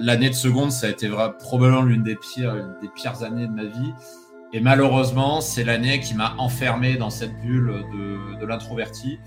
l'année de seconde, ça a été probablement l'une des pires, des pires années de ma vie. Et malheureusement, c'est l'année qui m'a enfermé dans cette bulle de, l'introverti.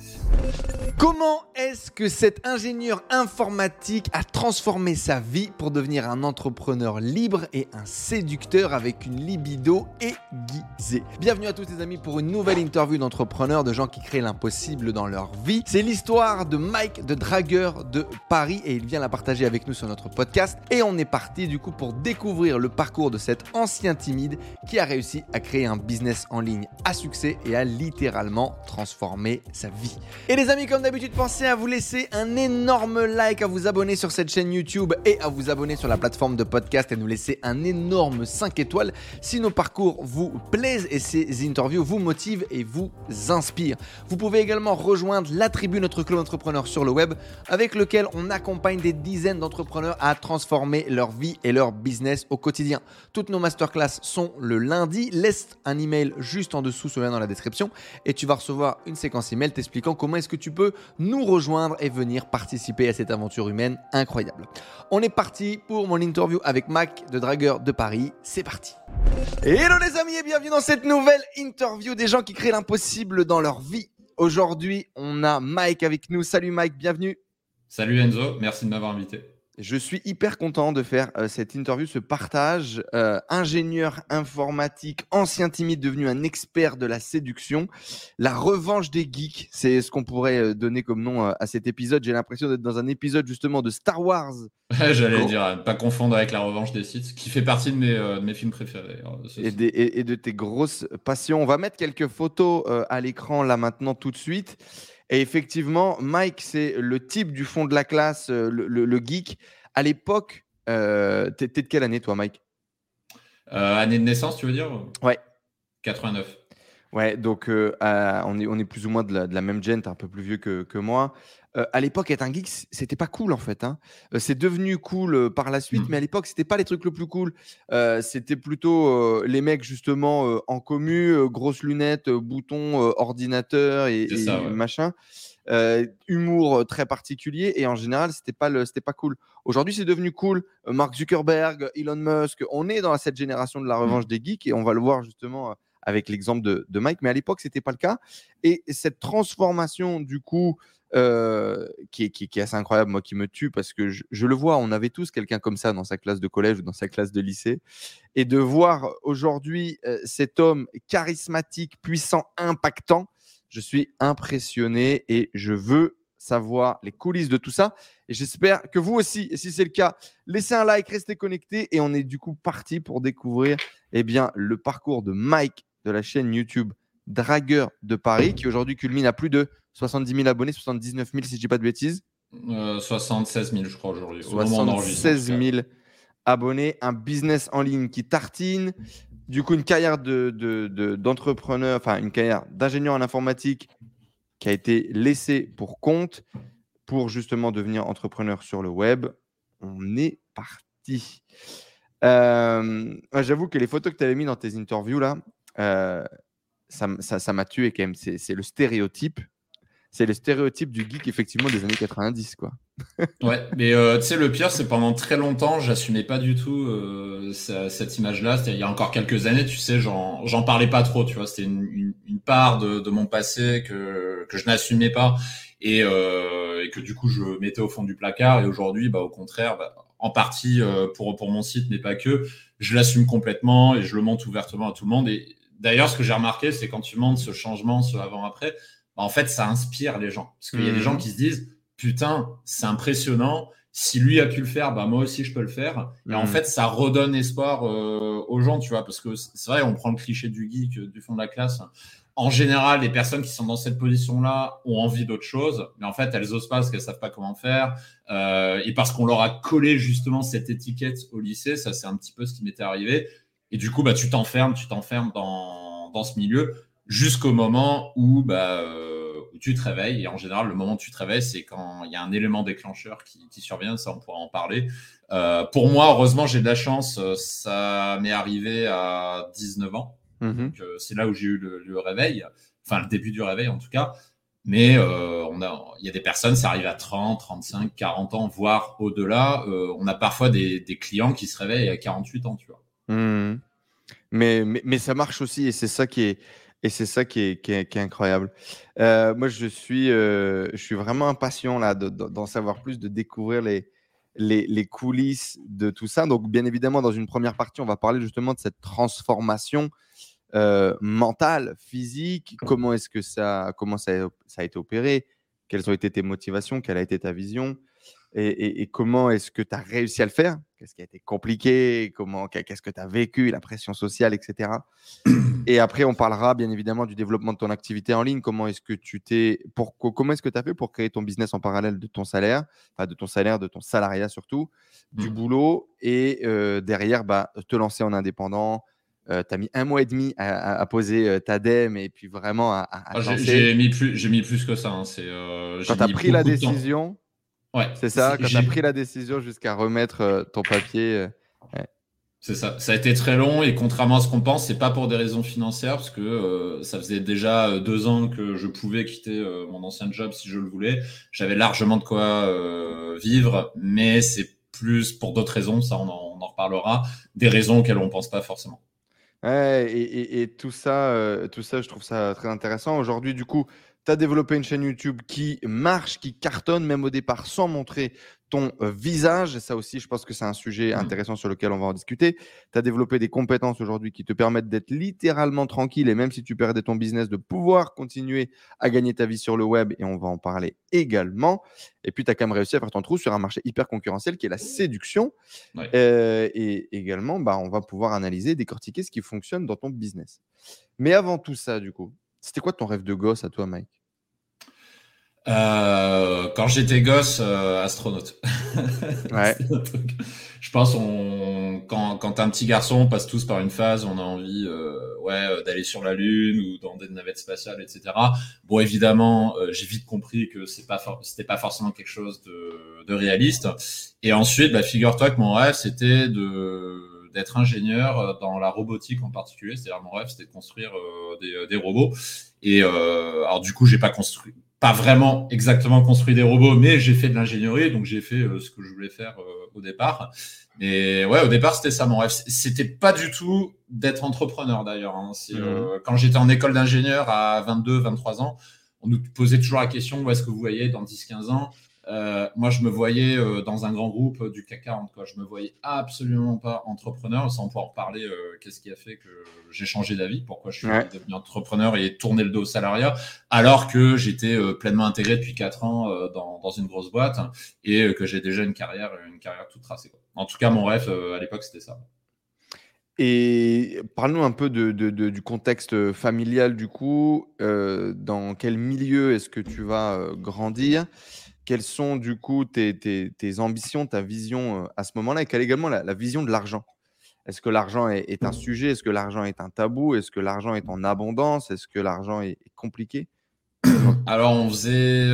Comment est-ce que cet ingénieur informatique a transformé sa vie pour devenir un entrepreneur libre et un séducteur avec une libido aiguisée? Bienvenue à tous les amis pour une nouvelle interview d'entrepreneurs, de gens qui créent l'impossible dans leur vie. C'est l'histoire de Mike de Dragueur de Paris et il vient la partager avec nous sur notre podcast. Et on est parti du coup pour découvrir le parcours de cet ancien timide qui a réussi à créer un business en ligne à succès et à littéralement transformer sa vie. Et les amis, comme d'habitude, pensez à vous laisser un énorme like, à vous abonner sur cette chaîne YouTube et à vous abonner sur la plateforme de podcast et nous laisser un énorme 5 étoiles si nos parcours vous plaisent et ces interviews vous motivent et vous inspirent. Vous pouvez également rejoindre la tribu, notre club d'entrepreneurs sur le web, avec lequel on accompagne des dizaines d'entrepreneurs à transformer leur vie et leur business au quotidien. Toutes nos masterclass sont le lundi laisse un email juste en dessous, ce lien dans la description, et tu vas recevoir une séquence email t'expliquant comment est-ce que tu peux nous rejoindre et venir participer à cette aventure humaine incroyable. On est parti pour mon interview avec Mac de Dragueur de Paris. C'est parti. Hello les amis et bienvenue dans cette nouvelle interview des gens qui créent l'impossible dans leur vie. Aujourd'hui, on a Mike avec nous. Salut Mike, bienvenue. Salut Enzo, merci de m'avoir invité. Je suis hyper content de faire euh, cette interview, ce partage. Euh, ingénieur informatique, ancien timide devenu un expert de la séduction. La revanche des geeks, c'est ce qu'on pourrait euh, donner comme nom à cet épisode. J'ai l'impression d'être dans un épisode justement de Star Wars. J'allais dire, pas confondre avec la revanche des sites, qui fait partie de mes, mes films préférés. Hein, et, et, de tes grosses passions. On va mettre quelques photos à l'écran là maintenant tout de suite. Et effectivement, Mike, c'est le type du fond de la classe, euh, le, geek. À l'époque, euh, t'es de quelle année, toi, Mike? Euh, Année de naissance, tu veux dire? Ouais. 89. Ouais, donc euh, on, est, on est plus ou moins de la, de la même gen, t'es un peu plus vieux que, que moi. Euh, à l'époque, être un geek, c'était pas cool en fait. Hein. Euh, c'est devenu cool par la suite, mmh. mais à l'époque, c'était pas les trucs le plus cool. c'était plutôt les mecs justement en commu, grosses lunettes, boutons, ordinateur et, machin. humour très particulier et en général, c'était pas le, c'était pas cool. Aujourd'hui, c'est devenu cool. Mark Zuckerberg, Elon Musk, on est dans cette génération de la mmh. revanche des geeks et on va le voir justement avec l'exemple de, Mike, mais à l'époque, ce n'était pas le cas. Et cette transformation, du coup, euh, qui, est, assez incroyable, moi qui me tue, parce que je, le vois, on avait tous quelqu'un comme ça dans sa classe de collège ou dans sa classe de lycée. Et de voir aujourd'hui euh, cet homme charismatique, puissant, impactant, je suis impressionné et je veux savoir les coulisses de tout ça. Et j'espère que vous aussi, si c'est le cas, laissez un like, restez connectés et on est du coup parti pour découvrir eh bien, le parcours de Mike de la chaîne YouTube Dragueur de Paris, qui aujourd'hui culmine à plus de 70 000 abonnés, 79 000 si je ne dis pas de bêtises. 76 euh, 000, je crois, aujourd'hui. 76 000 abonnés, un business en ligne qui tartine, du coup, une carrière d'entrepreneur, de, enfin, une carrière d'ingénieur en informatique qui a été laissée pour compte pour justement devenir entrepreneur sur le web. On est parti. Euh, j'avoue que les photos que tu avais mis dans tes interviews là, euh, ça m'a tué quand même. C'est le stéréotype. C'est le stéréotype du geek effectivement des années 90 quoi. ouais, mais euh, tu sais le pire c'est pendant très longtemps j'assumais pas du tout cette image-là. Il y a encore quelques années, tu sais, j'en parlais pas trop. Tu vois, c'était une, part de, mon passé que que je n'assumais pas et, que du coup je mettais au fond du placard. Et aujourd'hui, bah au contraire. Bah, en partie euh, pour, pour mon site, mais pas que. Je l'assume complètement et je le montre ouvertement à tout le monde. D'ailleurs, ce que j'ai remarqué, c'est quand tu montres ce changement, ce avant-après, bah, en fait, ça inspire les gens. Parce qu'il y a des gens mhm. qui se disent, putain, c'est impressionnant. Si lui a pu le faire, bah moi aussi je peux le faire. Et en mhm. fait, ça redonne espoir euh, aux gens, tu vois, parce que c'est vrai, on prend le cliché du geek du fond de la classe en général, les personnes qui sont dans cette position-là ont envie d'autre chose, mais en fait, elles osent pas parce qu'elles savent pas comment faire, euh, et parce qu'on leur a collé justement cette étiquette au lycée. Ça, c'est un petit peu ce qui m'était arrivé. Et du coup, bah, tu t'enfermes, tu t'enfermes dans, dans ce milieu jusqu'au moment où, bah, euh, où tu te réveilles. Et en général, le moment où tu te réveilles, c'est quand il y a un élément déclencheur qui, qui survient. Ça, on pourra en parler. Euh, pour moi, heureusement, j'ai de la chance. Ça m'est arrivé à 19 ans. Mmh c'est là où j'ai eu le, réveil, enfin le début du réveil en tout cas. Mais euh, on a, il y a des personnes, ça arrive à 30, 35, 40 ans, voire au-delà. Euh, on a parfois des, des, clients qui se réveillent à 48 ans, tu vois. Mmh. Mais, mais, ça marche aussi et c'est ça qui est, et c'est ça qui est, qui est, incroyable. Euh, moi, je suis, euh, je suis vraiment impatient là d'en savoir plus, de découvrir les, les, les, coulisses de tout ça. Donc, bien évidemment, dans une première partie, on va parler justement de cette transformation euh, mentale, physique. Comment est-ce que ça, comment ça, a été opéré? Quelles ont été tes motivations? Quelle a été ta vision? Et, comment est-ce que tu as réussi à le faire? Qu'est-ce qui a été compliqué? Comment Qu'est-ce que tu as vécu? La pression sociale, etc. Et après, on parlera bien évidemment du développement de ton activité en ligne. Comment est-ce que tu t'es, pour, comment est-ce que tu as fait pour créer ton business en parallèle de ton salaire, enfin de ton salaire, de ton salariat surtout, du mmh. boulot et euh, derrière, bah, te lancer en indépendant. Euh, tu as mis un mois et demi à, poser euh, ta DEM et puis vraiment à. Ah, j'ai mis plus, j'ai mis plus que ça. Hein. C'est. Quand tu as pris la décision. Ouais. C'est ça, quand tu as pris la décision jusqu'à remettre euh, ton papier. Euh, c'est ça. Ça a été très long et contrairement à ce qu'on pense, c'est pas pour des raisons financières parce que euh, ça faisait déjà deux ans que je pouvais quitter mon ancien job si je le voulais. J'avais largement de quoi vivre, mais c'est plus pour d'autres raisons. Ça, on en, on en, reparlera. Des raisons auxquelles on pense pas forcément. Ouais, et, et, et, tout ça, tout ça, je trouve ça très intéressant. Aujourd'hui, du coup, tu as développé une chaîne YouTube qui marche, qui cartonne, même au départ, sans montrer ton euh, visage. Ça aussi, je pense que c'est un sujet mmh. intéressant sur lequel on va en discuter. Tu as développé des compétences aujourd'hui qui te permettent d'être littéralement tranquille et même si tu perdais ton business, de pouvoir continuer à gagner ta vie sur le web et on va en parler également. Et puis, tu as quand même réussi à faire ton trou sur un marché hyper concurrentiel qui est la séduction. Euh, et également, bah, on va pouvoir analyser, décortiquer ce qui fonctionne dans ton business. Mais avant tout ça, du coup, c'était quoi ton rêve de gosse à toi, Mike? Euh, quand j'étais gosse, euh, astronaute. Ouais. je pense on quand quand t'es un petit garçon, on passe tous par une phase, on a envie euh, ouais d'aller sur la lune ou dans des navettes spatiales, etc. Bon, évidemment, j'ai vite compris que c'est pas c'était pas forcément quelque chose de, de réaliste. Et ensuite, bah, figure-toi que mon rêve c'était de d'être ingénieur euh, dans la robotique en particulier. C'est-à-dire mon rêve, c'était de construire euh, des, euh, des, robots. Et alors du coup, j'ai pas construit, pas vraiment exactement construit des robots, mais j'ai fait de l'ingénierie, donc j'ai fait ce que je voulais faire au départ. Mais ouais, au départ, c'était ça mon rêve. C'était pas du tout d'être entrepreneur d'ailleurs. Hein. Mmh. quand j'étais en école d'ingénieur à 22, 23 ans, on nous posait toujours la question où est-ce que vous voyez dans 10, 15 ans euh, moi, je me voyais euh, dans un grand groupe euh, du CAC 40. Quoi. Je me voyais absolument pas entrepreneur, sans pouvoir parler qu'est-ce qui a fait que j'ai changé d'avis, pourquoi je suis devenu entrepreneur et tourné le dos au salariat, alors que j'étais pleinement intégré depuis 4 ans dans, dans, une grosse boîte et que j'ai déjà une carrière, une carrière toute tracée. Quoi. En tout cas, mon rêve à l'époque, c'était ça. Et parle-nous un peu de, de, de, du contexte familial du coup. dans quel milieu est-ce que tu vas grandir? Quelles sont du coup tes, ambitions, ta vision à ce moment-là et quelle est également la, vision de l'argent? Est-ce que l'argent est, un sujet? Est-ce que l'argent est un tabou? Est-ce que l'argent est en abondance? Est-ce que l'argent est, compliqué? Alors on faisait,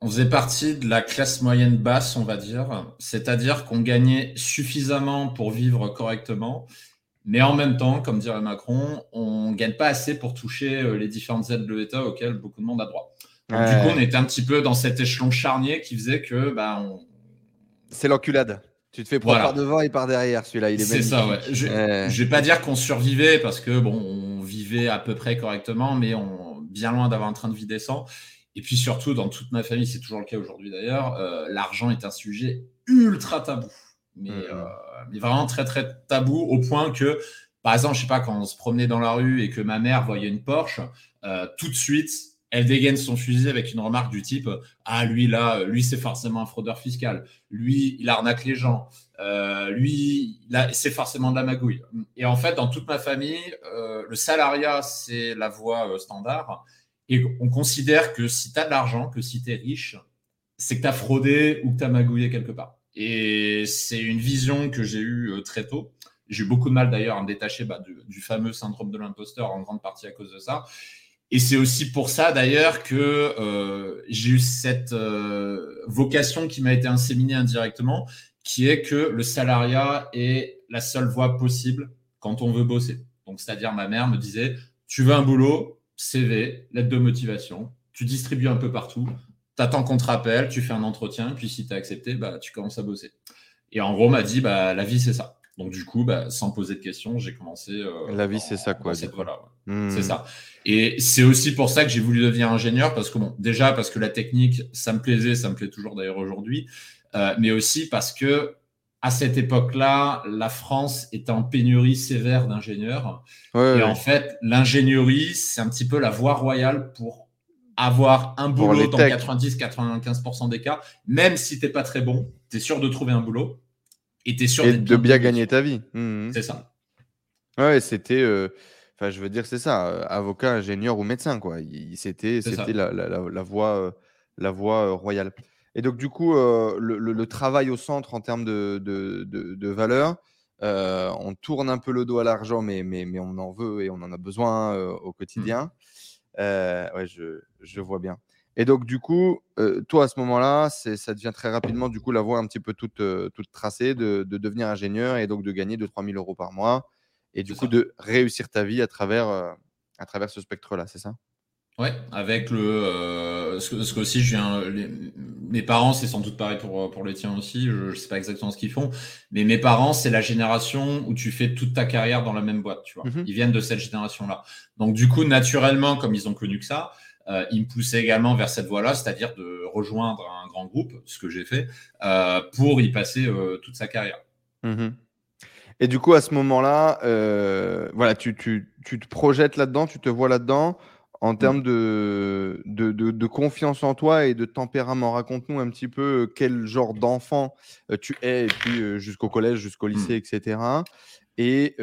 on faisait partie de la classe moyenne basse, on va dire. C'est-à-dire qu'on gagnait suffisamment pour vivre correctement. Mais en même temps, comme dirait Macron, on ne gagne pas assez pour toucher les différentes aides de l'État auxquelles beaucoup de monde a droit. Du coup, on était un petit peu dans cet échelon charnier qui faisait que bah, c'est l'enculade. Tu te fais prendre par devant et par derrière, celui-là. Il est C'est ça, ouais. Je, ne vais pas dire qu'on survivait parce que bon, on vivait à peu près correctement, mais on bien loin d'avoir un train de vie décent. Et puis surtout, dans toute ma famille, c'est toujours le cas aujourd'hui d'ailleurs, euh, l'argent est un sujet ultra tabou. Mais, mm, mm. Euh, mais, vraiment très très tabou au point que, par exemple, je sais pas, quand on se promenait dans la rue et que ma mère voyait une Porsche, euh, tout de suite, elle dégaine son fusil avec une remarque du type Ah, lui, là, lui, c'est forcément un fraudeur fiscal. Lui, il arnaque les gens. Euh, lui, c'est forcément de la magouille. Et en fait, dans toute ma famille, euh, le salariat, c'est la voie euh, standard. Et on considère que si tu as de l'argent, que si tu es riche, c'est que tu as fraudé ou que tu as magouillé quelque part. Et c'est une vision que j'ai eue très tôt. J'ai eu beaucoup de mal d'ailleurs à me détacher bah, du, du, fameux syndrome de l'imposteur en grande partie à cause de ça. Et c'est aussi pour ça d'ailleurs que euh, j'ai eu cette euh, vocation qui m'a été inséminée indirectement, qui est que le salariat est la seule voie possible quand on veut bosser. Donc c'est-à-dire ma mère me disait, tu veux un boulot, CV, lettre de motivation, tu distribues un peu partout, tu attends qu'on te rappelle, tu fais un entretien, puis si tu as accepté, bah, tu commences à bosser. Et en gros, m'a dit, bah, la vie, c'est ça. Donc, du coup, bah, sans poser de questions, j'ai commencé. Euh, la vie, c'est ça, quoi. Hmm. C'est ça. Et c'est aussi pour ça que j'ai voulu devenir ingénieur, parce que, bon, déjà, parce que la technique, ça me plaisait, ça me plaît toujours d'ailleurs aujourd'hui, euh, mais aussi parce que à cette époque-là, la France était en pénurie sévère d'ingénieurs. et en fait, l'ingénierie, c'est un petit peu la voie royale pour avoir un boulot dans 90-95% des cas. Même si tu n'es pas très bon, tu es sûr de trouver un boulot. Et es sûr de bien gagner ta vie. Mmh, mmh. C'est ça. Ouais, c'était. Euh, enfin, je veux dire, c'est ça. Euh, avocat, ingénieur ou médecin, quoi. C'était la, la, la, voie, la voie euh, royale. Et donc, du coup, le, travail au centre en termes de, de, de, valeur, on tourne un peu le dos à l'argent, mais, mais, mais, on en veut et on en a besoin au quotidien. Mmh. ouais, je, je, vois bien. Et donc, du coup, toi, à ce moment-là, ça devient très rapidement, du coup, la voie un petit peu toute, toute tracée de, de, devenir ingénieur et donc de gagner 2-3 000 euros par mois et du coup, de réussir ta vie à travers, à travers ce spectre-là, c'est ça? Ouais, avec le euh, ce, que, aussi je viens mes parents c'est sans doute pareil pour pour les tiens aussi, je, je sais pas exactement ce qu'ils font, mais mes parents c'est la génération où tu fais toute ta carrière dans la même boîte, tu vois. Mhm. Ils viennent de cette génération-là. Donc du coup naturellement comme ils ont connu que ça, euh, ils me poussaient également vers cette voie-là, c'est-à-dire de rejoindre un grand groupe, ce que j'ai fait, euh, pour y passer euh, toute sa carrière. Mhm. Et du coup, à ce moment-là, voilà, tu, tu, tu, te projettes là-dedans, tu te vois là-dedans en termes mmh. de, de, confiance en toi et de tempérament. Raconte-nous un petit peu quel genre d'enfant tu es, et puis jusqu'au collège, jusqu'au mmh. lycée, etc. Et,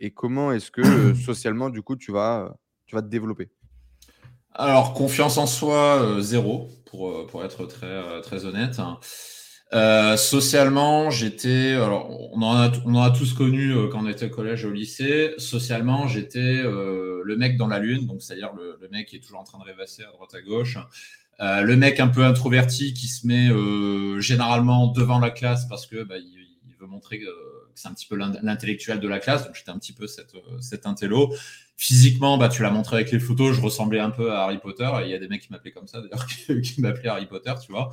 et comment est-ce que socialement, du coup, tu vas, tu vas te développer? Alors, confiance en soi, zéro, pour, pour être très, très honnête. Hein. Euh, socialement, j'étais. Alors, on en, a, on en a tous connu euh, quand on était au collège et au lycée. Socialement, j'étais euh, le mec dans la lune, donc c'est-à-dire le, le, mec qui est toujours en train de rêvasser à droite à gauche. Euh, le mec un peu introverti qui se met généralement devant la classe parce que bah, il, il, veut montrer que, c'est un petit peu l'intellectuel de la classe. Donc j'étais un petit peu cette, cet intello. Physiquement, bah, tu l'as montré avec les photos, je ressemblais un peu à Harry Potter. Il y a des mecs qui m'appelaient comme ça, d'ailleurs, qui, qui m'appelaient Harry Potter, tu vois.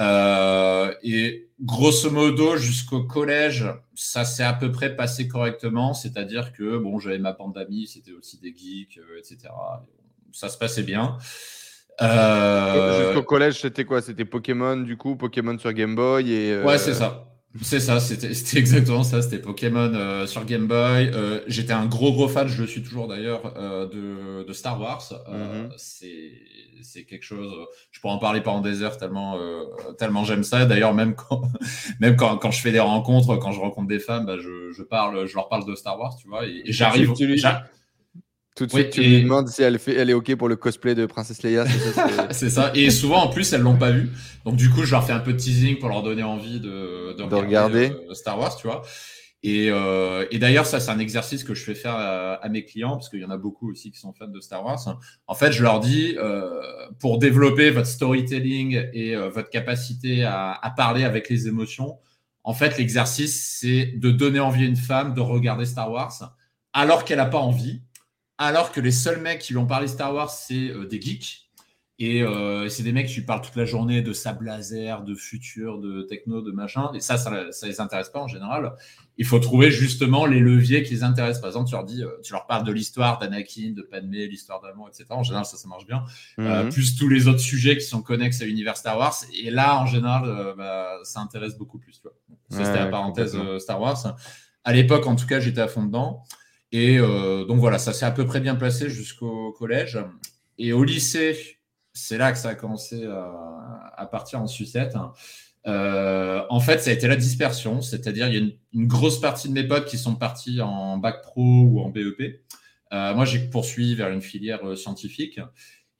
Euh, et grosso modo, jusqu'au collège, ça s'est à peu près passé correctement. C'est-à-dire que bon, j'avais ma bande d'amis, c'était aussi des geeks, euh, etc. Ça se passait bien. Euh... Jusqu'au collège, c'était quoi? C'était Pokémon, du coup, Pokémon sur Game Boy et. Ouais, c'est ça. C'est ça, c'était exactement ça, c'était Pokémon euh, sur Game Boy. Euh, J'étais un gros gros fan, je le suis toujours d'ailleurs, euh, de, de, Star Wars. Mm -hmm. C'est quelque chose, je pourrais en parler pendant des heures tellement, euh, tellement j'aime ça. D'ailleurs, même, quand, même quand, quand, je fais des rencontres, quand je rencontre des femmes, bah, je, je, parle, je leur parle de Star Wars, tu vois, et, et j'arrive. Tout de suite, tu lui demandes si elle, fait, elle est OK pour le cosplay de Princesse Leia. C'est ça, Et souvent, en plus, elles l'ont pas vu. Donc, du coup, je leur fais un peu de teasing pour leur donner envie de, de, regarder, euh, Star Wars, tu vois. Et, euh, et d'ailleurs, ça, c'est un exercice que je fais faire à, mes clients, parce qu'il y en a beaucoup aussi qui sont fans de Star Wars. En fait, je leur dis, euh, pour développer votre storytelling et euh, votre capacité à, à parler avec les émotions, en fait, l'exercice, c'est de donner envie à une femme de regarder Star Wars alors qu'elle n'a pas envie alors que les seuls mecs qui lui ont parlé Star Wars, c'est euh, des geeks. Et euh, c'est des mecs qui lui parlent toute la journée de sable laser, de futur, de techno, de machin. Et ça, ça, ça les intéresse pas en général. Il faut trouver justement les leviers qui les intéressent. Par exemple, tu leur dis, euh, tu leur parles de l'histoire d'Anakin, de Padmé, l'histoire d'amour, etc. En général, ça, ça marche bien. Mhm. plus tous les autres sujets qui sont connexes à l'univers Star Wars. Et là, en général, bah, ça intéresse beaucoup plus. Tu vois. Ça, c'était la parenthèse Star Wars. À l'époque, en tout cas, j'étais à fond dedans. Et euh, donc voilà, ça s'est à peu près bien placé jusqu'au collège. Et au lycée, c'est là que ça a commencé à, partir en sucette. Euh, en fait, ça a été la dispersion, c'est-à-dire il y a une, grosse partie de mes potes qui sont partis en bac pro ou en BEP. Euh, moi, j'ai poursuivi vers une filière scientifique.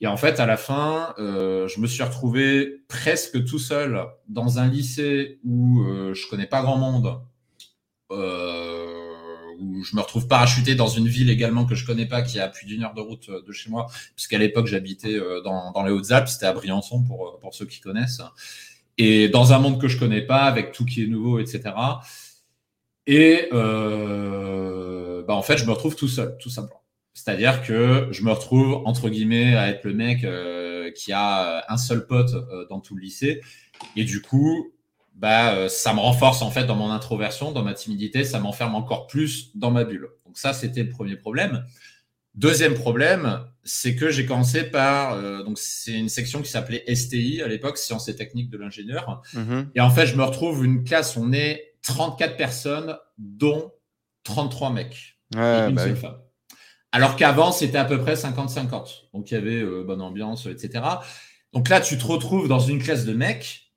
Et en fait, à la fin, je me suis retrouvé presque tout seul dans un lycée où je connais pas grand monde. Où je me retrouve parachuté dans une ville également que je connais pas, qui est à plus d'une heure de route euh, de chez moi, puisqu'à l'époque j'habitais euh, dans, dans les Hautes-Alpes, c'était à Briançon pour, euh, pour ceux qui connaissent, et dans un monde que je connais pas, avec tout qui est nouveau, etc. Et euh, bah en fait, je me retrouve tout seul, tout simplement. C'est-à-dire que je me retrouve, entre guillemets, à être le mec qui a un seul pote dans tout le lycée. Et du coup, bah, ça me renforce en fait dans mon introversion, dans ma timidité, ça m'enferme encore plus dans ma bulle. Donc ça, c'était le premier problème. Deuxième problème, c'est que j'ai commencé par euh, donc c'est une section qui s'appelait STI à l'époque, sciences et techniques de l'ingénieur. Mm-hmm. Et en fait, je me retrouve une classe, on est 34 personnes, dont 33 mecs et une bah seule femme. Alors qu'avant, c'était à peu près 50-50. Donc il y avait euh, bonne ambiance, etc. Donc là, tu te retrouves dans une classe de mecs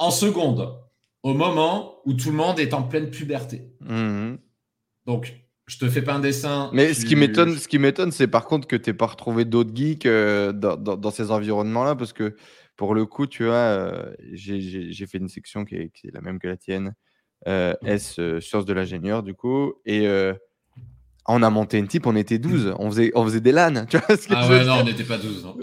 en seconde, au moment où tout le monde est en pleine puberté. Mm-hmm. Donc je te fais pas un dessin. Mais ce qui m'étonne, ce qui m'étonne, c'est par contre que tu n'aies pas retrouvé d'autres geeks euh, dans, ces environnements-là, parce que pour le coup, tu vois, euh, j'ai fait une section qui est, la même que la tienne, euh, S sciences de l'ingénieur, du coup, et on a monté une type, on était 12, on faisait, on faisait des LAN, tu vois ce que Ah ouais, non, on n'était pas 12, non.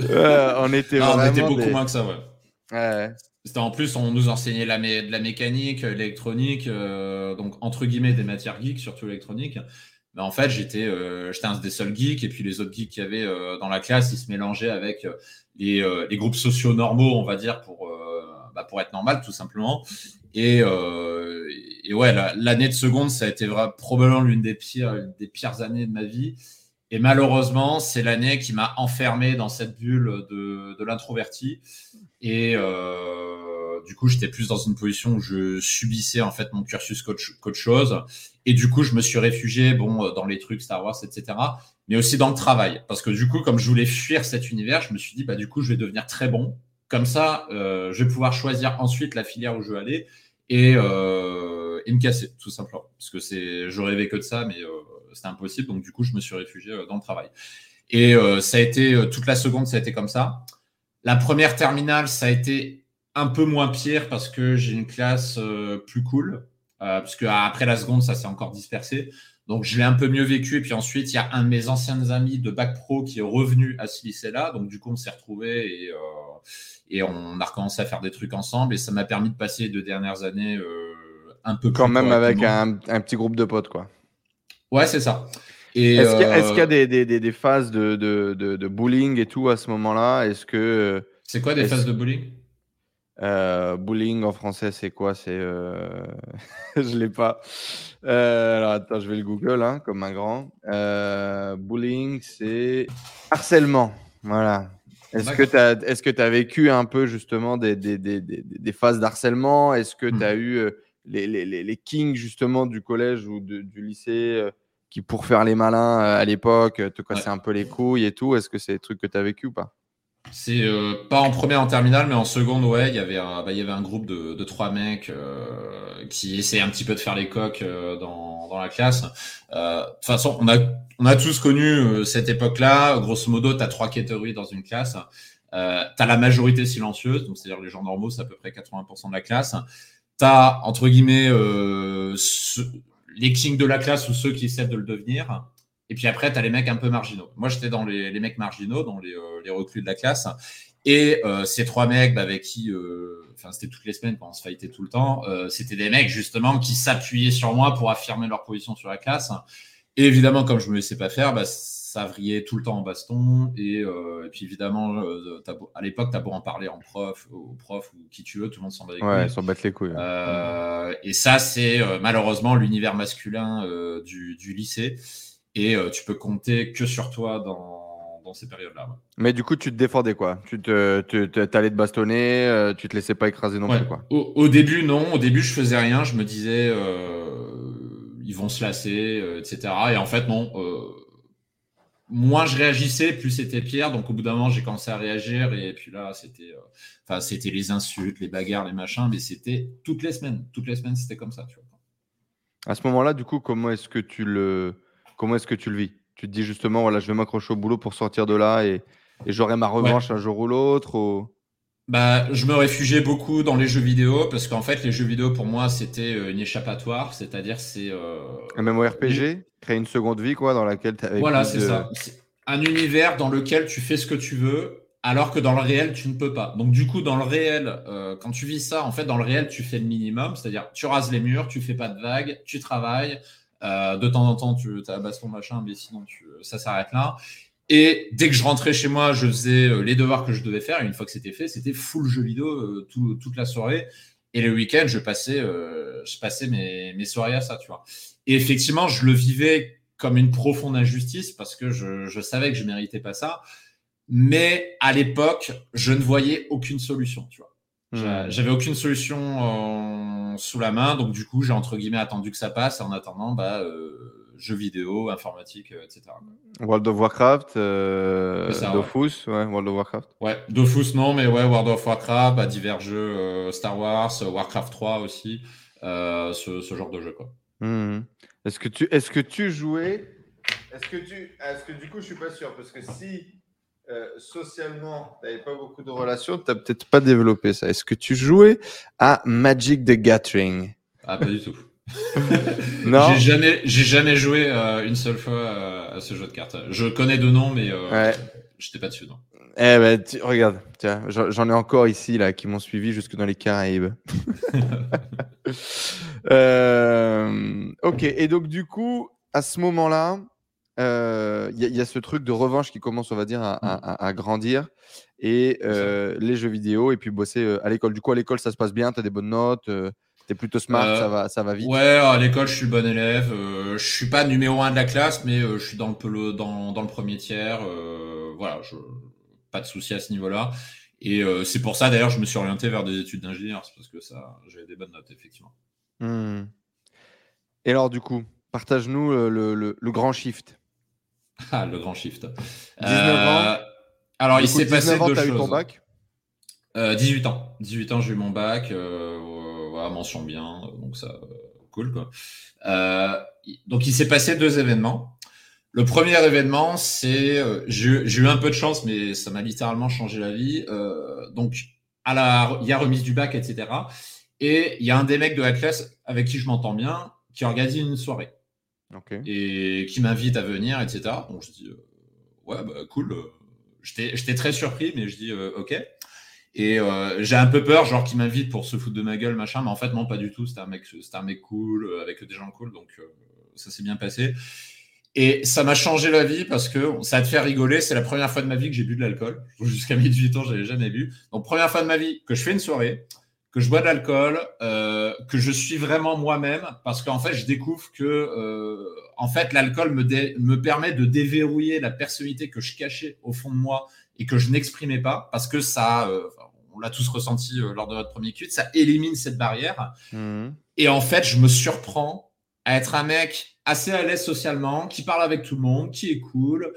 on était, on était beaucoup moins que ça, ouais. C'était en plus, on nous enseignait de la mécanique, l'électronique, donc entre guillemets des matières geeks, surtout électronique. Mais en fait, j'étais euh, j'étais un des seuls geeks et puis les autres geeks qu'il y avait euh, dans la classe, ils se mélangeaient avec euh, les, groupes sociaux normaux, on va dire, pour, bah, pour être normal, tout simplement. Et, et ouais, l'année de seconde, ça a été vraiment, probablement l'une des pires, des pires années de ma vie. Et malheureusement, c'est l'année qui m'a enfermé dans cette bulle de, de l'introverti. Et euh, du coup, j'étais plus dans une position où je subissais en fait mon cursus qu'autre chose. Et du coup, je me suis réfugié bon dans les trucs Star Wars, etc. Mais aussi dans le travail, parce que du coup, comme je voulais fuir cet univers, je me suis dit bah du coup, je vais devenir très bon. Comme ça, euh, je vais pouvoir choisir ensuite la filière où je veux aller et, euh, et me casser, tout simplement. Parce que c'est, je rêvais que de ça, mais euh, c'était impossible. Donc du coup, je me suis réfugié euh, dans le travail. Et euh, ça a été euh, toute la seconde, ça a été comme ça. La première terminale, ça a été un peu moins pire parce que j'ai une classe plus cool. parce que après la seconde, ça s'est encore dispersé. Donc je l'ai un peu mieux vécu. Et puis ensuite, il y a un de mes anciens amis de bac pro qui est revenu à ce lycée-là. Donc du coup, on s'est retrouvés et, et on a recommencé à faire des trucs ensemble. Et ça m'a permis de passer les deux dernières années un peu Quand même avec un, un, petit groupe de potes, quoi. Ouais, c'est ça. Est-ce qu'il y, a des, des, des, phases de, de, et tout à ce moment-là? Est-ce que c'est quoi des phases de bullying euh, Bullying en français, c'est quoi? C'est euh... je l'ai pas. Euh, alors attends, je vais le Google hein, comme un grand. Euh, bullying, c'est harcèlement. Voilà. Est-ce que tu as, est-ce que as vécu un peu justement des, des, des, des phases d'harcèlement? Est-ce que tu as mmh. eu les, les, les, kings justement du collège ou du lycée euh, qui, pour faire les malins euh, à l'époque, te cassaient un peu les couilles et tout Est-ce que c'est des trucs que tu as vécu ou pas? C'est euh, pas en première en terminale, mais en seconde, ouais, il y avait un, bah, il y avait un groupe de, de trois mecs qui essayaient un petit peu de faire les coques dans, dans la classe. de toute façon, on a, on a tous connu cette époque-là. Grosso modo, tu as trois catégories dans une classe. Euh, tu as la majorité silencieuse, donc c'est-à-dire les gens normaux, c'est à peu près 80% de la classe t'as entre guillemets euh, les kings de la classe ou ceux qui essaient de le devenir. Et puis après, tu as les mecs un peu marginaux. Moi, j'étais dans les, les, mecs marginaux, dans les, euh, les, recrues de la classe. Et euh, ces trois mecs bah, avec qui, euh, enfin, c'était toutes les semaines on se fightait tout le temps, c'était des mecs justement qui s'appuyaient sur moi pour affirmer leur position sur la classe. Et évidemment, comme je me laissais pas faire, bah, vrillait tout le temps en baston. Et, euh, et puis évidemment, euh, à l'époque, tu as beau en parler en prof, au prof ou qui tu veux, tout le monde s'en bat les couilles. Ouais, s'en battent les couilles. Euh, et ça, c'est malheureusement l'univers masculin du, du, lycée. Et tu peux compter que sur toi dans, dans ces périodes-là. Mais du coup, tu te défendais quoi Tu te, allais te bastonner, tu te laissais pas écraser non plus quoi au, au, début, non. Au début, je faisais rien. Je me disais, ils vont se lasser, etc. Et en fait, non moins je réagissais, plus c'était pire. Donc au bout d'un moment, j'ai commencé à réagir et puis là, c'était, euh, c'était les insultes, les bagarres, les machins, mais c'était toutes les semaines. Toutes les semaines, c'était comme ça. Tu vois. À ce moment-là, du coup, comment est-ce que tu le, comment est-ce que tu le vis? Tu te dis justement, voilà, je vais m'accrocher au boulot pour sortir de là et, et j'aurai ma revanche un jour ou l'autre. Ou... Bah, je me réfugiais beaucoup dans les jeux vidéo parce qu'en fait, les jeux vidéo pour moi c'était euh, une échappatoire, c'est-à-dire c'est euh... un MMORPG, créer une seconde vie quoi, dans laquelle tu avais Voilà, c'est ça. Un univers dans lequel tu fais ce que tu veux, alors que dans le réel tu ne peux pas. Donc du coup, dans le réel, euh, quand tu vis ça, en fait, dans le réel, tu fais le minimum, c'est-à-dire tu rases les murs, tu fais pas de vagues, tu travailles, de temps en temps, tu as baston machin, mais sinon tu, ça s'arrête là. Et dès que je rentrais chez moi, je faisais les devoirs que je devais faire. Et une fois que c'était fait, c'était full jeu vidéo toute la soirée. Et le week-end, je passais, je passais mes, mes soirées à ça, tu vois. Et effectivement, je le vivais comme une profonde injustice parce que je, je savais que je méritais pas ça. Mais à l'époque, je ne voyais aucune solution, tu vois. Hmm. J'avais aucune solution euh, sous la main, donc du coup, j'ai entre guillemets attendu que ça passe. En attendant, bah, euh, jeux vidéo, informatique, euh, etc. World of Warcraft, euh, Dofus, ouais. World of Warcraft. Ouais, Dofus non, mais ouais, World of Warcraft, bah, divers jeux, Star Wars, Warcraft 3 aussi, ce, ce, genre de jeu quoi. Hmm. Est-ce que tu, est-ce que tu jouais, est-ce que tu, est-ce que du coup, je suis pas sûr parce que si euh, socialement, tu n'avais pas beaucoup de relations, tu n'as peut-être pas développé ça. Est-ce que tu jouais à Magic the Gathering? Ah, pas du tout. non? J'ai jamais, j'ai jamais joué euh, une seule fois euh, à ce jeu de cartes. Je connais de nom, mais euh, j'étais pas dessus, non. Eh ben, regarde, tiens, j'en ai encore ici là qui m'ont suivi jusque dans les Caraïbes. ok, et donc du coup, à ce moment-là, il euh, y, a ce truc de revanche qui commence, on va dire, à, mmh. grandir. Et euh, les jeux vidéo, et puis bosser euh, à l'école. Du coup, à l'école, ça se passe bien, tu as des bonnes notes, tu es plutôt smart, ça, va, ça va vite? Ouais, à l'école, je suis bon élève. je suis pas numéro un de la classe, mais je suis dans le, dans, dans le premier tiers. voilà, je, pas de souci à ce niveau-là. Et c'est pour ça, d'ailleurs, je me suis orienté vers des études d'ingénieur, c'est parce que ça, j'avais des bonnes notes, effectivement. Mmh. Et alors, du coup, partage-nous le, le grand shift. Ah, le grand shift. 19 ans. Euh, alors, il s'est passé deux choses. Eu ton bac? 18 euh, ans. 18 ans, j'ai eu mon bac. Euh, voilà, mention bien. Donc, ça, cool, quoi. donc, il s'est passé deux événements. Le premier événement, c'est. j'ai eu un peu de chance, mais ça m'a littéralement changé la vie. donc, à la, il y a remise du bac, etc. Et il y a un des mecs de la classe avec qui je m'entends bien qui organise une soirée et qui m'invite à venir, etc. Donc je dis, euh, ouais, bah, cool. Euh, j'étais très surpris, mais je dis, euh, ok. Et j'ai un peu peur, genre qu'il m'invite pour se foutre de ma gueule, machin, mais en fait, non, pas du tout. C'était un mec, un mec cool, avec des gens cool, donc ça s'est bien passé. Et ça m'a changé la vie parce que ça te fait rigoler. C'est la première fois de ma vie que j'ai bu de l'alcool. Jusqu'à mes 18 ans, j'avais jamais bu. Donc, première fois de ma vie que je fais une soirée que je bois de l'alcool, euh, que je suis vraiment moi-même, parce qu'en fait, je découvre que euh, en fait, l'alcool me, me permet de déverrouiller la personnalité que je cachais au fond de moi et que je n'exprimais pas, parce que ça, euh, on l'a tous ressenti lors de notre premier culte, ça élimine cette barrière. Mmh. Et en fait, je me surprends à être un mec assez à l'aise socialement, qui parle avec tout le monde, qui est cool,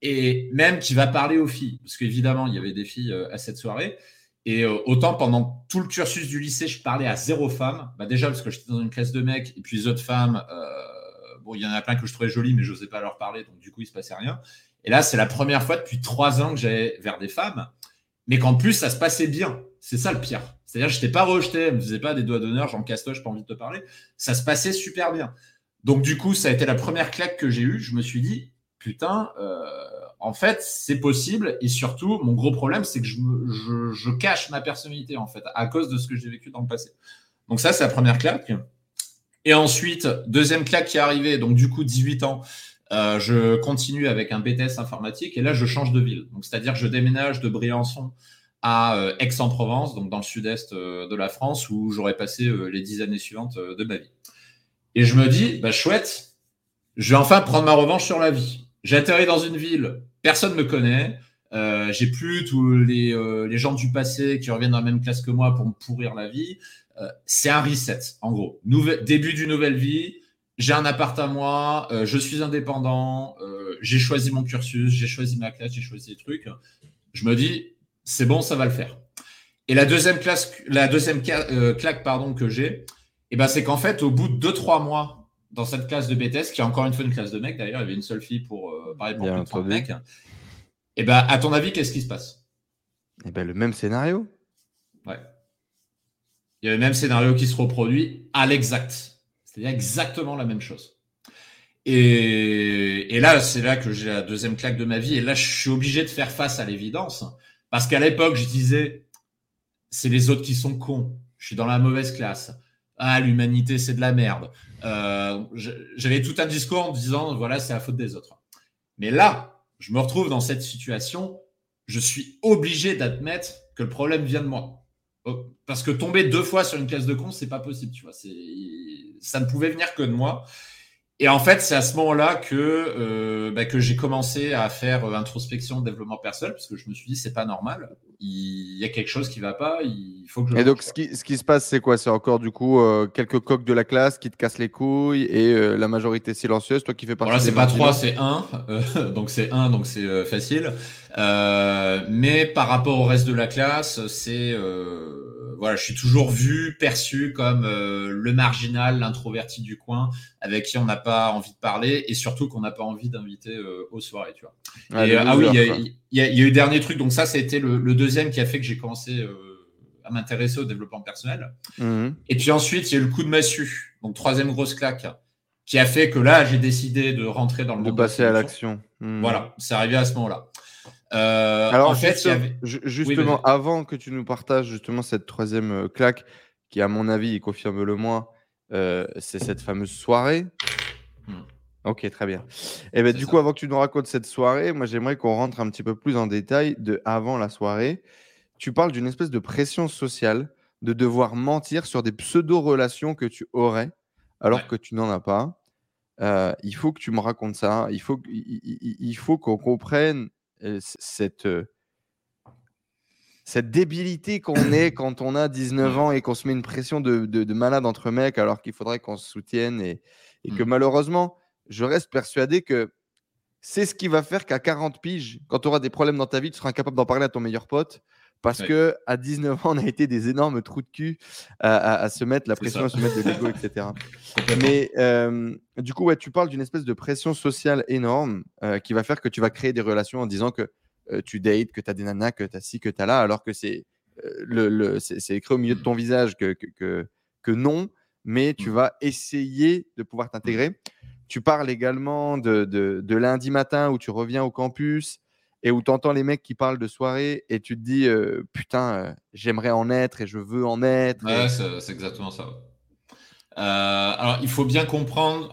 et même qui va parler aux filles, parce qu'évidemment, il y avait des filles à cette soirée. Et euh, autant pendant tout le cursus du lycée, je parlais à zéro femme. Bah déjà parce que j'étais dans une classe de mecs et puis les autres femmes, euh, bon, il y en a plein que je trouvais jolies, mais je n'osais pas leur parler, donc du coup, il se passait rien. Et là, c'est la première fois depuis trois ans que j'allais vers des femmes, mais qu'en plus, ça se passait bien. C'est ça le pire. C'est-à-dire, je n'étais pas rejeté, elle me faisait pas des doigts d'honneur, genre casse-toi, j'ai pas envie de te parler. Ça se passait super bien. Donc du coup, ça a été la première claque que j'ai eue. Je me suis dit, putain, euh, en fait, c'est possible. Et surtout, mon gros problème, c'est que je, cache ma personnalité, en fait, à cause de ce que j'ai vécu dans le passé. Donc ça, c'est la première claque. Et ensuite, deuxième claque qui est arrivée, donc du coup, 18 ans, euh, je continue avec un BTS informatique et là, je change de ville. Donc, c'est-à-dire, je déménage de Briançon à euh, Aix-en-Provence, donc dans le sud-est euh, de la France, où j'aurais passé les dix années suivantes de ma vie. Et je me dis, bah chouette, je vais enfin prendre ma revanche sur la vie. J'atterris dans une ville personne me connaît. Euh, j'ai plus tous les, euh, les, gens du passé qui reviennent dans la même classe que moi pour me pourrir la vie. Euh, c'est un reset, en gros. Nouvel, début d'une nouvelle vie. J'ai un appart à moi. Euh, je suis indépendant. Euh, j'ai choisi mon cursus. J'ai choisi ma classe. J'ai choisi des trucs. Je me dis, c'est bon, ça va le faire. Et la deuxième classe, la deuxième claque, pardon, que j'ai, eh ben, c'est qu'en fait, au bout de deux, trois mois dans cette classe de BTS, qui est encore une fois une classe de mecs d'ailleurs, il y avait une seule fille pour, euh, pareil, pour plus de 30 mecs. Et eh ben, à ton avis, qu'est-ce qui se passe? Eh ben, le même scénario. Ouais. Il y a le même scénario qui se reproduit à l'exact. C'est-à-dire exactement la même chose. Et, et là, c'est là que j'ai la deuxième claque de ma vie. Et là, je suis obligé de faire face à l'évidence. Parce qu'à l'époque, je disais, c'est les autres qui sont cons. Je suis dans la mauvaise classe Ah, l'humanité, c'est de la merde. J'avais tout un discours en disant voilà, c'est la faute des autres. Mais là, je me retrouve dans cette situation, je suis obligé d'admettre que le problème vient de moi. Oh, parce que tomber deux fois sur une classe de con, c'est pas possible, tu vois. Ça ne pouvait venir que de moi. Et en fait, c'est à ce moment-là que, euh, bah, que j'ai commencé à faire euh, introspection, développement personnel, parce que je me suis dit, c'est pas normal. Il y a quelque chose qui va pas. Il faut que je. Et donc, ce qui, ce qui se passe, c'est quoi? C'est encore du coup euh, quelques coques de la classe qui te cassent les couilles et la majorité silencieuse, toi qui fais partie. Voilà, c'est pas trois, c'est un. donc c'est un, donc c'est facile. mais par rapport au reste de la classe, c'est voilà, je suis toujours vu, perçu comme euh, le marginal, l'introverti du coin, avec qui on n'a pas envie de parler et surtout qu'on n'a pas envie d'inviter euh, aux soirées, tu vois. ah, euh, ah oui, il y, a eu dernier truc. Donc ça, ça a été le, deuxième qui a fait que j'ai commencé à m'intéresser au développement personnel. Mhm. Et puis ensuite, il y a eu le coup de massue, donc troisième grosse claque, qui a fait que là, j'ai décidé de rentrer dans le de passer à l'action. Mhm. Voilà, c'est arrivé à ce moment-là. Euh, Alors, en fait, justement, avant que tu nous partages justement cette troisième euh, claque, qui, à mon avis, confirme-le moi, euh, c'est cette fameuse soirée. Ok, très bien. Et eh ben, du coup, avant que tu nous racontes cette soirée, moi, j'aimerais qu'on rentre un petit peu plus en détail de avant la soirée. Tu parles d'une espèce de pression sociale de devoir mentir sur des pseudo-relations que tu aurais alors que tu n'en as pas. il faut que tu me racontes ça. Il faut, il faut qu'on comprenne cette, cette débilité qu'on est quand on a 19 ans et qu'on se met une pression de, de, malade entre mecs alors qu'il faudrait qu'on se soutienne et, et que mmh. malheureusement, je reste persuadé que c'est ce qui va faire qu'à 40 piges, quand tu auras des problèmes dans ta vie, tu seras incapable d'en parler à ton meilleur pote parce que à 19 ans, on a été des énormes trous de cul à, se mettre la pression, à se mettre de l'ego, etc. Mais du coup, ouais, tu parles d'une espèce de pression sociale énorme euh, qui va faire que tu vas créer des relations en disant que euh, tu dates, que tu as des nanas, que tu as ci, que tu as là, alors que c'est euh, le, c'est écrit au milieu de ton visage que, que, que, non, mais tu mmh. vas essayer de pouvoir t'intégrer. Tu parles également de, de, de, lundi matin où tu reviens au campus et où tu entends les mecs qui parlent de soirée et tu te dis putain, j'aimerais en être et je veux en être. Ouais, c'est exactement ça. alors, il faut bien comprendre.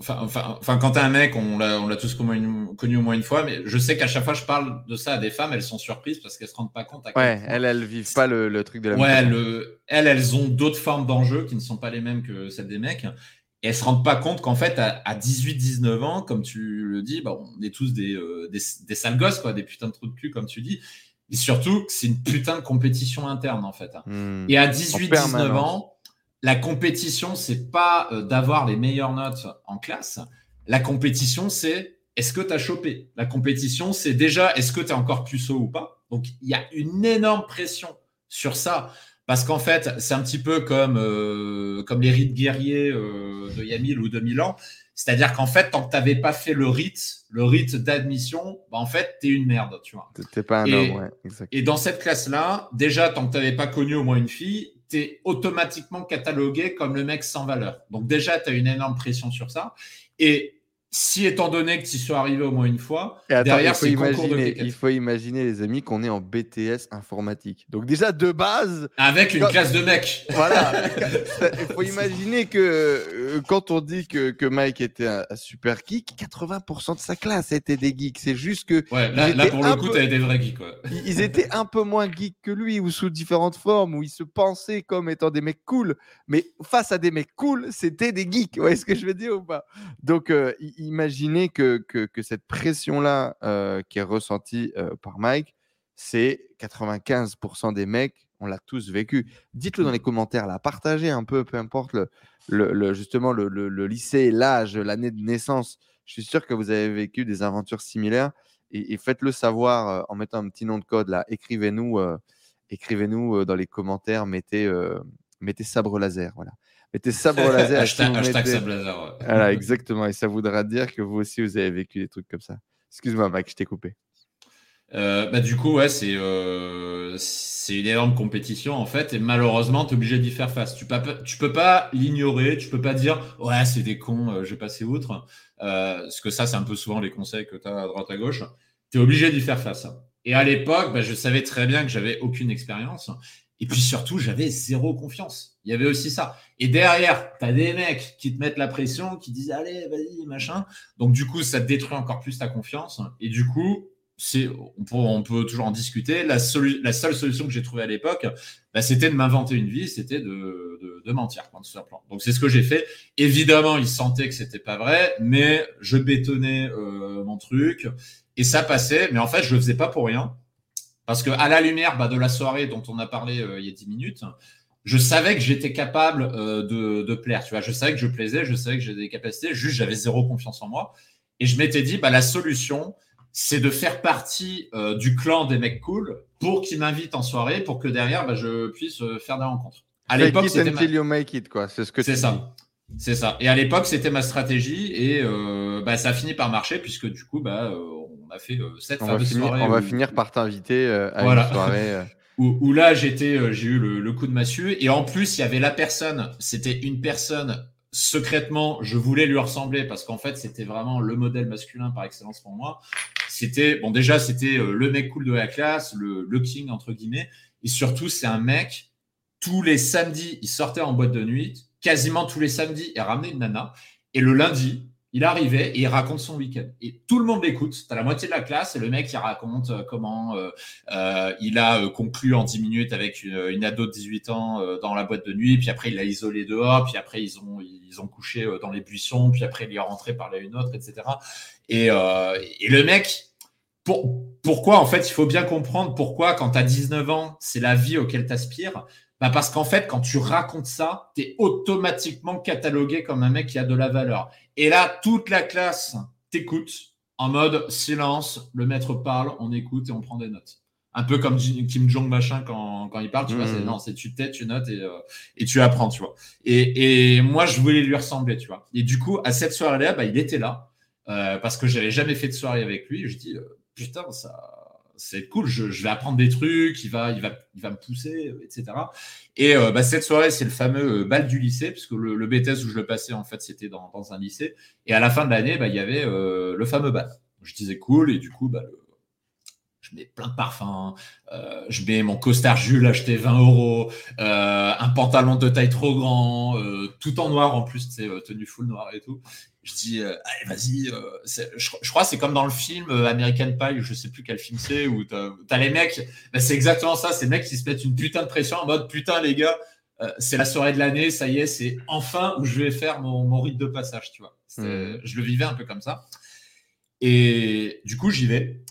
Enfin, enfin, enfin, quand t'es un mec, on l'a tous connu au moins une fois, mais je sais qu'à chaque fois je parle de ça à des femmes, elles sont surprises parce qu'elles se rendent pas compte. À ouais, elles, elles vivent pas le, truc de la. Ouais, le, elles, elles ont d'autres formes d'enjeux qui ne sont pas les mêmes que celles des mecs. Et elles se rendent pas compte qu'en fait, à, 18-19 ans, comme tu le dis, bah, on est tous des, euh, des, des, sales gosses, quoi, des putains de trous de cul, comme tu dis. Et surtout, c'est une putain de compétition interne, en fait. Hein. Hmm. Et à 18-19 ans, la compétition, c'est pas euh, d'avoir les meilleures notes en classe. La compétition, c'est est-ce que tu as chopé? La compétition, c'est déjà est-ce que tu es encore puceau ou pas? Donc, il y a une énorme pression sur ça. Parce qu'en fait, c'est un petit peu comme, euh, comme les rites guerriers euh, de Yamil ou de Milan. C'est-à-dire qu'en fait, tant que tu n'avais pas fait le rite, le rite d'admission, bah en fait, tu es une merde, tu vois. T'es pas un et, homme, ouais, Et dans cette classe-là, déjà, tant que tu n'avais pas connu au moins une fille, tu es automatiquement catalogué comme le mec sans valeur. Donc déjà, tu as une énorme pression sur ça. Et si étant donné que tu sois arrivé au moins une fois, derrière c'est imaginer, il faut imaginer les amis qu'on est en BTS informatique. Donc déjà de base, avec une classe de mecs. Voilà, il faut imaginer que euh, quand on dit que, que Mike était un, super geek, 80% de sa classe était des geeks. C'est juste que ouais, là, pour le coup, tu des vrais geeks. Ils étaient un peu moins geeks que lui ou sous différentes formes où ils se pensaient comme étant des mecs cool, mais face à des mecs cool, c'était des geeks. Vous voyez ce que je veux dire ou pas? Donc euh, imaginez que, que, cette pression-là euh, qui est ressentie euh, par Mike, c'est 95% des mecs, on l'a tous vécu. Dites-le dans les commentaires, là, partagez un peu, peu importe le, le, justement le, le lycée, l'âge, l'année de naissance. Je suis sûr que vous avez vécu des aventures similaires et, faites-le savoir euh, en mettant un petit nom de code là. Écrivez-nous, écrivez-nous dans les commentaires, mettez, mettez sabre laser, voilà mettez sabre laser. hashtag, sabre laser. Voilà, exactement. Et ça voudra dire que vous aussi, vous avez vécu des trucs comme ça. Excuse-moi, Mike, je t'ai coupé. Euh, bah, du coup, ouais, c'est euh, c'est une énorme compétition en fait, et malheureusement, tu es obligé d'y faire face. Tu peux, tu peux pas l'ignorer, tu peux pas dire ouais, c'est des cons, euh, je vais passer outre. parce que ça, c'est un peu souvent les conseils que tu as à droite à gauche. Tu es obligé d'y faire face. Et à l'époque, bah, je savais très bien que j'avais aucune expérience Et puis surtout, j'avais zéro confiance. Il y avait aussi ça. Et derrière, tu as des mecs qui te mettent la pression, qui disent allez, vas-y, machin. Donc du coup, ça détruit encore plus ta confiance. Et du coup, c'est, on, peut, toujours en discuter. La, seule solution que j'ai trouvée à l'époque, bah, c'était de m'inventer une vie, c'était de, de, mentir, Donc c'est ce que j'ai fait. Évidemment, ils sentaient que c'était pas vrai, mais je bétonnais euh, mon truc et ça passait. Mais en fait, je le faisais pas pour rien. Parce que à la lumière bah, de la soirée dont on a parlé euh, il y a 10 minutes, je savais que j'étais capable euh, de, plaire. Tu vois, je savais que je plaisais, je savais que j'avais des capacités. Juste, j'avais zéro confiance en moi. Et je m'étais dit, bah, la solution, c'est de faire partie euh, du clan des mecs cool pour qu'ils m'invitent en soirée, pour que derrière, bah, je puisse faire des rencontres. À l'époque, c'était ma... quoi. C'est ce que c'est ça. C'est ça. Et à l'époque, c'était ma stratégie et bah, ça a fini par marcher puisque du coup, bah, on a fait euh, cette on va finir, On va finir par t'inviter euh, à une soirée. Euh. où, là, j'étais, j'ai eu le, coup de massue. Et en plus, il y avait la personne, c'était une personne secrètement, je voulais lui ressembler parce qu'en fait, c'était vraiment le modèle masculin par excellence pour moi. C'était, bon, déjà, c'était le mec cool de la classe, le, le king, entre guillemets. Et surtout, c'est un mec, tous les samedis, il sortait en boîte de nuit, quasiment tous les samedis, il ramenait une nana. Et le lundi, il arrivait et il raconte son week-end. Et tout le monde l'écoute. Tu as la moitié de la classe et le mec, il raconte euh, comment euh, euh, il a conclu en 10 minutes avec une, ado de 18 ans dans la boîte de nuit. Puis après, il l'a isolé dehors. Puis après, ils ont, couché dans les buissons. Puis après, il est rentré par là une autre, etc. Et, le mec, pour, pourquoi, en fait, il faut bien comprendre pourquoi, quand tu as 19 ans, c'est la vie auquel tu aspires. Bah parce qu'en fait, quand tu racontes ça, tu es automatiquement catalogué comme un mec qui a de la valeur. Et là, toute la classe t'écoute en mode silence, le maître parle, on écoute et on prend des notes. Un peu comme Kim Jong machin quand, quand il parle, tu vois, c'est mmh. non, c'est tu t'aides, tu notes et, euh, et tu apprends, tu vois. Et, et, moi, je voulais lui ressembler, tu vois. Et du coup, à cette soirée-là, bah, il était là euh, parce que j'avais jamais fait de soirée avec lui. je dis, euh, putain, ça, c'est cool, je, vais apprendre des trucs, il va, il va, il va me pousser, etc. Et euh, bah, cette soirée, c'est le fameux euh, bal du lycée, puisque le, le BTS où je le passais, en fait, c'était dans, un lycée. Et à la fin de l'année, bah, il y avait euh, le fameux bal. Je disais cool, et du coup, bah, je mets plein de parfums, je mets mon costard Jules acheté 20 euros, un pantalon de taille trop grand, tout en noir en plus, c'est tenue full noir et tout. Je dis euh, allez vas-y euh, je, crois c'est comme dans le film euh, American Pie je sais plus quel film c'est où t'as as les mecs ben, c'est exactement ça ces mecs qui se mettent une putain de pression en mode putain les gars c'est la soirée de l'année ça y est c'est enfin où je vais faire mon, mon rite de passage tu vois. Mmh. je le vivais un peu comme ça. Et du coup j'y vais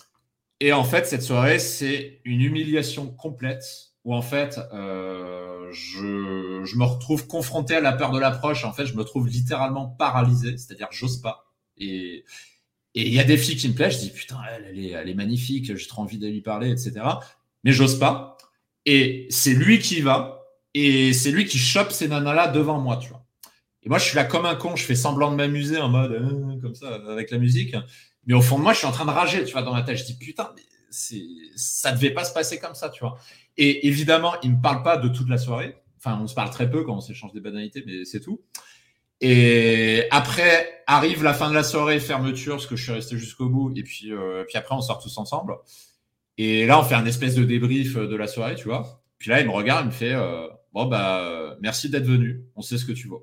et en fait cette soirée c'est une humiliation complète où en fait je, je, me retrouve confronté à la peur de l'approche. En fait, je me trouve littéralement paralysé, c'est-à-dire j'ose pas. Et il y a des filles qui me plaisent. Je dis putain, elle, elle, est, elle est magnifique. J'ai trop envie de lui parler, etc. Mais j'ose pas. Et c'est lui qui va. Et c'est lui qui chope ces nanas-là devant moi, tu vois. Et moi, je suis là comme un con. Je fais semblant de m'amuser en mode euh, comme ça avec la musique. Mais au fond de moi, je suis en train de rager, tu vois, dans ma tête. Je dis putain, mais ça devait pas se passer comme ça, tu vois. Et évidemment, il me parle pas de toute la soirée. Enfin, on se parle très peu quand on s'échange des banalités, mais c'est tout. Et après arrive la fin de la soirée, fermeture, parce que je suis resté jusqu'au bout. Et puis, euh, puis après, on sort tous ensemble. Et là, on fait un espèce de débrief de la soirée, tu vois. Puis là, il me regarde, il me fait euh, Bon, bah, merci d'être venu. On sait ce que tu vois.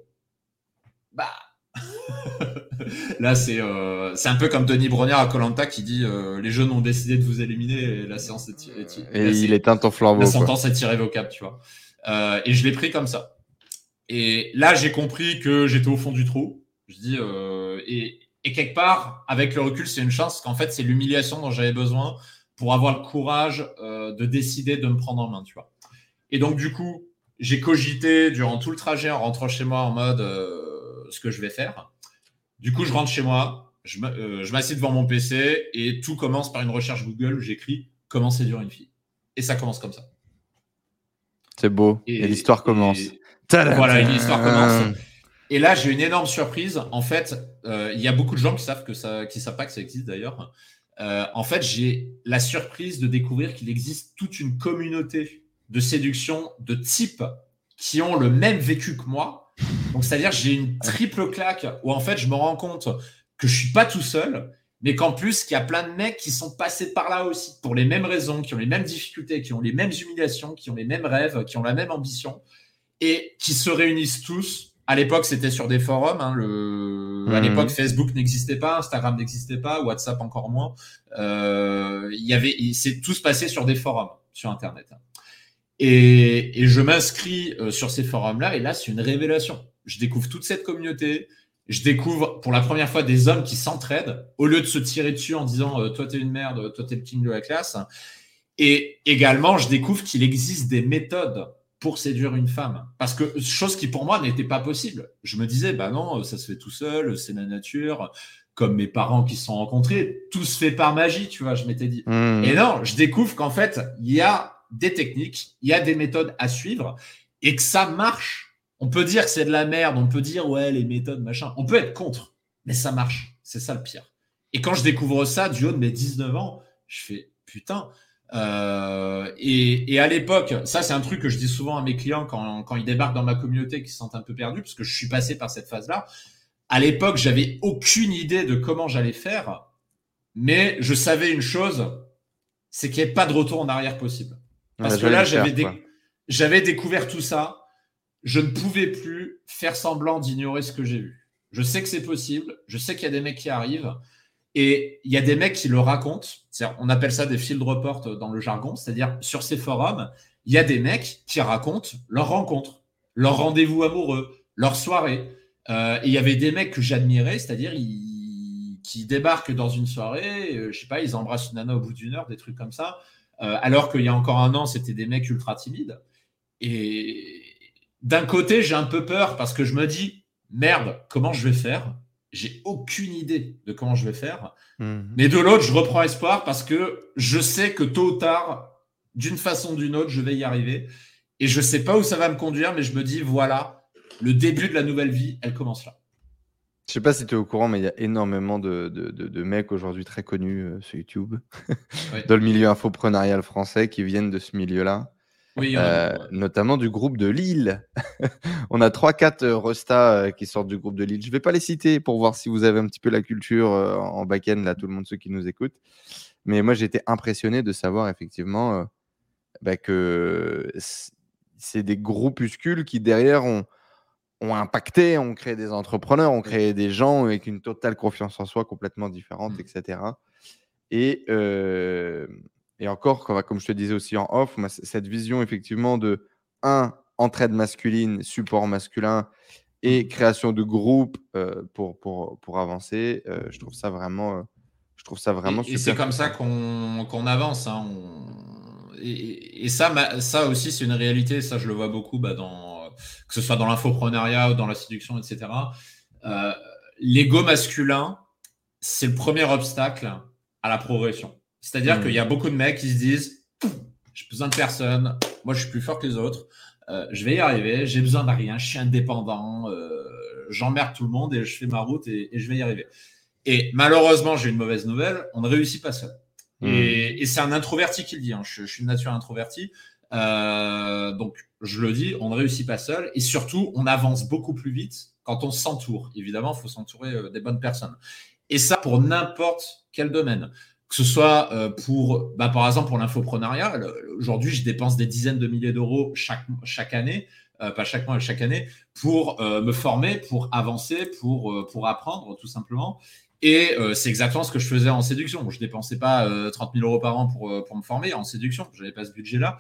Bah. là, c'est euh, c'est un peu comme Denis Brognard à Colanta qui dit Les jeunes ont décidé de vous éliminer et la séance est, est, Et il éteint ton flambeau. La sentence est irrévocable, tu vois. Euh, et je l'ai pris comme ça. Et là, j'ai compris que j'étais au fond du trou. Je dis, euh, et, et, quelque part, avec le recul, c'est une chance qu'en fait, c'est l'humiliation dont j'avais besoin pour avoir le courage euh, de décider de me prendre en main, tu vois. Et donc, du coup, j'ai cogité durant tout le trajet en rentrant chez moi en mode euh, ce que je vais faire. Du coup, je rentre chez moi, je euh, m'assieds devant mon PC et tout commence par une recherche Google où j'écris comment séduire une fille. Et ça commence comme ça. C'est beau. Et, l'histoire commence. voilà, l'histoire commence. Et là, j'ai une énorme surprise. En fait, euh, il y a beaucoup de gens qui savent que ça, qui savent pas que ça existe d'ailleurs. Euh, en fait, j'ai la surprise de découvrir qu'il existe toute une communauté de séduction de types qui ont le même vécu que moi. Donc, c'est-à-dire, j'ai une triple claque où en fait, je me rends compte que je suis pas tout seul mais qu'en plus, qu'il y a plein de mecs qui sont passés par là aussi, pour les mêmes raisons, qui ont les mêmes difficultés, qui ont les mêmes humiliations, qui ont les mêmes rêves, qui ont la même ambition, et qui se réunissent tous. À l'époque, c'était sur des forums. Hein, le... À mhm. l'époque, Facebook n'existait pas, Instagram n'existait pas, WhatsApp encore moins. Euh, il y avait, c'est tout se passé sur des forums sur Internet. Et, et je m'inscris euh, sur ces forums-là, et là, c'est une révélation. Je découvre toute cette communauté, je découvre pour la première fois des hommes qui s'entraident au lieu de se tirer dessus en disant euh, toi t'es une merde, toi t'es le king de la classe. Et également, je découvre qu'il existe des méthodes pour séduire une femme. Parce que chose qui pour moi n'était pas possible. Je me disais bah non, ça se fait tout seul, c'est la nature. Comme mes parents qui se sont rencontrés, tout se fait par magie, tu vois. Je m'étais dit. Mmh. Et non, je découvre qu'en fait il y a des techniques, il y a des méthodes à suivre et que ça marche on peut dire que c'est de la merde, on peut dire ouais, les méthodes, machin. On peut être contre, mais ça marche. C'est ça le pire. Et quand je découvre ça du haut de mes 19 ans, je fais putain. Euh, et, à l'époque, ça c'est un truc que je dis souvent à mes clients quand, ils débarquent dans ma communauté qui se sentent un peu perdus, parce que je suis passé par cette phase-là. À l'époque, j'avais aucune idée de comment j'allais faire, mais je savais une chose, c'est qu'il n'y avait pas de retour en arrière possible. Parce que là, j'avais, découvert tout ça. Je ne pouvais plus faire semblant d'ignorer ce que j'ai vu. Je sais que c'est possible, je sais qu'il y a des mecs qui arrivent, et il y a des mecs qui le racontent. On appelle ça des field reports dans le jargon, c'est-à-dire sur ces forums, il y a des mecs qui racontent leur rencontre, leur rendez-vous amoureux, leur soirée. Euh, et il y avait des mecs que j'admirais, c'est-à-dire qui débarquent dans une soirée, euh, je sais pas, ils embrassent une nana au bout d'une heure, des trucs comme ça, euh, alors qu'il y a encore un an, c'était des mecs ultra timides. Et, d'un côté, j'ai un peu peur parce que je me dis, merde, comment je vais faire? J'ai aucune idée de comment je vais faire. Mhm. Mais de l'autre, je reprends espoir parce que je sais que tôt ou tard, d'une façon ou d'une autre, je vais y arriver. Et je ne sais pas où ça va me conduire, mais je me dis, voilà, le début de la nouvelle vie, elle commence là. Je sais pas si tu es au courant, mais il y a énormément de, de, mecs aujourd'hui très connus euh, sur YouTube, dans le milieu infoprenarial français, qui viennent de ce milieu-là. Euh, notamment du groupe de Lille. on a 3-4 euh, restas euh, qui sortent du groupe de Lille. Je ne vais pas les citer pour voir si vous avez un petit peu la culture en back-end, là, tout le monde, ceux qui nous écoutent. Mais moi, j'étais impressionné de savoir effectivement bah, que c'est des groupuscules qui, derrière, ont, ont impacté, ont créé des entrepreneurs, ont créé des gens avec une totale confiance en soi complètement différente, mmh. etc. Et, et encore, comme je te disais aussi en off, cette vision effectivement de un, entraide masculine, support masculin et mmh. création de groupe euh, pour, pour, pour avancer, euh, je trouve ça vraiment, euh, je trouve ça vraiment et, Et c'est comme ça qu'on avance. Hein, et, ça, ça aussi, c'est une réalité. Ça, je le vois beaucoup bah, dans, que ce soit dans l'infoprenariat ou dans la séduction, etc. L'ego masculin, c'est le premier obstacle à la progression. C'est-à-dire qu'il y a beaucoup de mecs qui se disent j'ai besoin de personne, moi je suis plus fort que les autres, euh, je vais y arriver, j'ai besoin de rien, je suis indépendant, euh, j'emmerde tout le monde et je fais ma route et, je vais y arriver. Et malheureusement, j'ai une mauvaise nouvelle, on ne réussit pas seul. Hmm. Et, c'est un introverti qui le dit, hein. je, suis de nature introvertie. Euh, donc, je le dis, on ne réussit pas seul. Et surtout, on avance beaucoup plus vite quand on s'entoure. Évidemment, il faut s'entourer des bonnes personnes. Et ça, pour n'importe quel domaine que ce soit euh, pour, bah, par exemple, pour l'infoprenariat. Aujourd'hui, je dépense des dizaines de milliers d'euros chaque, année, euh, pas chaque mois, chaque année, pour euh, me former, pour avancer, pour, pour apprendre, tout simplement. Et c'est exactement ce que je faisais en séduction. Je dépensais pas 30 000 euros par an pour, pour me former en séduction. Je n'avais pas ce budget-là.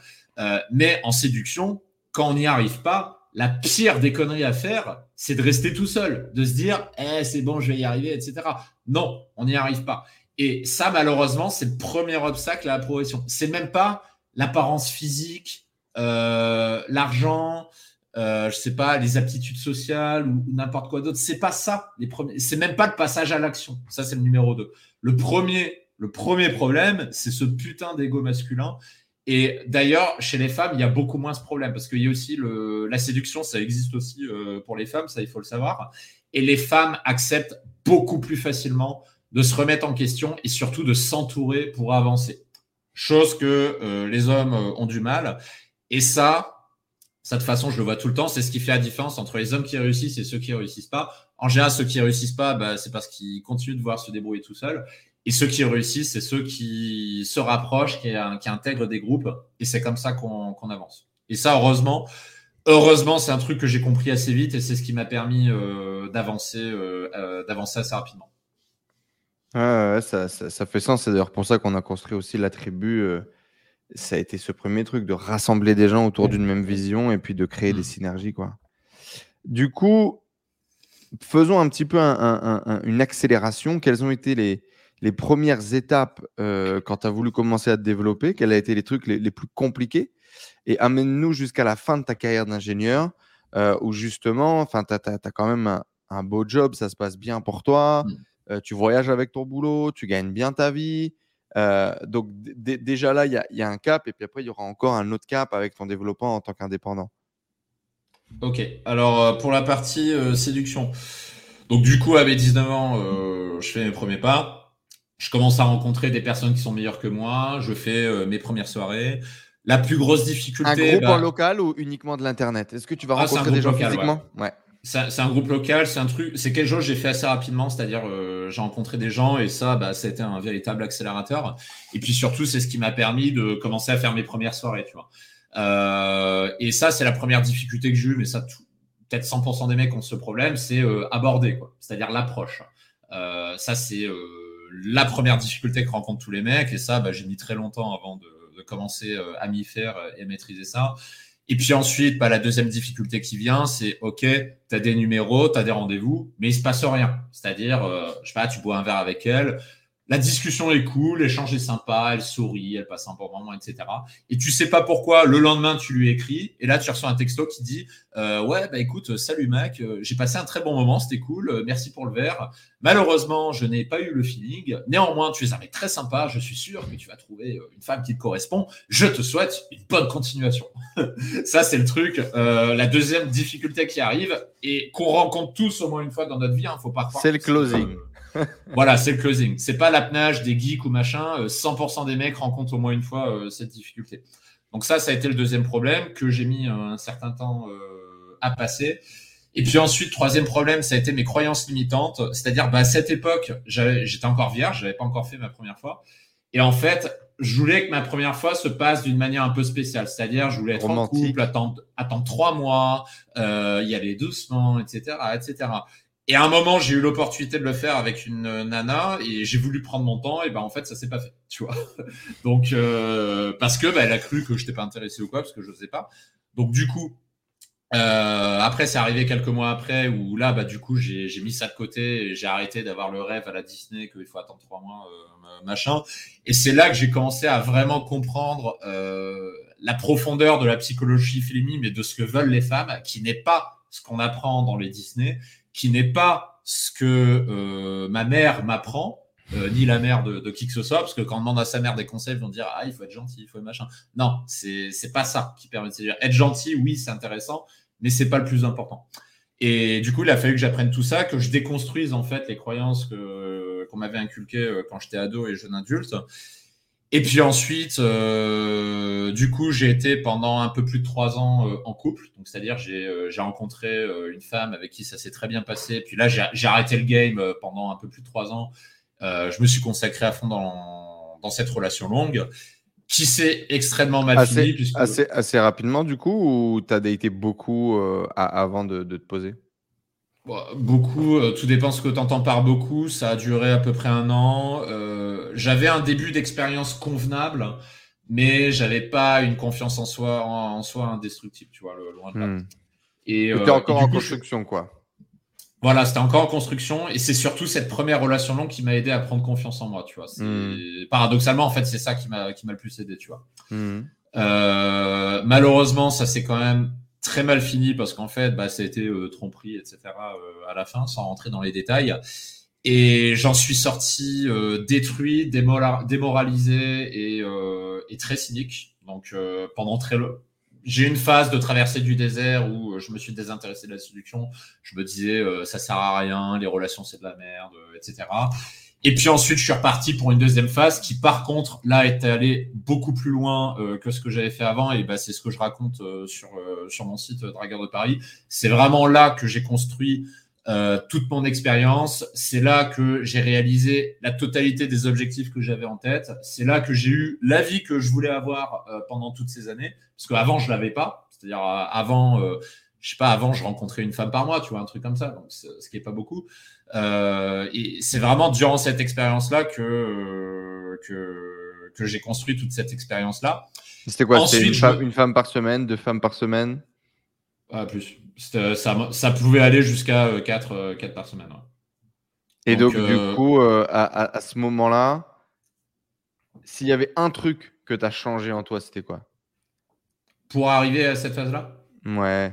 mais en séduction, quand on n'y arrive pas, la pire des conneries à faire, c'est de rester tout seul, de se dire, eh, c'est bon, je vais y arriver, etc. Non, on n'y arrive pas. Et ça, malheureusement, c'est le premier obstacle à la progression. C'est même pas l'apparence physique, euh, l'argent, euh, je sais pas, les aptitudes sociales ou, n'importe quoi d'autre. C'est pas ça. Les premiers, c'est même pas le passage à l'action. Ça, c'est le numéro 2. Le premier, le premier problème, c'est ce putain d'ego masculin. Et d'ailleurs, chez les femmes, il y a beaucoup moins ce problème parce qu'il y a aussi le, la séduction, ça existe aussi euh, pour les femmes, ça il faut le savoir. Et les femmes acceptent beaucoup plus facilement de se remettre en question et surtout de s'entourer pour avancer. Chose que euh, les hommes euh, ont du mal. Et ça, Ça, de façon, je le vois tout le temps. C'est ce qui fait la différence entre les hommes qui réussissent et ceux qui réussissent pas. En général, ceux qui réussissent pas, bah, c'est parce qu'ils continuent de voir se débrouiller tout seuls. Et ceux qui réussissent, c'est ceux qui se rapprochent, qui, intègrent des groupes. Et c'est comme ça qu'on avance. Et ça, heureusement, heureusement, c'est un truc que j'ai compris assez vite et c'est ce qui m'a permis euh, d'avancer, euh, euh, d'avancer assez rapidement. Ouais, ça, ça, fait sens. C'est d'ailleurs pour ça qu'on a construit aussi la tribu. Ça a été ce premier truc de rassembler des gens autour d'une même vision et puis de créer des mmh. synergies. Quoi. Du coup, faisons un petit peu une accélération. Quelles ont été les, les premières étapes euh, quand tu as voulu commencer à te développer? Quels ont été les trucs les, plus compliqués? Et amène-nous jusqu'à la fin de ta carrière d'ingénieur euh, où justement, tu as, quand même un, beau job, ça se passe bien pour toi, mmh. euh, tu voyages avec ton boulot, tu gagnes bien ta vie. Donc déjà là, il y, a un cap et puis après, il y aura encore un autre cap avec ton développement en tant qu'indépendant. Ok, alors pour la partie séduction. Donc du coup, à mes 19 ans, je fais mes premiers pas je commence à rencontrer des personnes qui sont meilleures que moi. Je fais euh, mes premières soirées. La plus grosse difficulté. Un groupe bah, en local ou uniquement de l'internet? Est-ce que tu vas ah, rencontrer des gens physiquement? ouais. C'est un groupe local, c'est un c'est quelque chose que j'ai fait assez rapidement, c'est-à-dire euh, j'ai rencontré des gens et ça, bah, un véritable accélérateur. Et puis surtout, c'est ce qui m'a permis de commencer à faire mes premières soirées, tu vois. Euh, et ça, c'est la première difficulté que j'ai eue, mais ça, peut-être 100% des mecs ont ce problème, c'est aborder, quoi. C'est-à-dire l'approche. ça, c'est la première difficulté que rencontrent tous les mecs. Et ça, bah, j'ai mis très longtemps avant de, commencer euh, à m'y faire euh, et maîtriser ça. Et puis ensuite, bah, la deuxième difficulté qui vient, c'est OK, tu as des numéros, tu as des rendez-vous, mais il se passe rien. C'est-à-dire, euh, je sais pas, tu bois un verre avec elle, la discussion est cool, l'échange est sympa, elle sourit, elle passe un bon moment, etc. Et tu sais pas pourquoi, le lendemain, tu lui écris, et là, tu reçois un texto qui dit euh, Ouais, bah écoute, salut mec, euh, j'ai passé un très bon moment, c'était cool, euh, merci pour le verre. Malheureusement, je n'ai pas eu le feeling. Néanmoins, tu es un mec très sympa, je suis sûr que tu vas trouver une femme qui te correspond. Je te souhaite une bonne continuation. Ça, c'est le truc. la deuxième difficulté qui arrive, et qu'on rencontre tous au moins une fois dans notre vie, hein, faut pas. C'est le closing voilà, c'est le closing. C'est pas l'apnage des geeks ou machin. 100% euh, des mecs rencontrent au moins une fois euh, cette difficulté. Donc ça, ça a été le deuxième problème que j'ai mis euh, un certain temps à passer. Et puis ensuite, troisième problème, ça a été mes croyances limitantes. C'est-à-dire, bah, à cette époque, j'étais encore vierge, j'avais pas encore fait ma première fois. Et en fait, je voulais que ma première fois se passe d'une manière un peu spéciale. C'est-à-dire, je voulais être en couple, attendre, attendre trois mois, euh, y aller doucement, etc., etc. Et à un moment, j'ai eu l'opportunité de le faire avec une nana et j'ai voulu prendre mon temps et ben en fait ça s'est pas fait, tu vois. Donc euh, parce que bah, elle a cru que je n'étais pas intéressé ou quoi parce que je sais pas. Donc du coup, euh, après c'est arrivé quelques mois après où là bah du coup j'ai mis ça de côté j'ai arrêté d'avoir le rêve à la Disney qu'il faut attendre trois mois euh, machin. Et c'est là que j'ai commencé à vraiment comprendre euh, la profondeur de la psychologie féminine mais de ce que veulent les femmes, qui n'est pas ce qu'on apprend dans les Disney qui n'est pas ce que euh, ma mère m'apprend, euh, ni la mère de, qui que ce soit, parce que quand on demande à sa mère des conseils, ils vont dire ah il faut être gentil, il faut être machin. Non, c'est pas ça qui permet de se dire être gentil, oui c'est intéressant, mais c'est pas le plus important. Et du coup, il a fallu que j'apprenne tout ça, que je déconstruise en fait les croyances qu'on m'avait inculquées euh, quand j'étais ado et jeune adulte, et puis ensuite, euh, du coup, j'ai été pendant un peu plus de trois ans euh, en couple. Donc, c'est-à-dire, j'ai euh, rencontré une femme avec qui ça s'est très bien passé. Puis là, j'ai arrêté le game pendant un peu plus de trois ans. je me suis consacré à fond dans, dans cette relation longue qui s'est extrêmement mal assez, Assez, assez, rapidement, du coup, ou tu as été beaucoup avant de, de, te poser? Beaucoup, tout dépend ce que tu entends par beaucoup. Ça a duré à peu près un an j'avais un début d'expérience convenable, mais j'avais pas une confiance en soi, en, soi indestructible, tu vois, le, loin de là. Hmm. Et euh, encore en construction, quoi. Voilà, c'était encore en construction, et c'est surtout cette première relation longue qui m'a aidé à prendre confiance en moi, tu vois. Hmm. Paradoxalement, en fait, c'est ça qui m'a qui m'a le plus aidé, tu vois. Hmm. Euh, malheureusement, ça s'est quand même très mal fini parce qu'en fait, bah, ça a été euh, tromperie, etc. à la fin, sans rentrer dans les détails. Et j'en suis sorti euh, détruit, démoralisé et, euh, et, très cynique. Donc euh, pendant très long, j'ai une phase de traversée du désert où je me suis désintéressé de la séduction. Je me disais ça sert à rien, les relations c'est de la merde, etc. Et puis ensuite, je suis reparti pour une deuxième phase qui, par contre, là, est allée beaucoup plus loin euh, que ce que j'avais fait avant. Et bah, c'est ce que je raconte euh, sur, euh, sur mon site Dragueur de Paris. C'est vraiment là que j'ai construit toute mon expérience. C'est là que j'ai réalisé la totalité des objectifs que j'avais en tête. C'est là que j'ai eu la vie que je voulais avoir pendant toutes ces années. Parce qu'avant, je l'avais pas. C'est-à-dire, avant, je sais pas, avant, je rencontrais une femme par mois, tu vois, un truc comme ça. Donc, ce qui est pas beaucoup. Euh, et c'est vraiment durant cette expérience-là que, euh, que, que j'ai construit toute cette expérience-là. C'était quoi? C'était une, femme par semaine, deux femmes par semaine? Ah, Plus. Ça, ça, pouvait aller jusqu'à 4, euh, 4 par semaine. Et donc, du coup, à, à, ce moment-là, s'il y avait un truc que tu as changé en toi, c'était quoi? Pour arriver à cette phase-là? Ouais.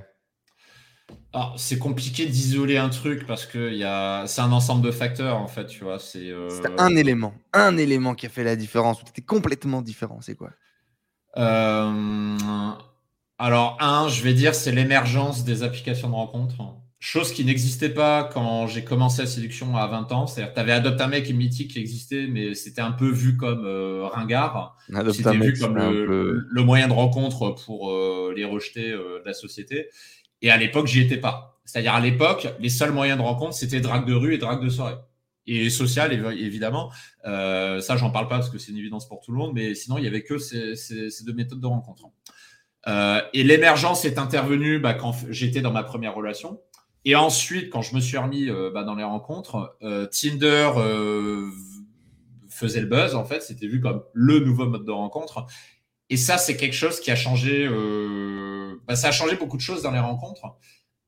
Alors, c'est compliqué d'isoler un truc parce que y a... c'est un ensemble de facteurs en fait, tu vois. C'est euh... un élément, un élément qui a fait la différence, ou qui était complètement différent, c'est quoi? Euh... Alors, un, je vais dire, c'est l'émergence des applications de rencontre. Chose qui n'existait pas quand j'ai commencé la séduction à 20 ans. C'est-à-dire, tu avais Adopt un mec et Mythique qui existait, mais c'était un peu vu comme euh, ringard. C'était vu comme le, le, moyen de rencontre pour les rejeter de la société. Et à l'époque, j'y étais pas. C'est-à-dire à l'époque, les seuls moyens de rencontre, c'était drague de rue et drague de soirée. Et social, évidemment. Euh, ça, j'en parle pas parce que c'est une évidence pour tout le monde, mais sinon, il y avait que ces, deux méthodes de rencontre. Euh, et l'émergence est intervenue bah, quand j'étais dans ma première relation. Et ensuite, quand je me suis remis euh, bah, dans les rencontres, euh, Tinder faisait le buzz, en fait. C'était vu comme le nouveau mode de rencontre. Et ça, c'est quelque chose qui a changé. Euh, bah, ça a changé beaucoup de choses dans les rencontres.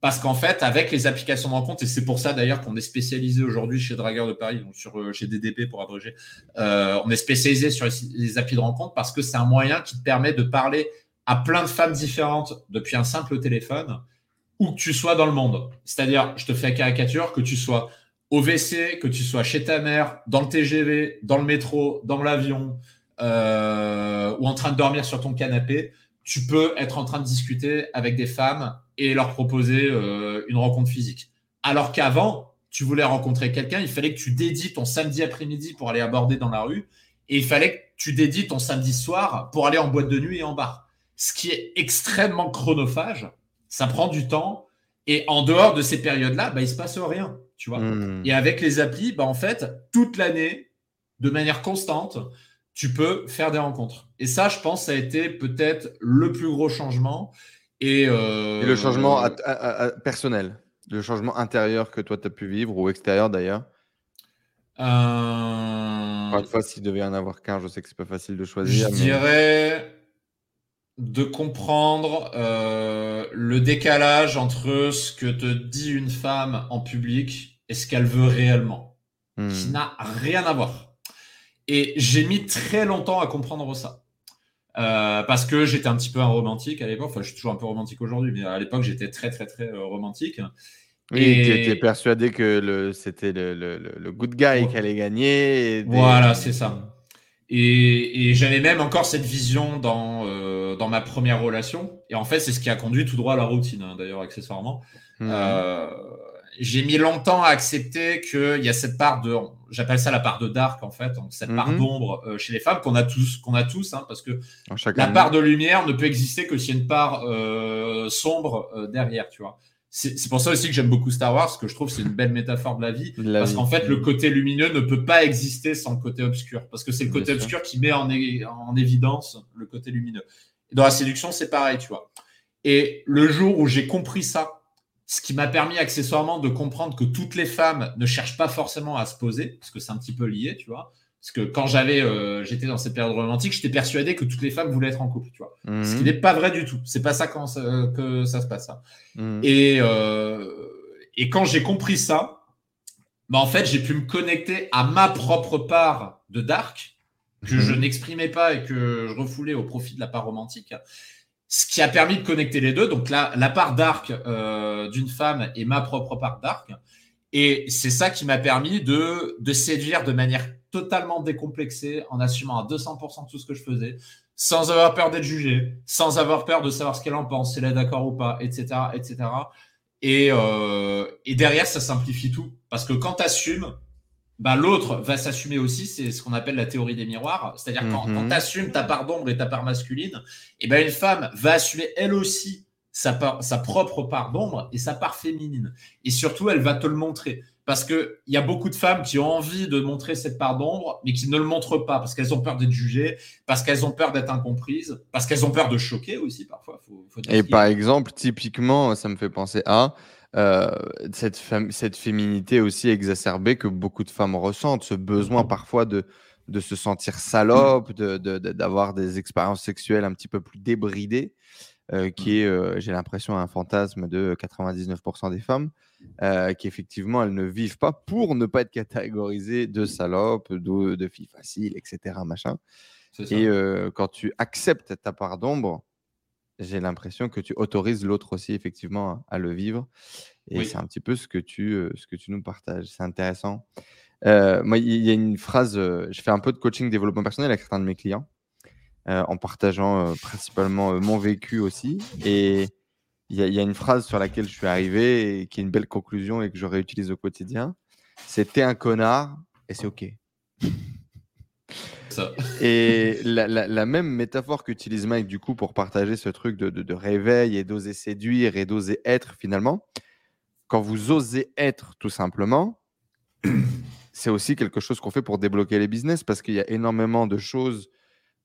Parce qu'en fait, avec les applications de rencontre, et c'est pour ça d'ailleurs qu'on est spécialisé aujourd'hui chez Dragueur de Paris, donc sur, euh, chez DDP pour abréger, euh, on est spécialisé sur les, les applis de rencontre parce que c'est un moyen qui te permet de parler à plein de femmes différentes depuis un simple téléphone, où que tu sois dans le monde. C'est-à-dire, je te fais la caricature, que tu sois au WC, que tu sois chez ta mère, dans le TGV, dans le métro, dans l'avion, euh, ou en train de dormir sur ton canapé, tu peux être en train de discuter avec des femmes et leur proposer euh, une rencontre physique. Alors qu'avant, tu voulais rencontrer quelqu'un, il fallait que tu dédies ton samedi après-midi pour aller aborder dans la rue, et il fallait que tu dédies ton samedi soir pour aller en boîte de nuit et en bar. Ce qui est extrêmement chronophage, ça prend du temps, et en dehors de ces périodes-là, bah, il se passe rien, tu vois. Mmh. Et avec les applis, bah, en fait, toute l'année, de manière constante, tu peux faire des rencontres. Et ça, je pense, ça a été peut-être le plus gros changement. Et, euh, le changement personnel, le changement intérieur que toi, tu as pu vivre, ou extérieur d'ailleurs euh... Encore une fois, s'il devait y en avoir qu'un, je sais que c'est pas facile de choisir. Je dirais de comprendre euh, le décalage entre ce que te dit une femme en public et ce qu'elle veut réellement, hmm. qui n'a rien à voir. Et j'ai mis très longtemps à comprendre ça. Euh, parce que j'étais un petit peu un romantique à l'époque. Enfin, je suis toujours un peu romantique aujourd'hui, mais à l'époque, j'étais très, très, très euh, romantique. Oui, et... tu étais persuadé que c'était le, le, le, good guy qui allait gagner. Voilà, c'est ça. Et, et j'avais même encore cette vision dans, euh, dans ma première relation. Et en fait, c'est ce qui a conduit tout droit à la routine, hein, d'ailleurs, accessoirement. Mmh. J'ai mis longtemps à accepter qu'il y a cette part de, j'appelle ça la part de dark en fait, cette part mhm. d'ombre euh, chez les femmes qu'on a tous, qu'on a tous, hein, parce que la part de lumière ne peut exister que s'il y a une part euh, sombre euh, derrière, tu vois. C'est pour ça aussi que j'aime beaucoup Star Wars, parce que je trouve c'est une belle métaphore de la vie, parce qu'en fait le côté lumineux ne peut pas exister sans le côté obscur, parce que c'est le côté obscur qui met en, en évidence le côté lumineux. Dans la séduction, c'est pareil, tu vois. Et le jour où j'ai compris ça, ce qui m'a permis accessoirement de comprendre que toutes les femmes ne cherchent pas forcément à se poser, parce que c'est un petit peu lié, tu vois. Parce que quand j'avais, euh, j'étais dans cette période romantique, j'étais persuadé que toutes les femmes voulaient être en couple, tu vois. Ce qui mhm. n'est pas vrai du tout. C'est pas ça quand que ça se passe. Ça. Mhm. Et euh, et quand j'ai compris ça, bah en fait j'ai pu me connecter à ma propre part de dark que je mhm. n'exprimais pas et que je refoulais au profit de la part romantique ce qui a permis de connecter les deux. Donc là, la part d'arc euh, d'une femme et ma propre part d'arc. Et c'est ça qui m'a permis de, séduire de manière totalement décomplexée, en assumant à 200% tout ce que je faisais, sans avoir peur d'être jugé, sans avoir peur de savoir ce qu'elle en pense, si elle est d'accord ou pas, etc., etc. Et, euh, et derrière, ça simplifie tout. Parce que quand tu assumes, bah, l'autre va s'assumer aussi, c'est ce qu'on appelle la théorie des miroirs. C'est-à-dire quand, Mhm. tu assumes ta part d'ombre et ta part masculine, et ben une femme va assumer elle aussi sa, part- sa propre part d'ombre et sa part féminine. Et surtout, elle va te le montrer. Parce qu'il y a beaucoup de femmes qui ont envie de montrer cette part d'ombre, mais qui ne le montrent pas parce qu'elles ont peur d'être jugées, parce qu'elles ont peur d'être incomprises, parce qu'elles ont peur de choquer aussi parfois. Faut, faut dire Et par exemple, typiquement, ça me fait penser à euh, cette, cette féminité aussi exacerbée que beaucoup de femmes ressentent, ce besoin parfois de, de se sentir salope, de- de- de- d'avoir des expériences sexuelles un petit peu plus débridées, euh, qui est, euh, j'ai l'impression, un fantasme de 99% des femmes, euh, qui effectivement, elles ne vivent pas pour ne pas être catégorisées de salopes, de, de filles faciles, etc. Machin. Et quand tu acceptes ta part d'ombre, j'ai l'impression que tu autorises l'autre aussi effectivement à, à le vivre. Et Oui. c'est un petit peu ce que tu, euh, ce que tu nous partages. C'est intéressant. Euh, moi, il y a une phrase, euh, je fais un peu de coaching développement personnel avec certains de mes clients, en partageant principalement mon vécu aussi. Et il y, a- il y a une phrase sur laquelle je suis arrivé et qui est une belle conclusion et que je réutilise au quotidien. T'es un connard et c'est OK. Et la, même métaphore qu'utilise Mike du coup pour partager ce truc de, réveil et d'oser séduire et d'oser être finalement, quand vous osez être tout simplement, c'est aussi quelque chose qu'on fait pour débloquer les business parce qu'il y a énormément de choses,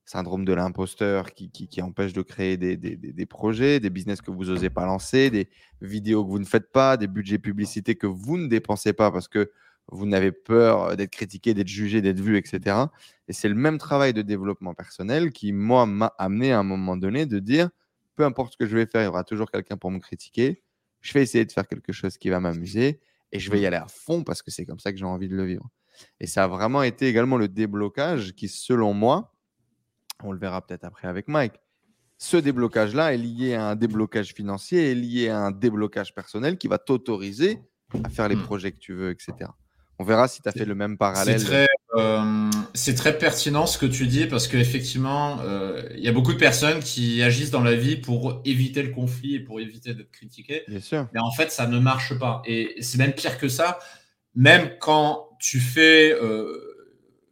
syndrome de l'imposteur qui, empêche de créer des, des- projets, des business que vous n'osez pas lancer, des vidéos que vous ne faites pas, des budgets publicités que vous ne dépensez pas parce que vous n'avez peur d'être critiqué, d'être jugé, d'être vu, etc. Et c'est le même travail de développement personnel qui, moi, m'a amené à un moment donné de dire, peu importe ce que je vais faire, il y aura toujours quelqu'un pour me critiquer. Je vais essayer de faire quelque chose qui va m'amuser et je vais y aller à fond parce que c'est comme ça que j'ai envie de le vivre. Et ça a vraiment été également le déblocage qui, selon moi, on le verra peut-être après avec Mike, ce déblocage-là est lié à un déblocage financier, est lié à un déblocage personnel qui va t'autoriser à faire les Mm. projets que tu veux, etc. On verra si tu as fait le même parallèle. très, euh, c'est très pertinent ce que tu dis parce qu'effectivement, euh, il y a beaucoup de personnes qui agissent dans la vie pour éviter le conflit et pour éviter d'être critiquées. Bien sûr. Mais en fait, ça ne marche pas. Et c'est même pire que ça. Même quand tu fais, euh,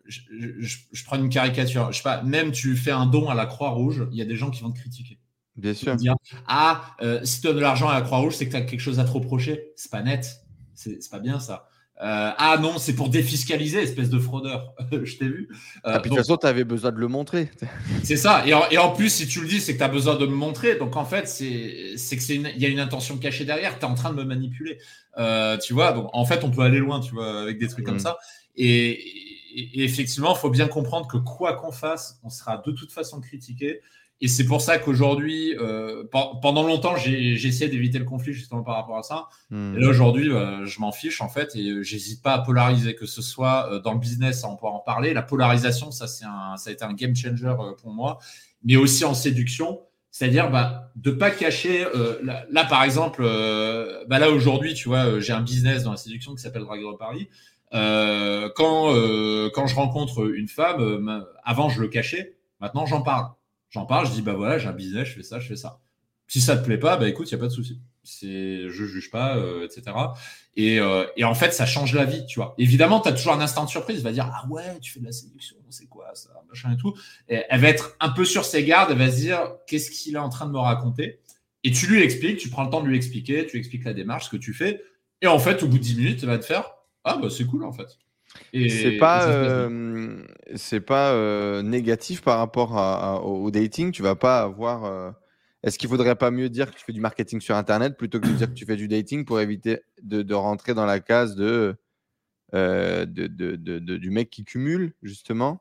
je, je- je prends une caricature, je sais pas, même tu fais un don à la Croix-Rouge, il y a des gens qui vont te critiquer. Bien Ils sûr. dire, ah, si tu donnes de l'argent à la Croix-Rouge, c'est que tu as quelque chose à te reprocher. C'est pas net. C'est c'est pas bien ça. Euh, ah non, c'est pour défiscaliser, espèce de fraudeur. je t'ai vu. Euh, Ah, puis de toute façon, tu avais besoin de le montrer. c'est ça. Et en, et en plus, si tu le dis, c'est que tu as besoin de me montrer. Donc en fait, c'est c'est que c'est une- il y a une intention cachée derrière. Tu es en train de me manipuler. Euh, tu vois. Donc en fait, on peut aller loin, tu vois, avec des trucs comme Mhm. ça. Et, et- et effectivement, il faut bien comprendre que quoi qu'on fasse, on sera de toute façon critiqué. Et c'est pour ça qu'aujourd'hui, euh, pen- pendant longtemps, essayé d'éviter le conflit justement par rapport à ça. Hmm. Et là aujourd'hui, euh, je m'en fiche en fait et euh, j'hésite pas à polariser, que ce soit euh, dans le business, on pourra en parler. La polarisation, ça c'est un, ça a été un game changer euh, pour moi, mais aussi en séduction, c'est-à-dire bah, de pas cacher. euh, là, là, par exemple, bah, là aujourd'hui, tu vois, j'ai un business dans la séduction qui s'appelle Dragueur Paris. Euh, quand euh, quand je rencontre une femme, avant je le cachais, maintenant j'en parle. J'en parle, je dis bah voilà, j'ai un business, je fais ça, je fais ça. Si ça te plaît pas, bah écoute, il y a pas de souci. C'est, je juge pas, euh, etc. Et, euh, et en fait, ça change la vie, tu vois. Évidemment, tu as toujours un instant de surprise. Il va dire, ah ouais, tu fais de la séduction, c'est quoi ça, machin et tout. Elle va être un peu sur ses gardes, elle va se dire, qu'est-ce qu'il est en train de me raconter? Et tu lui expliques, tu prends le temps de lui expliquer, tu expliques la démarche, ce que tu fais. Et en fait, au bout de 10 minutes, elle va te faire, ah bah c'est cool en fait. C'est pas, euh, c'est pas euh, négatif par rapport à- à- au dating. Tu vas pas avoir. euh, Est-ce qu'il faudrait pas mieux dire que tu fais du marketing sur Internet plutôt que de dire que tu fais du dating pour éviter de, de rentrer dans la case de- de- du mec qui cumule justement?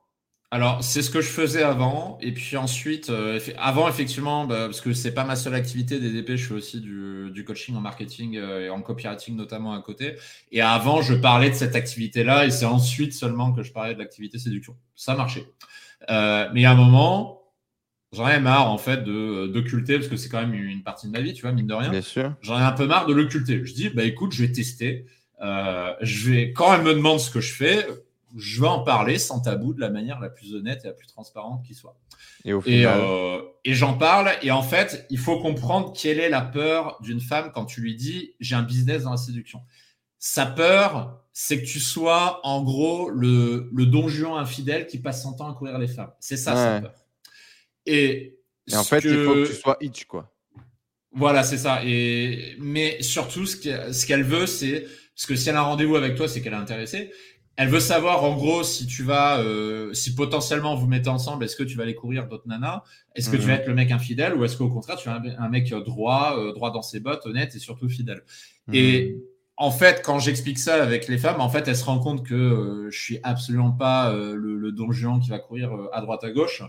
Alors, c'est ce que je faisais avant. Et puis ensuite, euh, avant, effectivement, bah, parce que c'est pas ma seule activité DDP, je fais aussi du, du coaching en marketing euh, et en copywriting notamment à côté. Et avant, je parlais de cette activité-là et c'est ensuite seulement que je parlais de l'activité séduction. Ça marchait. Euh, mais à un moment, j'en ai marre en fait de d'occulter parce que c'est quand même une partie de ma vie, tu vois, mine de rien. Bien sûr. J'en ai un peu marre de l'occulter. Je dis, bah écoute, je vais tester. Euh, je vais, quand elle me demande ce que je fais, je vais en parler sans tabou, de la manière la plus honnête et la plus transparente qui soit. Et au Et, final, euh, et j'en parle. Et en fait, il faut comprendre quelle est la peur d'une femme quand tu lui dis, j'ai un business dans la séduction. sa peur, c'est que tu sois en gros le, le don infidèle qui passe son temps à courir les femmes. C'est ça sa peur. Et, en fait, il faut que tu sois itch, quoi. Voilà, c'est ça. Et mais surtout, ce qu'elle veut, c'est parce que si elle a un rendez-vous avec toi, c'est qu'elle est intéressée. Elle veut savoir, en gros, si tu vas, euh, si potentiellement vous mettez ensemble, est-ce que tu vas aller courir d'autres nanas? Est-ce que tu vas mhm. être le mec infidèle ou est-ce qu'au contraire, tu es un, mec droit, euh, droit dans ses bottes, honnête et surtout fidèle? Et mhm en fait, quand j'explique ça avec les femmes, en fait, elles se rendent compte que euh, je suis absolument pas euh, le, le don qui va courir euh, à droite à gauche.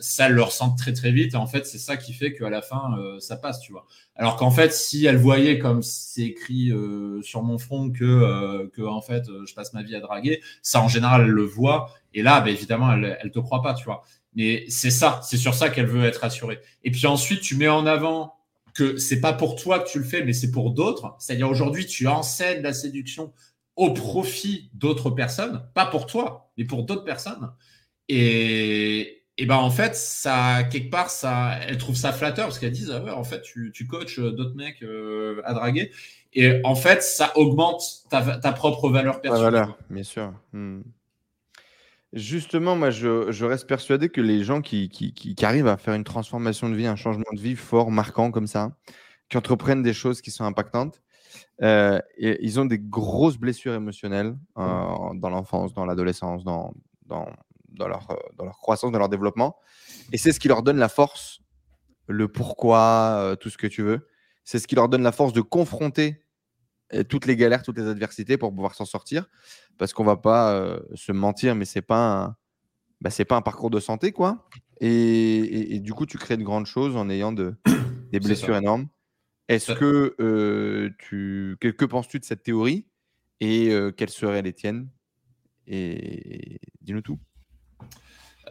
ça, elles le ressentent très très vite. Et en fait, c'est ça qui fait qu'à la fin, ça passe, tu vois. Alors qu'en fait, si elles voyaient comme c'est écrit sur mon front que, que en fait, je passe ma vie à draguer, ça en général, elles le voient. Et là, bah, évidemment, elles, elles te croient pas, tu vois. Mais c'est ça, c'est sur ça qu'elle veut être assurée. Et puis ensuite, tu mets en avant que c'est pas pour toi que tu le fais, mais c'est pour d'autres. C'est-à-dire aujourd'hui, tu enseignes la séduction au profit d'autres personnes, pas pour toi, mais pour d'autres personnes. Et, et ben en fait, ça quelque part, ça, elles trouvent ça flatteur parce qu'elles disent ah ouais, en fait, tu, tu coaches d'autres mecs euh, à draguer. Et en fait, ça augmente ta, ta propre valeur personnelle. valeur, bien sûr. Hmm. Justement, moi, je, reste persuadé que les gens qui, arrivent à faire une transformation de vie, un changement de vie fort, marquant comme ça, qui entreprennent des choses qui sont impactantes, euh, et ils ont des grosses blessures émotionnelles euh, dans l'enfance, dans l'adolescence, dans, dans, leur, euh, dans leur croissance, dans leur développement. Et c'est ce qui leur donne la force, le pourquoi, tout ce que tu veux. C'est ce qui leur donne la force de confronter toutes les galères, toutes les adversités pour pouvoir s'en sortir. Parce qu'on va pas euh, se mentir, mais c'est pas un, bah, c'est pas un parcours de santé, quoi. Et, du coup, tu crées de grandes choses en ayant de, des blessures énormes. Est-ce que euh, tu, que, penses-tu de cette théorie? Et euh, quelles seraient les tiennes? Et dis-nous tout.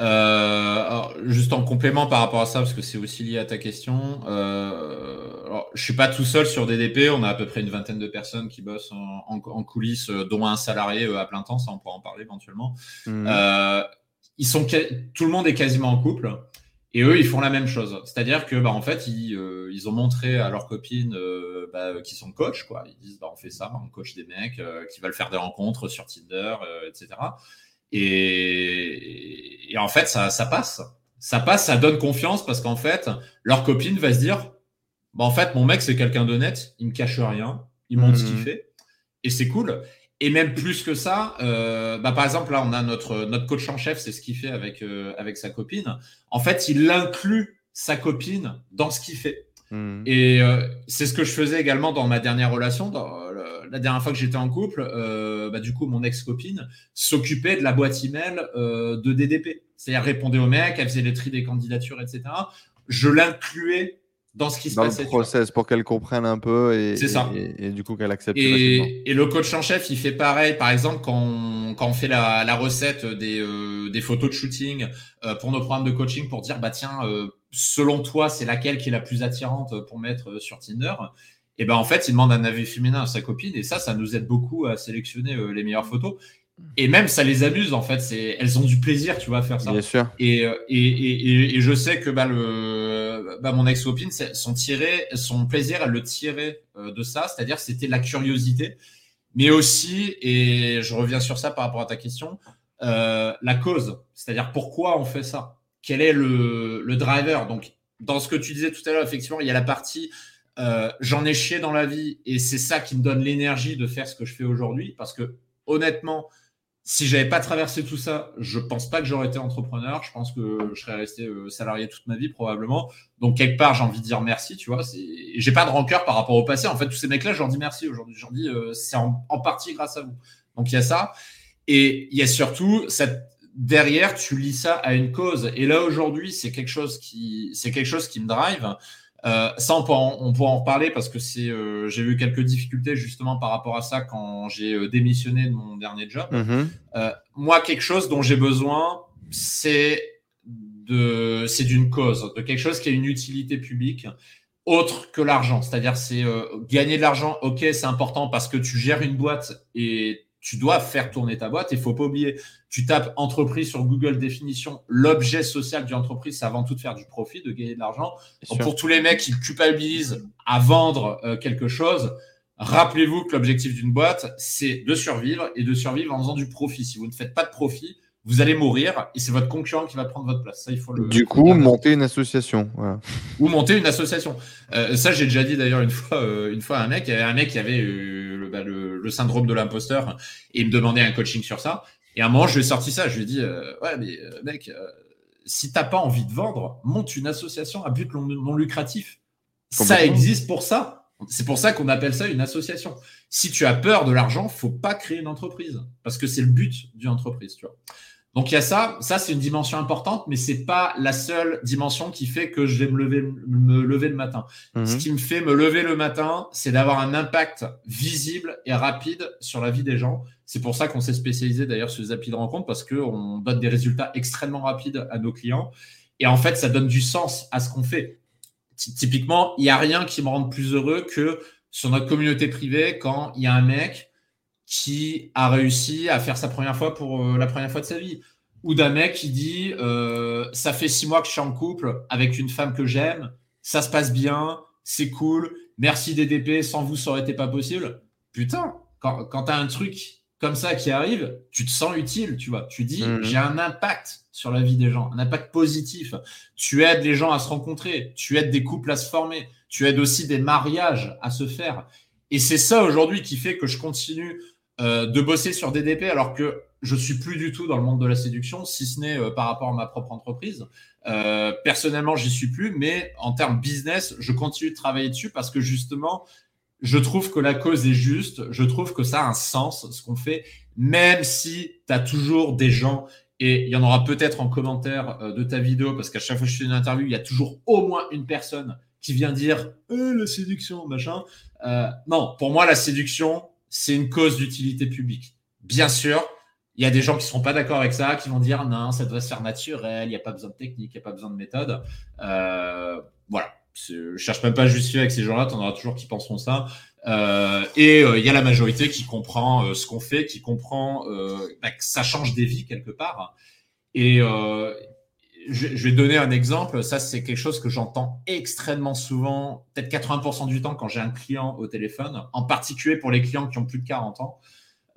Euh, juste en complément par rapport à ça, parce que c'est aussi lié à ta question. Euh, alors, je suis pas tout seul sur DDP. On a à peu près une vingtaine de personnes qui bossent en, coulisses, euh, dont un salarié euh, à plein temps. Ça, on pourra en parler éventuellement. Mmh. Euh, ils sont tout le monde est quasiment en couple. Et eux, ils font la même chose. C'est-à-dire que, bah, en fait, ils, ils ont montré à leurs copines bah, qui sont coachs, quoi. Ils disent, bah, on fait ça, on coach des mecs qui veulent faire des rencontres sur Tinder, etc. Et, en fait, ça, ça, passe. Ça passe, ça donne confiance parce qu'en fait, leur copine va se dire bah, en fait, mon mec, c'est quelqu'un d'honnête, il me cache rien, il montre ce qu'il mhm. fait, et c'est cool. Et même plus que ça, euh, bah, par exemple, là, on a notre, notre coach en chef, c'est ce qu'il fait avec, euh, avec sa copine. En fait, il inclut sa copine dans ce qu'il fait. Mhm. Et euh, c'est ce que je faisais également dans ma dernière relation. Dans, la dernière fois que j'étais en couple, euh, bah, du coup, mon ex-copine s'occupait de la boîte email euh, de DDP. C'est-à-dire répondait aux mecs, elle faisait les tri des candidatures, etc. Je l'incluais dans ce qui se passait. Dans le process pour qu'elle comprenne un peu et, ça. Et, du coup qu'elle accepte. Et, le coach en chef, il fait pareil. Par exemple, quand on, quand on fait la, la recette des, euh, des photos de shooting euh, pour nos programmes de coaching pour dire, bah tiens, euh, selon toi, c'est laquelle qui est la plus attirante pour mettre sur Tinder? Et ben en fait, il demande un avis féminin à sa copine et ça, ça nous aide beaucoup à sélectionner euh, les meilleures photos. Et même ça les amuse en fait, c'est elles ont du plaisir, tu vois, à faire ça. Bien sûr. Et, euh, et, et, et je sais que bah, le, bah, mon ex-copine, son tiré, son plaisir, elle le tirait euh, de ça, c'est-à-dire c'était la curiosité, mais aussi, et je reviens sur ça par rapport à ta question, euh, la cause, c'est-à-dire pourquoi on fait ça, quel est le, le driver? Donc dans ce que tu disais tout à l'heure, effectivement, il y a la partie euh, j'en ai chié dans la vie et c'est ça qui me donne l'énergie de faire ce que je fais aujourd'hui parce que honnêtement, si j'avais pas traversé tout ça, je pense pas que j'aurais été entrepreneur. Je pense que je serais resté euh, salarié toute ma vie probablement. Donc quelque part, j'ai envie de dire merci, tu vois. J'ai pas de rancœur par rapport au passé. En fait, tous ces mecs-là, je leur dis merci aujourd'hui. Je leur dis euh, c'est en, en, partie grâce à vous. Donc il y a ça et il y a surtout cette derrière, tu lis ça à une cause. Et là aujourd'hui, c'est quelque chose qui c'est quelque chose qui me drive. Euh, ça, on pourra, en, on en reparler parce que c'est, euh, j'ai eu quelques difficultés justement par rapport à ça quand j'ai euh, démissionné de mon dernier job. Mhm. moi, quelque chose dont j'ai besoin, c'est de, c'est d'une cause, de quelque chose qui a une utilité publique autre que l'argent. C'est-à-dire, c'est gagner de l'argent. Ok, c'est important parce que tu gères une boîte et tu dois faire tourner ta boîte. Il faut pas oublier, tu tapes entreprise sur Google définition, l'objet social d'une entreprise, c'est avant tout de faire du profit, de gagner de l'argent. Pour tous les mecs qui culpabilisent à vendre euh, quelque chose, Rappelez-vous que l'objectif d'une boîte, c'est de survivre et de survivre en faisant du profit. Si vous ne faites pas de profit, vous allez mourir et c'est votre concurrent qui va prendre votre place. Ça, il faut le, du coup, monter une association. Ou monter une association. Euh, ça, j'ai déjà dit d'ailleurs une fois, euh, une fois à un mec, il y avait un mec qui avait euh, bah, le, le, syndrome de l'imposteur et il me demandait un coaching sur ça. Et à un moment, je lui ai sorti ça. Je lui ai dit, ouais, mais mec, si t'as pas envie de vendre, monte une association à but non lucratif. Ça existe pour ça. C'est pour ça qu'on appelle ça une association. Si tu as peur de l'argent, faut pas créer une entreprise parce que c'est le but d'une entreprise, tu vois. Donc il y a ça, ça c'est une dimension importante, mais c'est pas la seule dimension qui fait que je vais me lever, me lever le matin. Mhm. Ce qui me fait me lever le matin, c'est d'avoir un impact visible et rapide sur la vie des gens. C'est pour ça qu'on s'est spécialisé d'ailleurs sur les applis de rencontre parce qu'on donne des résultats extrêmement rapides à nos clients. Et en fait, ça donne du sens à ce qu'on fait. Typiquement, il n'y a rien qui me rende plus heureux que sur notre communauté privée quand il y a un mec qui a réussi à faire sa première fois pour euh, la première fois de sa vie. Ou d'un mec qui dit euh, Ça fait six mois que je suis en couple avec une femme que j'aime, ça se passe bien, c'est cool, merci DDP, sans vous, ça aurait été pas possible. Putain, quand, quand tu as un truc comme ça qui arrive, tu te sens utile, tu vois. Tu dis, mhm. j'ai un impact sur la vie des gens, un impact positif. Tu aides les gens à se rencontrer, tu aides des couples à se former, tu aides aussi des mariages à se faire. Et c'est ça aujourd'hui qui fait que je continue euh, de bosser sur DDP alors que je suis plus du tout dans le monde de la séduction, si ce n'est euh, par rapport à ma propre entreprise. Euh, personnellement, j'y suis plus, mais en termes business, je continue de travailler dessus parce que justement, je trouve que la cause est juste, je trouve que ça a un sens, ce qu'on fait, même si tu as toujours des gens, et il y en aura peut-être en commentaire de ta vidéo, parce qu'à chaque fois que je fais une interview, il y a toujours au moins une personne qui vient dire la séduction, machin. non, pour moi, la séduction, c'est une cause d'utilité publique. Bien sûr, il y a des gens qui ne seront pas d'accord avec ça, qui vont dire non, ça doit se faire naturel, il n'y a pas besoin de technique, il n'y a pas besoin de méthode. Euh, voilà. Je ne cherche même pas à justifier avec ces gens-là, tu en auras toujours qui penseront ça. Euh, et euh, il y a la majorité qui comprend ce qu'on fait, qui comprend bah, que ça change des vies quelque part. Et, je, vais donner un exemple. Ça, c'est quelque chose que j'entends extrêmement souvent, peut-être 80% du temps quand j'ai un client au téléphone, en particulier pour les clients qui ont plus de 40 ans.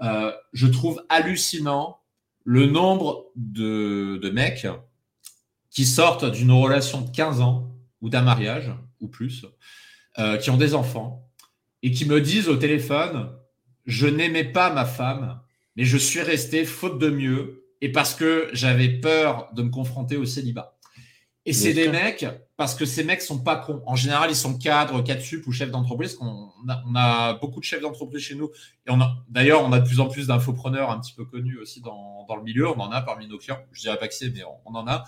Euh, je trouve hallucinant le nombre de, mecs qui sortent d'une relation de 15 ans ou d'un mariage ou plus, euh, qui ont des enfants et qui me disent au téléphone, je n'aimais pas ma femme, mais je suis resté faute de mieux et parce que j'avais peur de me confronter au célibat. Et c'est des mecs, parce que ces mecs sont pas cons. En général, ils sont cadres, cadres sup ou chefs d'entreprise. On a, on a beaucoup de chefs d'entreprise chez nous. Et on d'ailleurs, on a de plus en plus d'infopreneurs un petit peu connus aussi dans, dans, le milieu. On en a parmi nos clients. Je dirais pas que c'est, mais on, en a.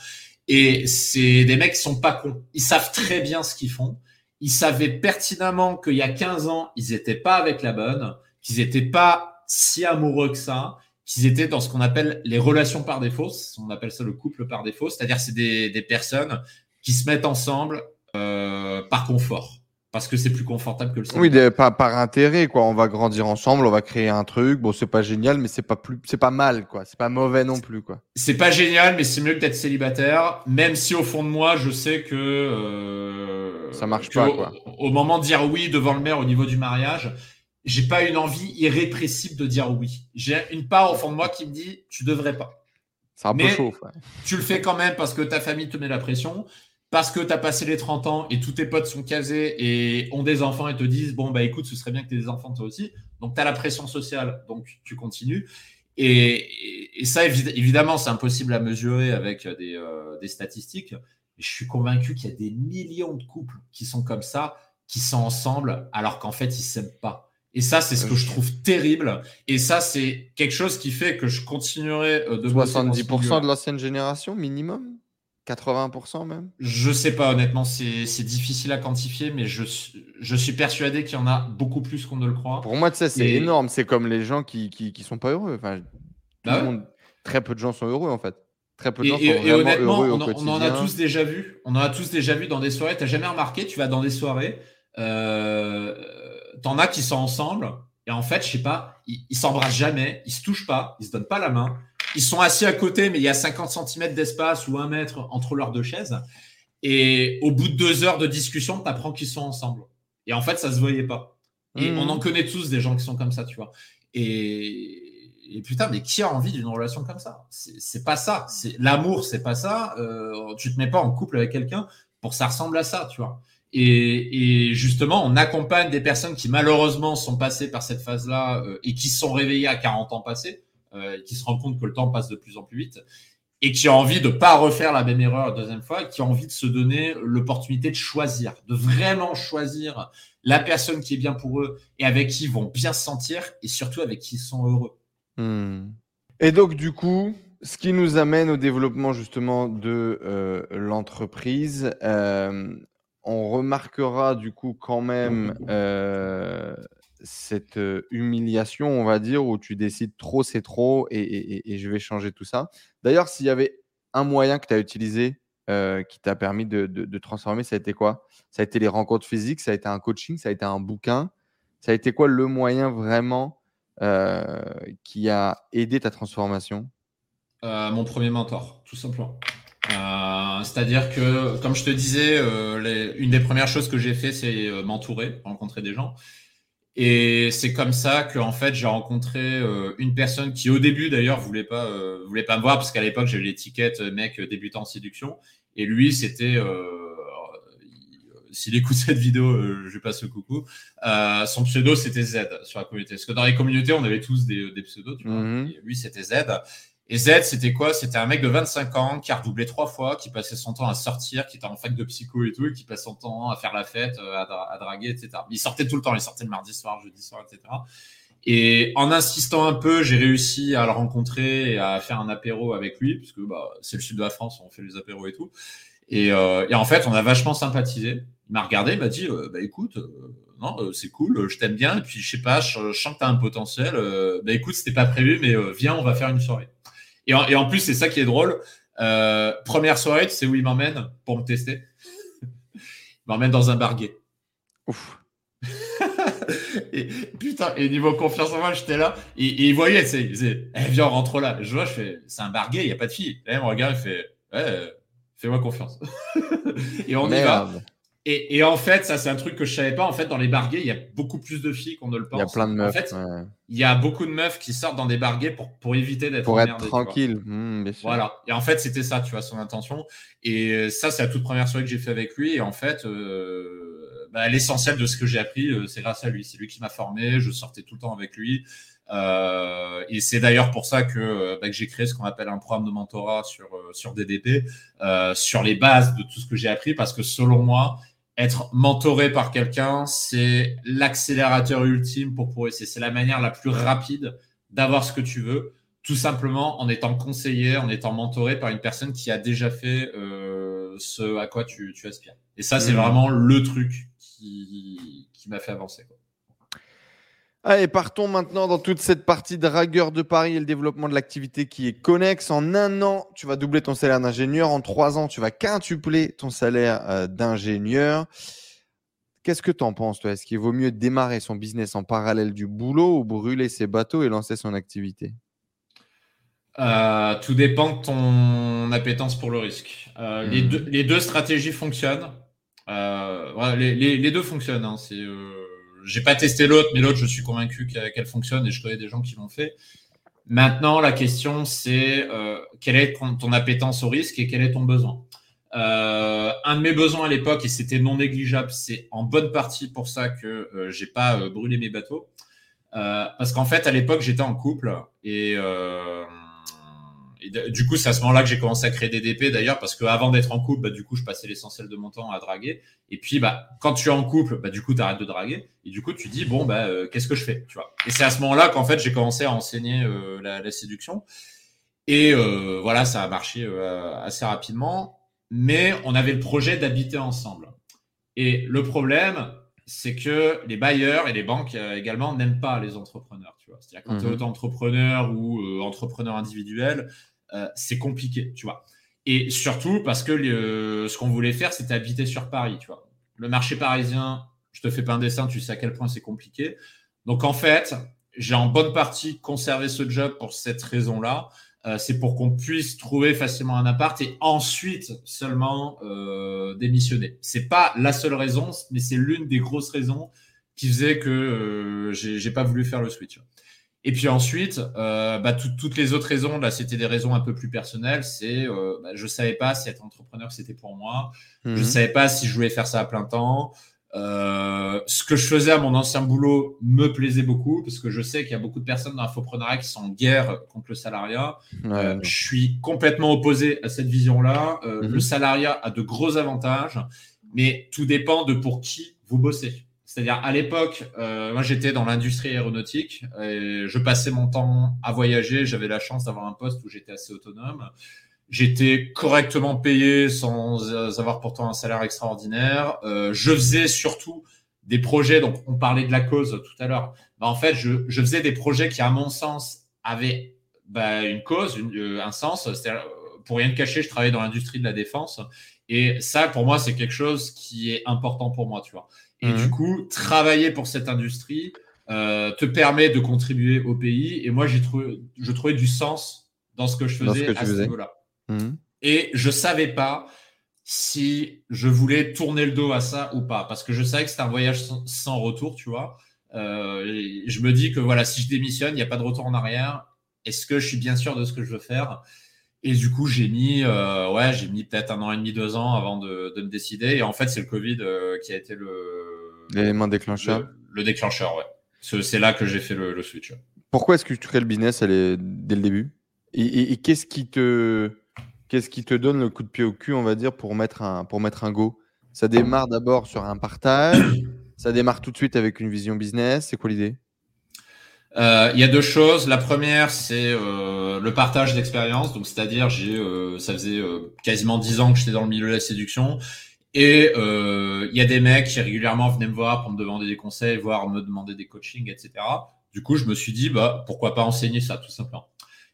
Et c'est des mecs qui sont pas cons. Ils savent très bien ce qu'ils font. Ils savaient pertinemment qu'il y a 15 ans, ils étaient pas avec la bonne, qu'ils étaient pas si amoureux que ça qu'ils étaient dans ce qu'on appelle les relations par défaut. On appelle ça le couple par défaut. C'est-à-dire, c'est des, des, personnes qui se mettent ensemble euh, par confort. Parce que c'est plus confortable que le Oui, par, par, intérêt, quoi. On va grandir ensemble, on va créer un truc. Bon, c'est pas génial, mais c'est pas plus, c'est pas mal, quoi. C'est pas mauvais non plus, quoi. C'est pas génial, mais c'est mieux que d'être célibataire. Même si au fond de moi, je sais que euh, ça marche pas, quoi. Au moment de dire oui devant le maire au niveau du mariage, j'ai pas une envie irrépressible de dire oui. J'ai une part au fond de moi qui me dit tu devrais pas. C'est un peu chaud. Tu le fais quand même parce que ta famille te met la pression, parce que tu as passé les 30 ans et tous tes potes sont casés et ont des enfants et te disent bon bah écoute, ce serait bien que tu aies des enfants toi aussi. Donc tu as la pression sociale, donc tu continues. Et, ça, évidemment, c'est impossible à mesurer avec des, euh, des statistiques. je suis convaincu qu'il y a des millions de couples qui sont comme ça, qui sont ensemble alors qu'en fait, ils s'aiment pas. Et ça, c'est ce que je trouve terrible. Et ça, c'est quelque chose qui fait que je continuerai euh, de 70% de l'ancienne génération, minimum? 80% même? Je sais pas, honnêtement, c'est difficile à quantifier, mais je, je suis persuadé qu'il y en a beaucoup plus qu'on ne le croit. Pour moi, c'est énorme. C'est comme les gens qui, qui, sont pas heureux. Enfin, bah très peu de gens sont heureux, en fait. Très peu de gens sont vraiment honnêtement, heureux on, au on en a tous déjà vu. On en a tous déjà vu dans des soirées. Tu n'as jamais remarqué, tu vas dans des soirées. Euh, t'en as qui sont ensemble et en fait, je sais pas, ils, s'embrassent jamais, ils se touchent pas, ils se donnent pas la main. Ils sont assis à côté, mais il y a 50 cm d'espace ou un mètre entre leurs deux chaises. Et au bout de deux heures de discussion, tu apprends qu'ils sont ensemble. Et en fait, ça se voyait pas. Et on en connaît tous des gens qui sont comme ça, tu vois. Et, et putain, mais qui a envie d'une relation comme ça? C'est pas ça. C'est l'amour, c'est pas ça. Euh, tu te mets pas en couple avec quelqu'un pour que ça ressemble à ça, tu vois. Et, justement, on accompagne des personnes qui malheureusement sont passées par cette phase-là euh, et qui sont réveillées à 40 ans passés, euh, qui se rendent compte que le temps passe de plus en plus vite et qui ont envie de pas refaire la même erreur la deuxième fois, qui ont envie de se donner l'opportunité de choisir, de vraiment choisir la personne qui est bien pour eux et avec qui ils vont bien se sentir et surtout avec qui ils sont heureux. Hmm. Et donc, du coup, ce qui nous amène au développement justement de euh, l'entreprise, on remarquera du coup quand même euh, cette humiliation, on va dire, où tu décides trop, c'est trop et, je vais changer tout ça. D'ailleurs, s'il y avait un moyen que tu as utilisé qui t'a permis de, de, transformer, ça a été quoi? Ça a été les rencontres physiques, ça a été un coaching, ça a été un bouquin. Ça a été quoi le moyen vraiment euh, qui a aidé ta transformation? Euh, Mon premier mentor, tout simplement. Euh, c'est-à-dire que, comme je te disais, une des premières choses que j'ai fait, c'est m'entourer, rencontrer des gens. Et c'est comme ça que en fait j'ai rencontré une personne qui au début d'ailleurs voulait pas voulait pas me voir parce qu'à l'époque j'avais l'étiquette mec débutant en séduction et lui c'était s'il écoute cette vidéo, euh, je passe le coucou. Euh, son pseudo, c'était Z sur la communauté. Parce que dans les communautés, on avait tous des, pseudos, tu vois. Mhm. lui, c'était Z. Et Z, c'était quoi? C'était un mec de 25 ans qui a redoublé trois fois, qui passait son temps à sortir, qui était en fac de psycho et tout, et qui passait son temps à faire la fête, euh, à, draguer, etc. Il sortait tout le temps. Il sortait le mardi soir, jeudi soir, etc. Et en insistant un peu, j'ai réussi à le rencontrer et à faire un apéro avec lui, puisque bah, c'est le sud de la France, on fait les apéros et tout. Et, et en fait, on a vachement sympathisé. Il m'a regardé, il m'a dit euh, bah écoute, euh, non, euh, c'est cool, je t'aime bien, et puis je sais pas, je, sens que tu as un potentiel. bah écoute, c'était pas prévu, mais viens, on va faire une soirée. Et en, et en plus, c'est ça qui est drôle. première soirée, tu sais où il m'emmène pour me tester? Il m'emmène dans un bar gay. Ouf. et, putain, et niveau confiance en moi, j'étais là. Et, il voyait, disait, eh, viens, on rentre là. Je vois, je fais, c'est un bar gay, il n'y a pas de fille. Et il me regarde, il fait, ouais, fais-moi confiance. et on y va. Et, en fait, ça, c'est un truc que je savais pas. En fait, dans les barguets, il y a beaucoup plus de filles qu'on ne le pense. Il y a plein de meufs. En fait, il y a beaucoup de meufs qui sortent dans des barguets pour, pour éviter d'être Pour être tranquille. Mmh, voilà. Et en fait, c'était ça, tu vois, son intention. Et ça, c'est la toute première soirée que j'ai fait avec lui. Et en fait, euh, bah, l'essentiel de ce que j'ai appris, euh, c'est grâce à lui. C'est lui qui m'a formé. Je sortais tout le temps avec lui. Euh, et c'est d'ailleurs pour ça que, bah, que j'ai créé ce qu'on appelle un programme de mentorat sur, sur DDP, sur les bases de tout ce que j'ai appris, parce que selon moi, être mentoré par quelqu'un, c'est l'accélérateur ultime pour progresser. C'est la manière la plus rapide d'avoir ce que tu veux, tout simplement en étant conseillé, en étant mentoré par une personne qui a déjà fait euh, ce à quoi tu, aspires. Et ça, c'est mmh. vraiment le truc qui, qui m'a fait avancer. Allez, partons maintenant dans toute cette partie de dragueur de Paris et le développement de l'activité qui est connexe. En un an, tu vas doubler ton salaire d'ingénieur. En trois ans, tu vas quintupler ton salaire euh, d'ingénieur. Qu'est-ce que tu en penses, toi? Est-ce qu'il vaut mieux démarrer son business en parallèle du boulot ou brûler ses bateaux et lancer son activité? Euh, tout dépend de ton appétence pour le risque. Euh, les, hmm. deux, les, deux, stratégies fonctionnent. les, les, deux fonctionnent. Hein. C'est j'ai pas testé l'autre, mais l'autre, je suis convaincu qu'elle fonctionne et je connais des gens qui l'ont fait. Maintenant, la question, c'est euh, quelle est ton, appétence au risque et quel est ton besoin? Euh, Un de mes besoins à l'époque, et c'était non négligeable, c'est en bonne partie pour ça que euh, j'ai pas brûlé mes bateaux. parce qu'en fait, à l'époque, j'étais en couple et et du coup, c'est à ce moment-là que j'ai commencé à créer des DP d'ailleurs, parce qu'avant d'être en couple, bah, du coup, je passais l'essentiel de mon temps à draguer. Et puis, bah, quand tu es en couple, bah, du coup, tu arrêtes de draguer. Et du coup, tu dis, bon, bah, euh, qu'est-ce que je fais tu vois? Et c'est à ce moment-là qu'en fait, j'ai commencé à enseigner euh, la, séduction. Et euh, voilà, ça a marché assez rapidement. Mais on avait le projet d'habiter ensemble. Et le problème, c'est que les bailleurs et les banques également n'aiment pas les entrepreneurs. C'est-à-dire quand tu es entrepreneur ou entrepreneur individuel, euh, c'est compliqué, tu vois. Et surtout parce que ce qu'on voulait faire, c'était habiter sur Paris, tu vois. Le marché parisien, je te fais pas un dessin, tu sais à quel point c'est compliqué. Donc en fait, j'ai en bonne partie conservé ce job pour cette raison-là. Euh, c'est pour qu'on puisse trouver facilement un appart et ensuite seulement euh, démissionner. C'est pas la seule raison, mais c'est l'une des grosses raisons qui faisait que j'ai pas voulu faire le switch. Et puis ensuite, bah, toutes les autres raisons, là, c'était des raisons un peu plus personnelles. C'est, bah, je savais pas si être entrepreneur c'était pour moi. Je Je mhm. savais pas si je voulais faire ça à plein temps. Euh, ce que je faisais à mon ancien boulot me plaisait beaucoup parce que je sais qu'il y a beaucoup de personnes dans l'infoprenariat qui sont en guerre contre le salariat. Euh, je suis complètement opposé à cette vision-là. Euh, mhm. Le salariat a de gros avantages, mais tout dépend de pour qui vous bossez. C'est-à-dire à l'époque, moi j'étais dans l'industrie aéronautique et je passais mon temps à voyager. J'avais la chance d'avoir un poste où j'étais assez autonome. J'étais correctement payé sans avoir pourtant un salaire extraordinaire. Euh, je faisais surtout des projets, donc on parlait de la cause tout à l'heure. Bah, en fait, je, faisais des projets qui, à mon sens, avaient bah, une cause, euh, un sens. Pour rien te cacher, je travaillais dans l'industrie de la défense. Et ça, pour moi, c'est quelque chose qui est important pour moi, tu vois. Et mhm. du coup, travailler pour cette industrie euh, te permet de contribuer au pays. Et moi, j'ai trouvé, je trouvais du sens dans ce que je faisais à ce niveau-là. Mhm. Et je savais pas si je voulais tourner le dos à ça ou pas, parce que je savais que c'était un voyage sans, retour, tu vois. Euh, je me dis que voilà, si je démissionne, il n'y a pas de retour en arrière. Est-ce que je suis bien sûr de ce que je veux faire? Et du coup, j'ai mis, euh, ouais, j'ai mis peut-être un an et demi, deux ans avant de, me décider. Et en fait, c'est le Covid euh, qui a été le l'élément déclencheur. Le, déclencheur, ouais. C'est là que j'ai fait le, switch. Pourquoi est-ce que tu crées le business elle dès le début? Et qu'est-ce qui te Qu'est-ce qui te donne le coup de pied au cul, on va dire, pour mettre un, pour mettre un go? Ça démarre d'abord sur un partage, ça démarre tout de suite avec une vision business. C'est quoi l'idée? Euh, il y a deux choses. La première, c'est euh, le partage d'expérience. Donc, c'est-à-dire, j'ai, euh, ça faisait quasiment dix ans que j'étais dans le milieu de la séduction, et il y a des mecs qui régulièrement venaient me voir pour me demander des conseils, voire me demander des coachings, etc. Du coup, je me suis dit, bah, pourquoi pas enseigner ça, tout simplement.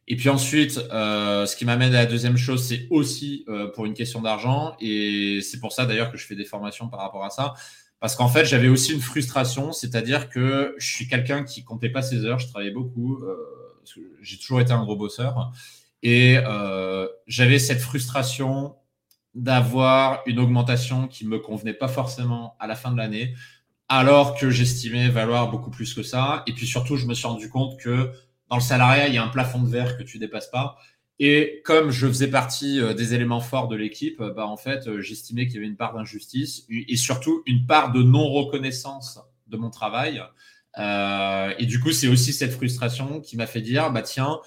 Et puis ensuite, euh, ce qui m'amène à la deuxième chose, c'est aussi euh, pour une question d'argent. Et c'est pour ça d'ailleurs que je fais des formations par rapport à ça. Parce qu'en fait, j'avais aussi une frustration, c'est-à-dire que je suis quelqu'un qui comptait pas ses heures, je travaillais beaucoup, euh, j'ai toujours été un gros bosseur. Et euh, j'avais cette frustration d'avoir une augmentation qui me convenait pas forcément à la fin de l'année, alors que j'estimais valoir beaucoup plus que ça. Et puis surtout, je me suis rendu compte que dans le salariat, il y a un plafond de verre que tu dépasses pas. Et comme je faisais partie euh, des éléments forts de l'équipe, bah en fait, euh, j'estimais qu'il y avait une part d'injustice et surtout une part de non reconnaissance de mon travail. Euh, et du coup, c'est aussi cette frustration qui m'a fait dire, bah tiens,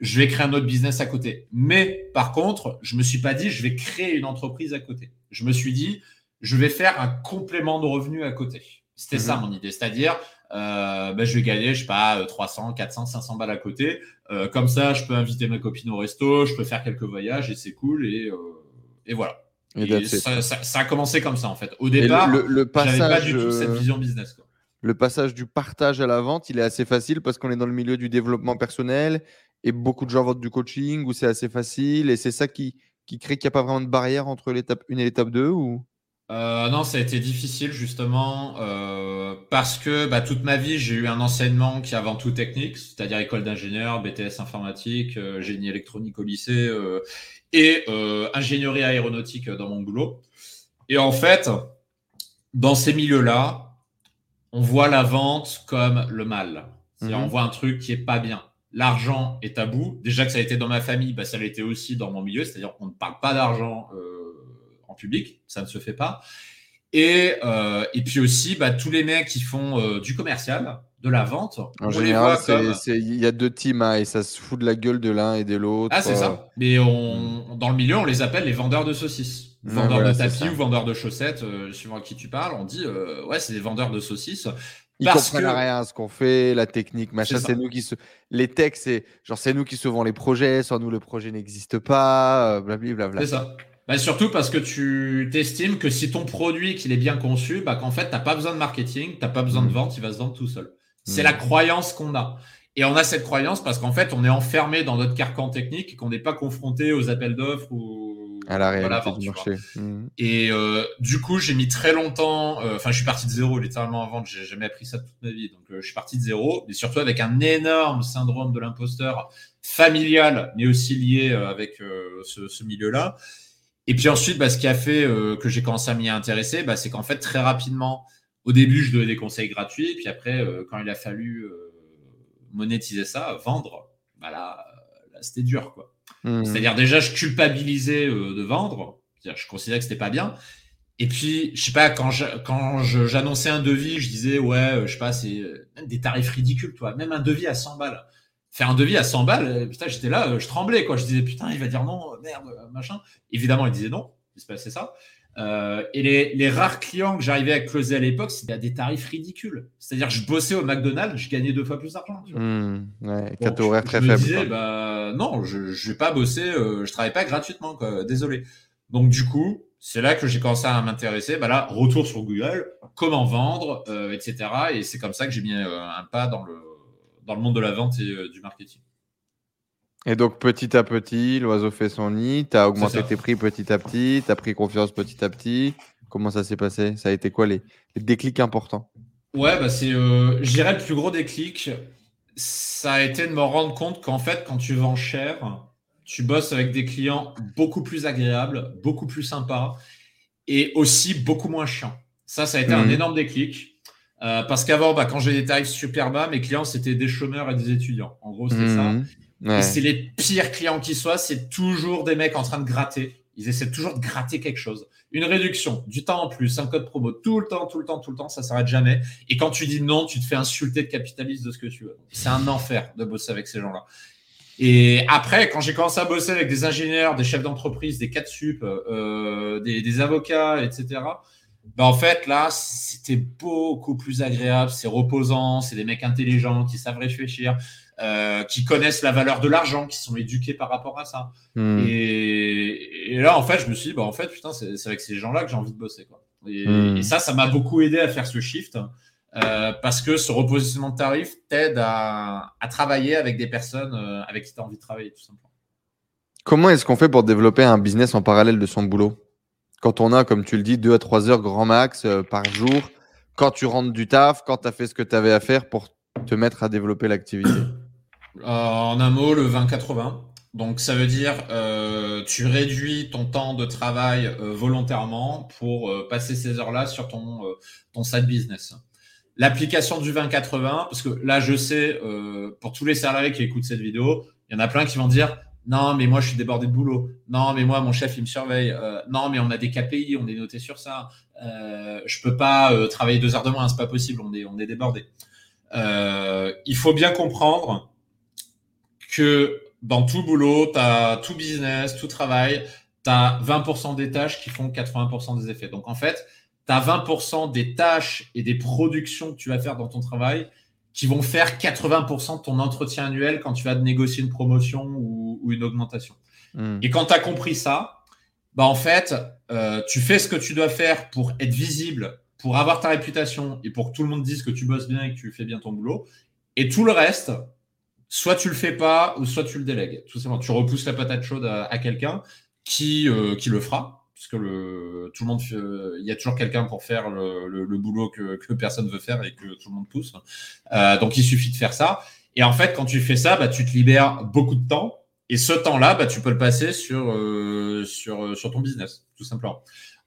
je vais créer un autre business à côté. Mais par contre, je me suis pas dit, je vais créer une entreprise à côté. Je me suis dit, je vais faire un complément de revenus à côté. C'était ça mhm. mon idée, c'est-à-dire euh, ben, je vais gagner, je sais pas, 300, 400, 500 balles à côté. Euh, comme ça, je peux inviter ma copine au resto, je peux faire quelques voyages et c'est cool. Et, euh, et voilà. Et ça, ça, a commencé comme ça en fait. Au départ, le, le, passage, pas du tout cette vision business. Quoi. Le passage du partage à la vente, il est assez facile parce qu'on est dans le milieu du développement personnel et beaucoup de gens vendent du coaching où c'est assez facile et c'est ça qui, qui crée qu'il n'y a pas vraiment de barrière entre l'étape 1 et l'étape 2 ou? Euh, non, ça a été difficile justement euh, parce que bah, toute ma vie j'ai eu un enseignement qui est avant tout technique, c'est-à-dire école d'ingénieur, BTS informatique, euh, génie électronique au lycée et ingénierie aéronautique dans mon boulot. Et en fait, dans ces milieux-là, on voit la vente comme le mal. C'est-à-dire mhm. on voit un truc qui est pas bien. L'argent est tabou. Déjà que ça a été dans ma famille, bah, ça l'a été aussi dans mon milieu. C'est-à-dire qu'on ne parle pas d'argent public, ça ne se fait pas. Et, euh, et puis aussi, bah, tous les mecs qui font euh, du commercial, de la vente. En général, il y a deux teams hein, et ça se fout de la gueule de l'un et de l'autre. Ah, c'est ça. Euh. Mais on, dans le milieu, on les appelle les vendeurs de saucisses. Vendeurs de tapis ou vendeurs de chaussettes, suivant à qui tu parles, on dit ouais, c'est des vendeurs de saucisses. Ils parce comprennent rien ce qu'on fait, la technique, machin. C'est nous qui se... Les textes, c'est genre c'est nous qui sauvons les projets, sans nous le projet n'existe pas, blablabla. C'est ça. Bah, surtout parce que tu t'estimes que si ton produit qu'il est bien conçu, bah, qu'en fait, tu n'as pas besoin de marketing, tu n'as pas besoin de mm. vente, il va se vendre tout seul. C'est mm. la croyance qu'on a. Et on a cette croyance parce qu'en fait, on est enfermé dans notre carcan technique et qu'on n'est pas confronté aux appels d'offres ou à la réalité du marché. Mm. Et euh, du coup, j'ai mis très longtemps. Euh, enfin, je suis parti de zéro littéralement avant. J'ai jamais appris ça toute ma vie. Donc, euh, je suis parti de zéro, mais surtout avec un énorme syndrome de l'imposteur familial, mais aussi lié avec ce, ce milieu-là. Et puis ensuite, bah, ce qui a fait que j'ai commencé à m'y intéresser, bah, c'est qu'en fait, très rapidement, au début, je donnais des conseils gratuits, puis après, quand il a fallu monétiser ça, vendre, bah là, c'était dur, quoi. Hmm. C'est-à-dire déjà, je culpabilisais de vendre, je considérais que c'était pas bien. Et puis, je sais pas, quand j'annonçais un devis, je disais, ouais, je sais pas, c'est des tarifs ridicules, toi. Même un devis à 100 balles faire un devis à 100 balles, euh, putain, j'étais là, euh, je tremblais, quoi. Je disais, putain, il va dire non, merde, euh, machin. Évidemment, il disait non, il se passait ça. Et les, rares clients que j'arrivais à closer à l'époque, c'était à des tarifs ridicules. C'est-à-dire, je bossais au McDonald's, je gagnais deux fois plus d'argent. Mmh, ouais, horaire très je faible. Disais, bah, non, je ne vais pas bosser, je travaille pas gratuitement, quoi. Désolé. Donc, du coup, c'est là que j'ai commencé à m'intéresser. Bah là, retour sur Google, comment vendre, etc. Et c'est comme ça que j'ai mis un pas dans le dans le monde de la vente et euh, du marketing. Et donc petit à petit, l'oiseau fait son nid, tu as augmenté tes prix petit à petit, tu as pris confiance petit à petit. Comment ça s'est passé? Ça a été quoi les, déclics importants? Ouais, bah c'est, euh, je dirais, le plus gros déclic, ça a été de me rendre compte qu'en fait, quand tu vends cher, tu bosses avec des clients beaucoup plus agréables, beaucoup plus sympas et aussi beaucoup moins chiants. Ça, ça a été un mmh. énorme déclic. Euh, parce qu'avant, bah, quand j'ai des tarifs super bas, mes clients, c'était des chômeurs et des étudiants. En gros, c'était ça. C'est les pires clients qui soient, c'est toujours des mecs en train de gratter. Ils essaient toujours de gratter quelque chose. Une réduction, du temps en plus, un code promo, tout le temps, tout le temps, tout le temps, ça s'arrête jamais. Et quand tu dis non, tu te fais insulter de capitaliste de ce que tu veux. C'est un enfer de bosser avec ces gens-là. Et après, quand j'ai commencé à bosser avec des ingénieurs, des chefs d'entreprise, des 4 sup, euh, des, des avocats, etc., ben, en fait, là, c'était beaucoup plus agréable, c'est reposant, c'est des mecs intelligents qui savent réfléchir, euh, qui connaissent la valeur de l'argent, qui sont éduqués par rapport à ça. Hmm. Et, là, en fait, je me suis dit, bah, en fait, putain, c'est avec ces gens-là que j'ai envie de bosser. Quoi. Hmm. Et, ça, ça m'a beaucoup aidé à faire ce shift. Euh, parce que ce repositionnement de tarif t'aide à, travailler avec des personnes euh, avec qui tu as envie de travailler, tout simplement. Comment est-ce qu'on fait pour développer un business en parallèle de son boulot? Quand on a, comme tu le dis, 2 à 3 heures grand max euh, par jour, quand tu rentres du taf, quand tu as fait ce que tu avais à faire pour te mettre à développer l'activité? En un mot, le 20-80. Donc ça veut dire euh, tu réduis ton temps de travail volontairement pour passer ces heures-là sur ton, ton side business. L'application du 20-80, parce que là je sais, pour tous les salariés qui écoutent cette vidéo, il y en a plein qui vont dire non, mais moi, je suis débordé de boulot. Non, mais moi, mon chef, il me surveille. Euh, non, mais on a des KPI, on est noté sur ça. Euh, je peux pas euh, travailler deux heures de moins, c'est pas possible, on est, on est débordé. Euh, il faut bien comprendre que dans tout boulot, tu as tout business, tout travail, tu as 20% des tâches qui font 80% des effets. Donc, en fait, tu as 20% des tâches et des productions que tu vas faire dans ton travail qui vont faire 80% de ton entretien annuel quand tu vas négocier une promotion ou, une augmentation. Hmm. Et quand tu as compris ça, bah en fait, euh, tu fais ce que tu dois faire pour être visible, pour avoir ta réputation et pour que tout le monde dise que tu bosses bien et que tu fais bien ton boulot. Et tout le reste, soit tu le fais pas ou soit tu le délègues. Tout simplement, tu repousses la patate chaude à, quelqu'un qui, euh, qui le fera puisque le, tout le monde, il y a toujours quelqu'un pour faire le, boulot que, que, personne veut faire et que tout le monde pousse. Euh, donc il suffit de faire ça. Et en fait, quand tu fais ça, bah, tu te libères beaucoup de temps. Et ce temps-là, bah, tu peux le passer sur, euh, sur, sur ton business, tout simplement.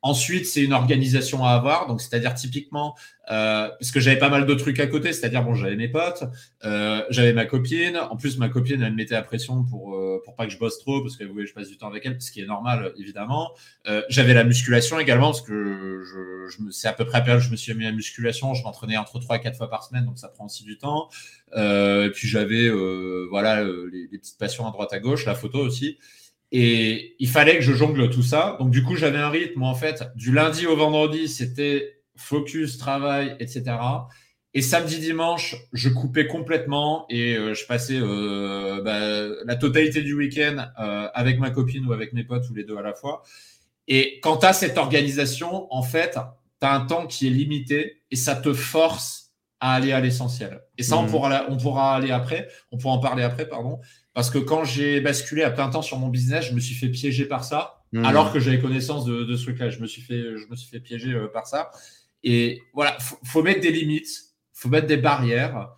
Ensuite, c'est une organisation à avoir. Donc, c'est-à-dire typiquement, euh, parce que j'avais pas mal de trucs à côté, c'est-à-dire bon, j'avais mes potes, euh, j'avais ma copine. En plus, ma copine, elle me mettait à pression pour euh, pour pas que je bosse trop, parce qu'elle voulait que je passe du temps avec elle, ce qui est normal évidemment. Euh, j'avais la musculation également, parce que je, je c'est à peu près à période je me suis mis à la musculation. Je m'entraînais entre 3 et 4 fois par semaine, donc ça prend aussi du temps. et puis j'avais voilà les, les petites passions à droite à gauche, la photo aussi. Et il fallait que je jongle tout ça. Donc, du coup, j'avais un rythme en fait, du lundi au vendredi, c'était focus, travail, etc. Et samedi, dimanche, je coupais complètement et euh, je passais euh, bah, la totalité du week-end euh, avec ma copine ou avec mes potes, ou les deux à la fois. Et quand tu as cette organisation, en fait, tu as un temps qui est limité et ça te force à aller à l'essentiel. Et ça, on, mmh. pourra, on pourra aller après, on pourra en parler après, pardon. Parce que quand j'ai basculé à plein temps sur mon business, je me suis fait piéger par ça, hmm. alors que j'avais connaissance de, de ce truc-là. Je me suis fait, je me suis fait piéger euh, par ça. Et voilà, faut, faut mettre des limites, faut mettre des barrières.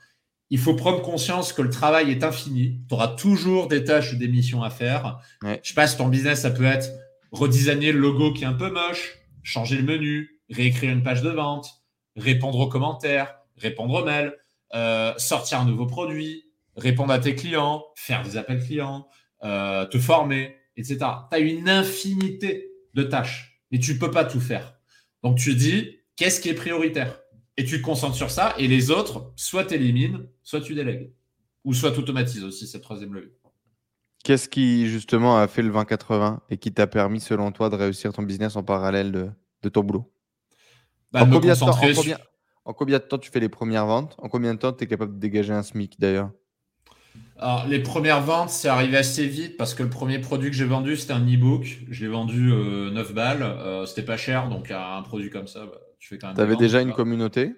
Il faut prendre conscience que le travail est infini. Tu auras toujours des tâches ou des missions à faire. Je Je sais pas si ton business, ça peut être redesigner le logo qui est un peu moche, changer le menu, réécrire une page de vente, répondre aux commentaires, répondre aux mails, euh, sortir un nouveau produit, répondre à tes clients, faire des appels clients, euh, te former, etc. Tu as une infinité de tâches, mais tu ne peux pas tout faire. Donc tu dis, qu'est-ce qui est prioritaire? Et tu te concentres sur ça, et les autres, soit tu élimines, soit tu délègues, ou soit tu automatises aussi cette troisième levée. Qu'est-ce qui justement a fait le 20-80 et qui t'a permis, selon toi, de réussir ton business en parallèle de, ton boulot? Bah, en, combien en, combien, de temps, tu fais les premières ventes? En combien de temps tu es capable de dégager un SMIC d'ailleurs? Alors, les premières ventes, c'est arrivé assez vite parce que le premier produit que j'ai vendu, c'était un e-book. Je l'ai vendu 9 euh, balles. Euh, c'était pas cher, donc un produit comme ça, bah, tu fais quand même. Tu avais déjà une communauté?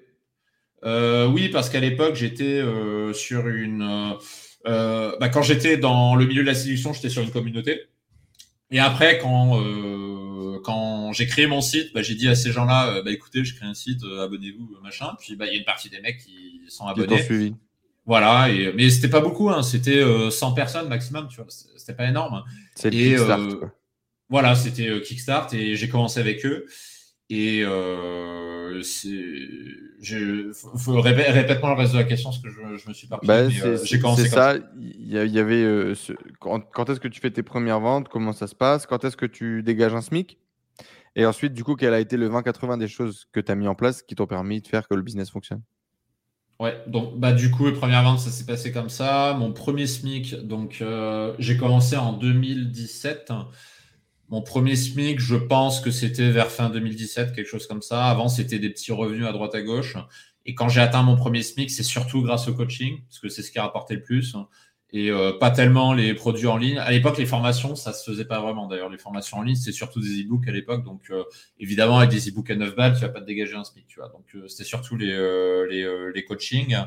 Euh, Oui, parce qu'à l'époque, j'étais sur une. Bah, quand j'étais dans le milieu de la séduction, j'étais sur une communauté. Et après, quand, quand j'ai créé mon site, bah, j'ai dit à ces gens-là bah, écoutez, je crée un site, abonnez-vous, machin. Puis il y a une partie des mecs qui sont abonnés. Qui voilà, et, mais c'était pas beaucoup, hein, c'était 100 euh, personnes maximum, tu vois, c'était pas énorme. C'est Kickstart. Euh, voilà, c'était euh, Kickstart et j'ai commencé avec eux. Et euh, répète-moi le reste de la question parce que je, me suis pas bah, j'ai commencé C'est ça. Il y, avait quand, quand est-ce que tu fais tes premières ventes? Comment ça se passe? Quand est-ce que tu dégages un SMIC? Et ensuite, du coup, quel a été le 20-80 des choses que tu as mis en place qui t'ont permis de faire que le business fonctionne? Ouais, donc bah du coup, première vente, ça s'est passé comme ça. Mon premier SMIC, donc euh, j'ai commencé en 2017. Mon premier SMIC, je pense que c'était vers fin 2017, quelque chose comme ça. Avant, c'était des petits revenus à droite à gauche. Et quand j'ai atteint mon premier SMIC, c'est surtout grâce au coaching, parce que c'est ce qui a rapporté le plus et euh, pas tellement les produits en ligne. À l'époque, les formations, ça se faisait pas vraiment. D'ailleurs, les formations en ligne, c'est surtout des e-books à l'époque. Donc, euh, évidemment, avec des e-books à 9 balles, tu vas pas te dégager un SMIC, tu vois. Donc, euh, c'était surtout les, les, les, coachings.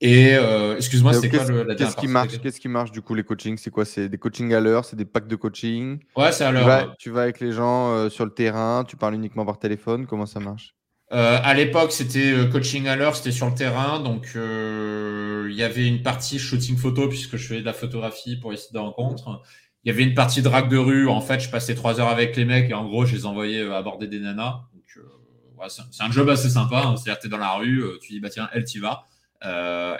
Et excuse-moi, c'est quoi le, la Qu'est-ce qui marche Qu'est-ce qui marche du coup les coachings? C'est quoi? C'est des coachings à l'heure C'est des packs de coaching? Ouais, c'est à l'heure. Tu, tu, vas avec les gens sur le terrain Tu parles uniquement par téléphone Comment ça marche? Euh, à l'époque, c'était euh, coaching à l'heure, c'était sur le terrain, donc euh, il y avait une partie shooting photo puisque je faisais de la photographie pour les sites de rencontres. Il y avait une partie drague de rue. En fait, je passais trois heures avec les mecs et en gros, je les envoyais aborder des nanas. Donc, ouais, c'est un job assez sympa. Hein. C'est-à-dire, t'es dans la rue, tu dis bah tiens, elle t'y va,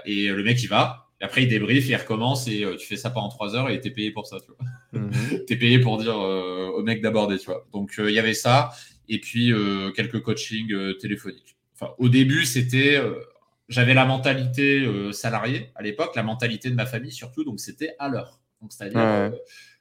et le mec il va. Et après, il débrief, il recommence et tu fais ça pendant trois heures et t'es payé pour ça, tu vois. Mhm. t'es payé pour dire au mec d'aborder, tu vois. Donc, il y avait ça et puis euh, quelques coachings euh, téléphoniques. Enfin, au début, c'était, euh, j'avais la mentalité salariée à l'époque, la mentalité de ma famille surtout, donc c'était à l'heure. Donc c'est-à-dire,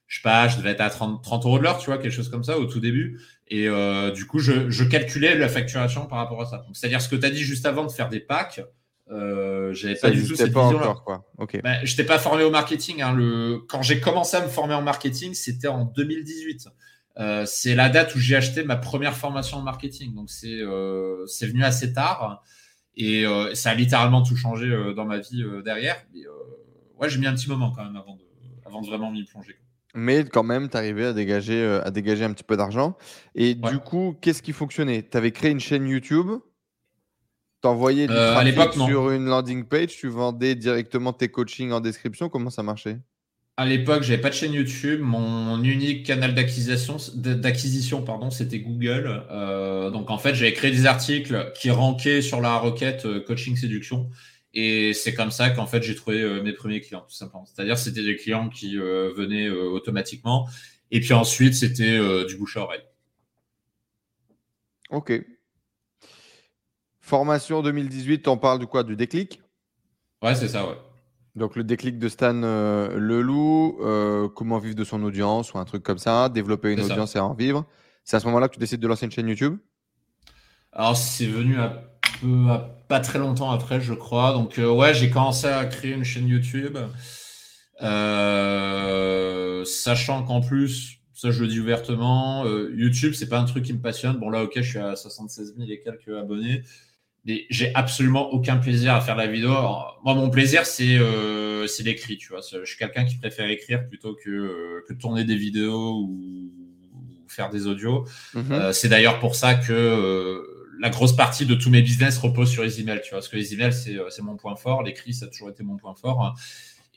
je sais pas, je devais être à 30, 30 euros de l'heure, tu vois, quelque chose comme ça au tout début. Et du coup, je, je, calculais la facturation par rapport à ça. c'est-à-dire ce que tu as dit juste avant de faire des packs. J'avais pas du tout cette. Quoi. Okay. Ben, je n'étais pas formé au marketing. Hein. Le... Quand j'ai commencé à me former en marketing, c'était en 2018. Euh, c'est la date où j'ai acheté ma première formation en marketing. Donc, c'est euh, venu assez tard. Et euh, ça a littéralement tout changé dans ma vie derrière. Mais ouais, j'ai mis un petit moment quand même avant de, avant de vraiment m'y plonger. Mais quand même, tu arrivais à dégager, à dégager un petit peu d'argent. Et du coup, qu'est-ce qui fonctionnait? Tu avais créé une chaîne YouTube? Tu envoyais du trafic sur une landing page, tu vendais directement tes coachings en description? Comment ça marchait? À l'époque, j'avais pas de chaîne YouTube. Mon unique canal d'acquisition, d'acquisition, pardon, c'était Google. Euh, donc en fait, j'avais créé des articles qui ranquaient sur la requête euh, coaching séduction. Et c'est comme ça qu'en fait j'ai trouvé euh, mes premiers clients, tout simplement. C'est-à-dire c'était des clients qui venaient automatiquement. Et puis ensuite, c'était du bouche à oreille. Ok. Formation 2018, on parle de quoi? Du déclic? Ouais, c'est ça, ouais. Donc le déclic de Stan euh, Leloup, euh, comment vivre de son audience ou un truc comme ça, développer une audience et en vivre. C'est à ce moment-là que tu décides de lancer une chaîne YouTube? Alors c'est venu à, peu, pas très longtemps après, je crois. Donc euh, ouais, j'ai commencé à créer une chaîne YouTube, sachant qu'en plus, ça je le dis ouvertement, YouTube c'est pas un truc qui me passionne. Bon là ok, je suis à 76 000 et quelques abonnés j'ai absolument aucun plaisir à faire la vidéo. moi, mon plaisir, c'est euh, l'écrit, tu vois. Je suis quelqu'un qui préfère écrire plutôt que, euh, que tourner des vidéos ou, faire des audios. Mhm. Euh, c'est d'ailleurs pour ça que euh, la grosse partie de tous mes business repose sur les emails, tu vois. Parce que les emails, c'est mon point fort. L'écrit, ça a toujours été mon point fort.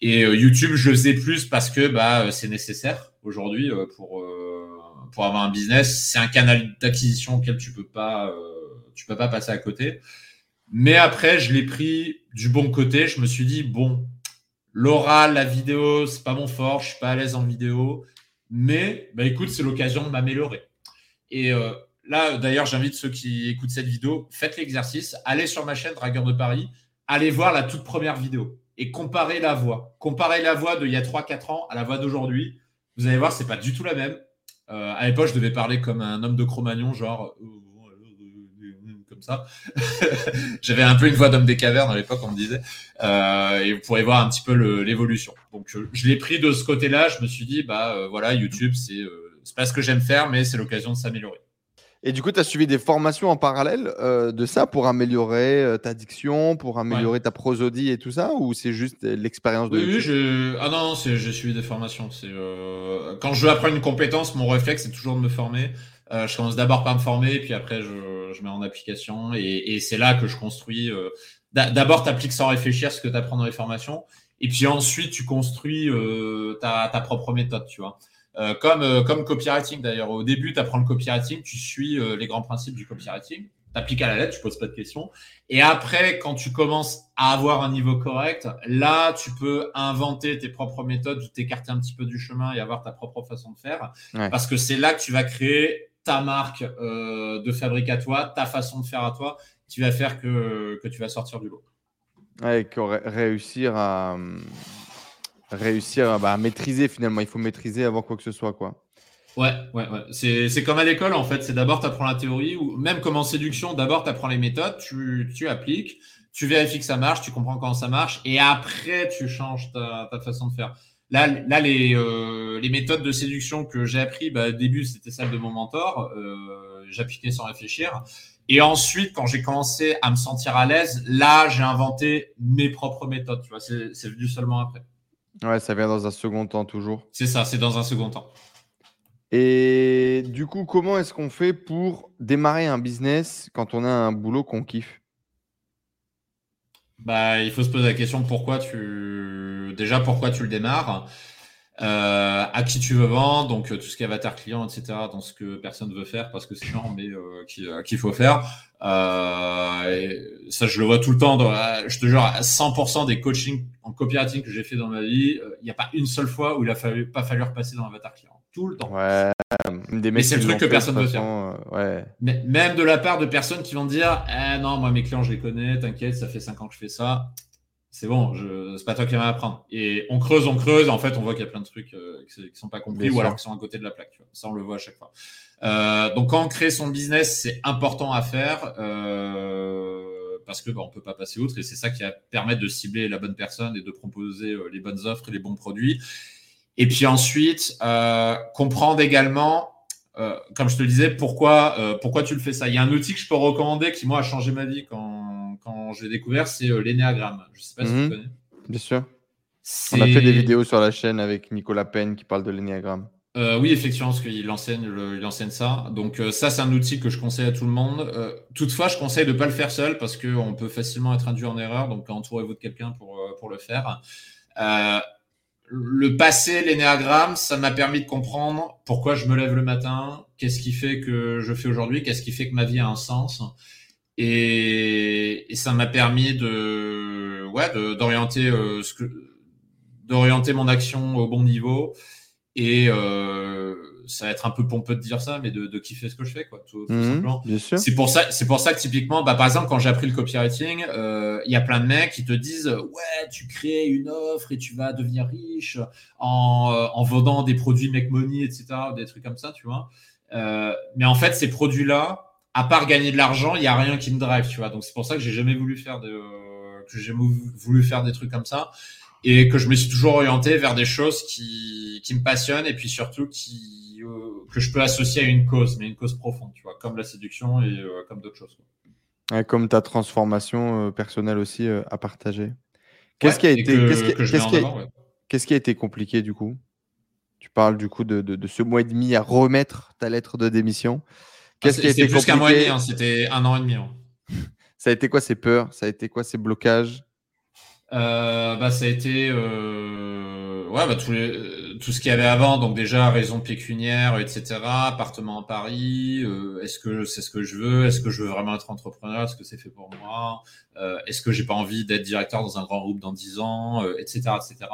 Et YouTube, je le faisais plus parce que bah, c'est nécessaire aujourd'hui pour, pour avoir un business. C'est un canal d'acquisition auquel tu peux pas tu peux pas passer à côté. Mais après, je l'ai pris du bon côté. Je me suis dit, bon, l'oral, la vidéo, c'est pas mon fort, je suis pas à l'aise en vidéo. Mais bah, écoute, c'est l'occasion de m'améliorer. Et euh, là, d'ailleurs, j'invite ceux qui écoutent cette vidéo, faites l'exercice, allez sur ma chaîne Dragueur de Paris, allez voir la toute première vidéo et comparez la voix. Comparez la voix d'il y a 3-4 ans à la voix d'aujourd'hui. Vous allez voir, c'est pas du tout la même. Euh, à l'époque, je devais parler comme un homme de Cro-Magnon, genre comme ça. J'avais un peu une voix d'homme des cavernes à l'époque, on me disait. Euh, et vous pourrez voir un petit peu l'évolution. Donc, je, l'ai pris de ce côté-là. Je me suis dit, bah voilà, YouTube, c'est c'est pas ce que j'aime faire, mais c'est l'occasion de s'améliorer. Et du coup, tu as suivi des formations en parallèle euh, de ça pour améliorer euh, ta diction, pour améliorer ta prosodie et tout ça Ou c'est juste l'expérience de. Oui, je... ah non, j'ai suivi des formations. Euh... Quand je veux apprendre une compétence, mon réflexe, c'est toujours de me former. Euh, je commence d'abord par me former, puis après, je, je mets en application. Et, et c'est là que je construis. Euh, d'abord, tu appliques sans réfléchir ce que tu apprends dans les formations. Et puis ensuite, tu construis ta, ta propre méthode, tu vois. Euh, comme, euh, comme copywriting d'ailleurs. Au début, tu apprends le copywriting, tu suis euh, les grands principes du copywriting, tu appliques à la lettre, tu poses pas de questions. Et après, quand tu commences à avoir un niveau correct, là, tu peux inventer tes propres méthodes, t'écarter un petit peu du chemin et avoir ta propre façon de faire. Parce que c'est là que tu vas créer ta marque de fabrique à toi, ta façon de faire à toi, qui va faire que, que tu vas sortir du lot. Ouais, réussir à, réussir bah, à maîtriser finalement. Il faut maîtriser avant quoi que ce soit. quoi. Ouais, ouais, ouais. C'est comme à l'école en fait. C'est d'abord tu apprends la théorie ou même comme en séduction, d'abord tu apprends les méthodes, tu, tu, appliques, tu vérifies que ça marche, tu comprends comment ça marche et après tu changes ta, ta façon de faire. Là, là les, euh, les méthodes de séduction que j'ai appris, bah, au début c'était celle de mon mentor, euh, j'appliquais sans réfléchir. Et ensuite, quand j'ai commencé à me sentir à l'aise, là j'ai inventé mes propres méthodes. Tu vois, c'est venu seulement après. Ouais, ça vient dans un second temps toujours. C'est ça, c'est dans un second temps. Et du coup, comment est-ce qu'on fait pour démarrer un business quand on a un boulot qu'on kiffe? Bah, il faut se poser la question pourquoi tu déjà pourquoi tu le démarres, euh, à qui tu veux vendre, donc tout ce qui est avatar client, etc. Dans ce que personne veut faire parce que c'est chiant, mais euh, qu'il faut faire. Euh, ça, je le vois tout le temps. Je te jure, à 100% des coachings en copywriting que j'ai fait dans ma vie, euh, il n'y a pas une seule fois où il a fallu, pas fallu repasser dans l'avatar client. Tout le temps. Ouais. Des Mais c'est le truc que personne ne veut faire. Euh, ouais. Mais, même de la part de personnes qui vont dire eh non, moi mes clients, je les connais, t'inquiète, ça fait 5 ans que je fais ça. C'est bon, je... c'est pas toi qui vas m'apprendre. Et on creuse, on creuse. En fait, on voit qu'il y a plein de trucs euh, qui, ne sont pas compris ou alors qui sont à côté de la plaque. Ça, on le voit à chaque fois. Euh, donc, quand on crée son business, c'est important à faire. Parce que bah, on peut pas passer outre et c'est ça qui va permettre de cibler la bonne personne et de proposer les bonnes offres et les bons produits. Et puis ensuite, euh, comprendre également, euh, comme je te le disais, pourquoi, pourquoi tu le fais ça. Il y a un outil que je peux recommander qui, moi, a changé ma vie quand, quand je l'ai découvert, c'est l'énéagramme. Je sais pas si tu mhm. connais. Bien sûr. On a fait des vidéos sur la chaîne avec Nicolas Penn qui parle de l'énéagramme. Euh, oui, effectivement, parce qu'il enseigne, il enseigne ça. Donc euh, ça, c'est un outil que je conseille à tout le monde. Euh, toutefois, je conseille de ne pas le faire seul parce qu'on peut facilement être induit en erreur. Donc entourez-vous de quelqu'un pour, pour le faire. Le passé, l'énéagramme, ça m'a permis de comprendre pourquoi je me lève le matin, qu'est-ce qui fait que je fais aujourd'hui, qu'est-ce qui fait que ma vie a un sens. Et, ça m'a permis de, ouais, d'orienter ce que, d'orienter mon action au bon niveau et euh, ça va être un peu pompeux de dire ça, mais de, de kiffer ce que je fais, quoi, tout, mhm, simplement. C'est pour ça, c'est pour ça que typiquement, bah, par exemple, quand j'ai appris le copywriting, euh, il y a plein de mecs qui te disent, ouais, tu crées une offre et tu vas devenir riche en, euh, en vendant des produits make money, etc., des trucs comme ça, tu vois. Euh, mais en fait, ces produits-là, à part gagner de l'argent, il y a rien qui me drive, tu vois. Donc c'est pour ça que j'ai jamais voulu faire de, que j'ai voulu faire des trucs comme ça et que je me suis toujours orienté vers des choses qui, qui me passionnent et puis surtout qui, que je peux associer à une cause, mais une cause profonde, tu vois, comme la séduction et euh, comme d'autres choses. comme ta transformation euh, personnelle aussi à partager. Qu'est-ce qui a été, qu'est-ce qui, a été compliqué du coup? Tu parles du coup de, de, ce mois et demi à remettre ta lettre de démission. Ah, qu'est-ce qui a été plus qu'un mois et demi, hein, c'était un an et demi. Hein. Ça a été quoi ces peurs? Ça a été quoi ces blocages? Euh, bah, ça a été euh, ouais, bah, tous, les, tout ce qu'il y avait avant, donc déjà raison pécuniaire, etc., appartement à Paris, euh, est-ce que c'est ce que je veux, est-ce que je veux vraiment être entrepreneur, est-ce que c'est fait pour moi, euh, est-ce que j'ai pas envie d'être directeur dans un grand groupe dans 10 ans, etc., etc.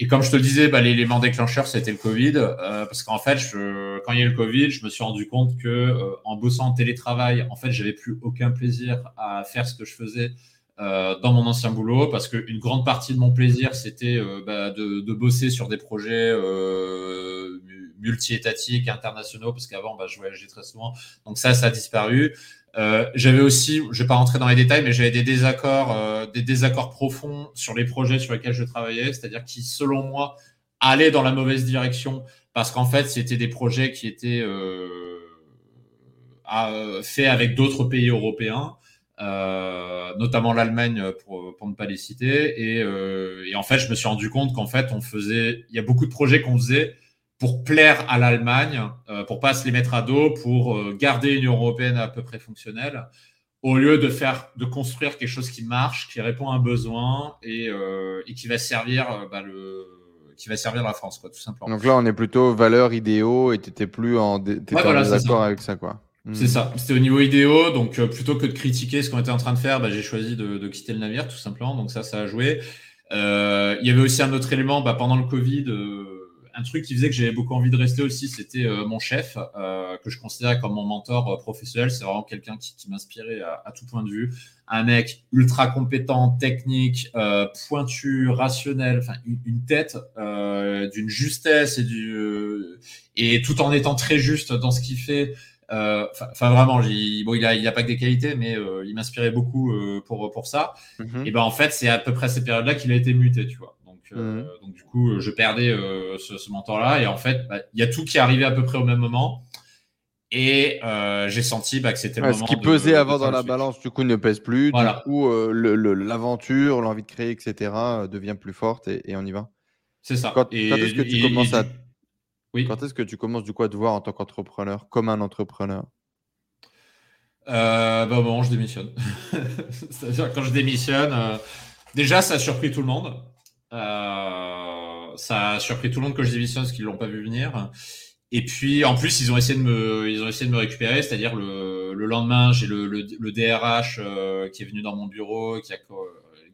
Et comme je te le disais, bah, l'élément déclencheur, c'était le Covid, parce qu'en fait, je, quand il y a eu le Covid, je me suis rendu compte que en bossant en télétravail, en fait, j'avais plus aucun plaisir à faire ce que je faisais euh, dans mon ancien boulot parce qu'une grande partie de mon plaisir, c'était euh, bah, de, de, bosser sur des projets euh, multi-étatiques, internationaux, parce qu'avant, bah, je voyageais très souvent. Donc ça, ça a disparu. Euh, j'avais aussi, je vais pas rentrer dans les détails, mais j'avais des désaccords, des désaccords profonds sur les projets sur lesquels je travaillais, c'est-à-dire qui, selon moi, allaient dans la mauvaise direction parce qu'en fait, c'était des projets qui étaient faits avec d'autres pays européens euh, notamment l'Allemagne pour, pour ne pas les citer. Et, euh, et, en fait, je me suis rendu compte qu'en fait, on faisait, il y a beaucoup de projets qu'on faisait pour plaire à l'Allemagne, euh, pour pas se les mettre à dos, pour euh, garder une Union européenne à peu près fonctionnelle, au lieu de faire, de construire quelque chose qui marche, qui répond à un besoin et, euh, et qui va servir bah, le qui va servir la France, quoi, tout simplement. Donc là, on est plutôt valeurs idéaux et tu n'étais plus en, dé ouais, voilà, en avec ça, quoi. C'est hmm. ça. C'était au niveau idéo. Donc, euh, plutôt que de critiquer ce qu'on était en train de faire, bah, j'ai choisi de, de, quitter le navire, tout simplement. Donc, ça, ça a joué. Euh, il y avait aussi un autre élément bah, pendant le Covid. Euh, un truc qui faisait que j'avais beaucoup envie de rester aussi, c'était mon chef, que je considérais comme mon mentor professionnel. C'est vraiment quelqu'un qui, qui m'inspirait à, à, tout point de vue. Un mec ultra compétent, technique, pointu, rationnel, enfin une, une, tête d'une justesse et du et tout en étant très juste dans ce qu'il fait. Euh, enfin, vraiment, bon, il a, il a pas que des qualités, mais euh, il m'inspirait beaucoup euh, pour pour ça. Mhm. Et ben en fait, c'est à peu près ces périodes-là qu'il a été muté, tu vois. Donc, mhm. donc du coup, je perdais ce, ce mentor-là, et en fait, bah, il y a tout qui est arrivé à peu près au même moment. Et j'ai senti bah, que c'était le moment. Ce qui pesait avant dans la balance, du coup, ne pèse plus. Du coup, l'aventure, l'envie de créer, etc., devient plus forte et, et on y va. C'est ça. Quand, quand est-ce que tu commences à quand est-ce que tu commences du coup à te voir en tant qu'entrepreneur, comme un entrepreneur? Euh, bah, bon, je démissionne. C'est-à-dire quand je démissionne, euh, déjà ça a surpris tout le monde. Euh, ça a surpris tout le monde que je démissionne parce qu'ils l'ont pas vu venir. Et puis en plus ils ont essayé de me, ils ont essayé de me récupérer, c'est-à-dire le, le lendemain j'ai le, le, le, DRH qui est venu dans mon bureau, qui a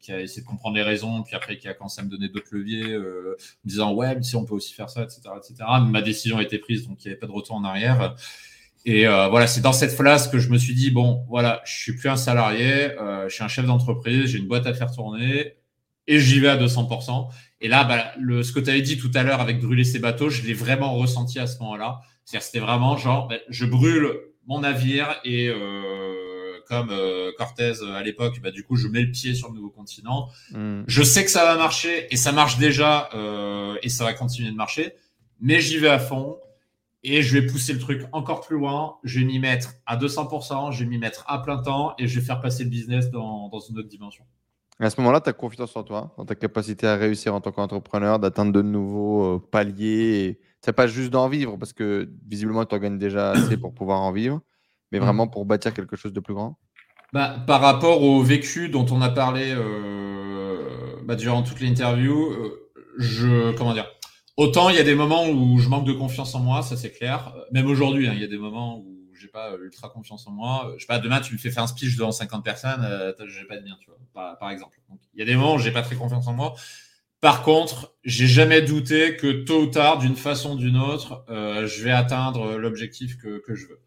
qui a essayé de comprendre les raisons, puis après qui a commencé à me donner d'autres leviers, euh, me disant ouais, si on peut aussi faire ça, etc., etc. ma décision a été prise, donc il n'y avait pas de retour en arrière. Et euh, voilà, c'est dans cette phase que je me suis dit bon, voilà, je suis plus un salarié, euh, je suis un chef d'entreprise, j'ai une boîte à faire tourner et j'y vais à 200%. Et là, bah, le, ce que tu avais dit tout à l'heure avec brûler ses bateaux, je l'ai vraiment ressenti à ce moment-là. C'est-à-dire, c'était vraiment genre, bah, je brûle mon navire et comme euh, Cortez euh, à l'époque, bah, du coup, je mets le pied sur le nouveau continent. Hmm. Je sais que ça va marcher et ça marche déjà euh, et ça va continuer de marcher, mais j'y vais à fond et je vais pousser le truc encore plus loin. Je vais m'y mettre à 200%, je vais m'y mettre à plein temps et je vais faire passer le business dans, dans une autre dimension. À ce moment-là, tu as confiance en toi, dans ta capacité à réussir en tant qu'entrepreneur, d'atteindre de nouveaux paliers. C'est pas juste d'en vivre, parce que visiblement, tu en gagnes déjà assez pour pouvoir en vivre mais mm. vraiment pour bâtir quelque chose de plus grand bah, Par rapport au vécu dont on a parlé euh, bah, durant toute l'interview, euh, je comment dire Autant il y a des moments où je manque de confiance en moi, ça c'est clair. Même aujourd'hui, hein, il y a des moments où j'ai pas ultra confiance en moi. Je sais pas, demain tu me fais faire un speech devant 50 personnes, euh, j'ai pas de bien, tu vois, par, exemple. Il y a des moments où j'ai pas très confiance en moi. Par contre, j'ai jamais douté que tôt ou tard, d'une façon ou d'une autre, euh, je vais atteindre l'objectif que je veux.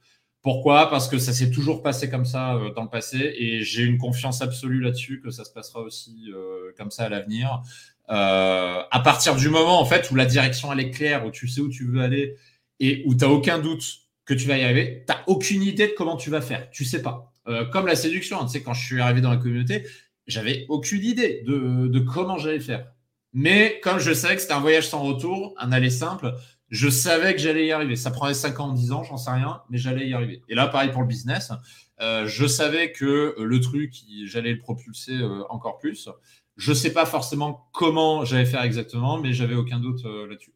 Pourquoi? Parce que ça s'est toujours passé comme ça euh, dans le passé et j'ai une confiance absolue là-dessus que ça se passera aussi euh, comme ça à l'avenir. Euh, à partir du moment en fait où la direction est claire, où tu sais où tu veux aller et où tu n'as aucun doute que tu vas y arriver, tu n'as aucune idée de comment tu vas faire. Tu sais pas. Comme la séduction, hein, tu quand je suis arrivé dans la communauté, j'avais aucune idée de, de comment j'allais faire. Mais comme je savais que c'était un voyage sans retour, un aller simple, je savais que j'allais y arriver. Ça prenait 5 ans, 10 ans, j'en sais rien, mais j'allais y arriver. Et là, pareil pour le business. Euh, je savais que le truc, j'allais le propulser euh, encore plus. Je ne sais pas forcément comment j'allais faire exactement, mais j'avais aucun doute euh, là-dessus.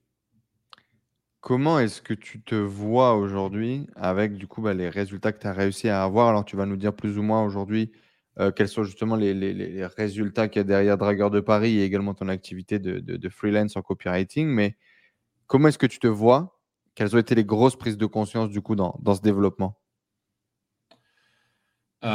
Comment est-ce que tu te vois aujourd'hui avec du coup bah, les résultats que tu as réussi à avoir? Alors tu vas nous dire plus ou moins aujourd'hui quels sont justement les, résultats qu'il y a derrière Dragueur de Paris et également ton activité de, de freelance en copywriting. Mais comment est-ce que tu te vois? Quelles ont été les grosses prises de conscience du coup dans, dans ce développement? Euh,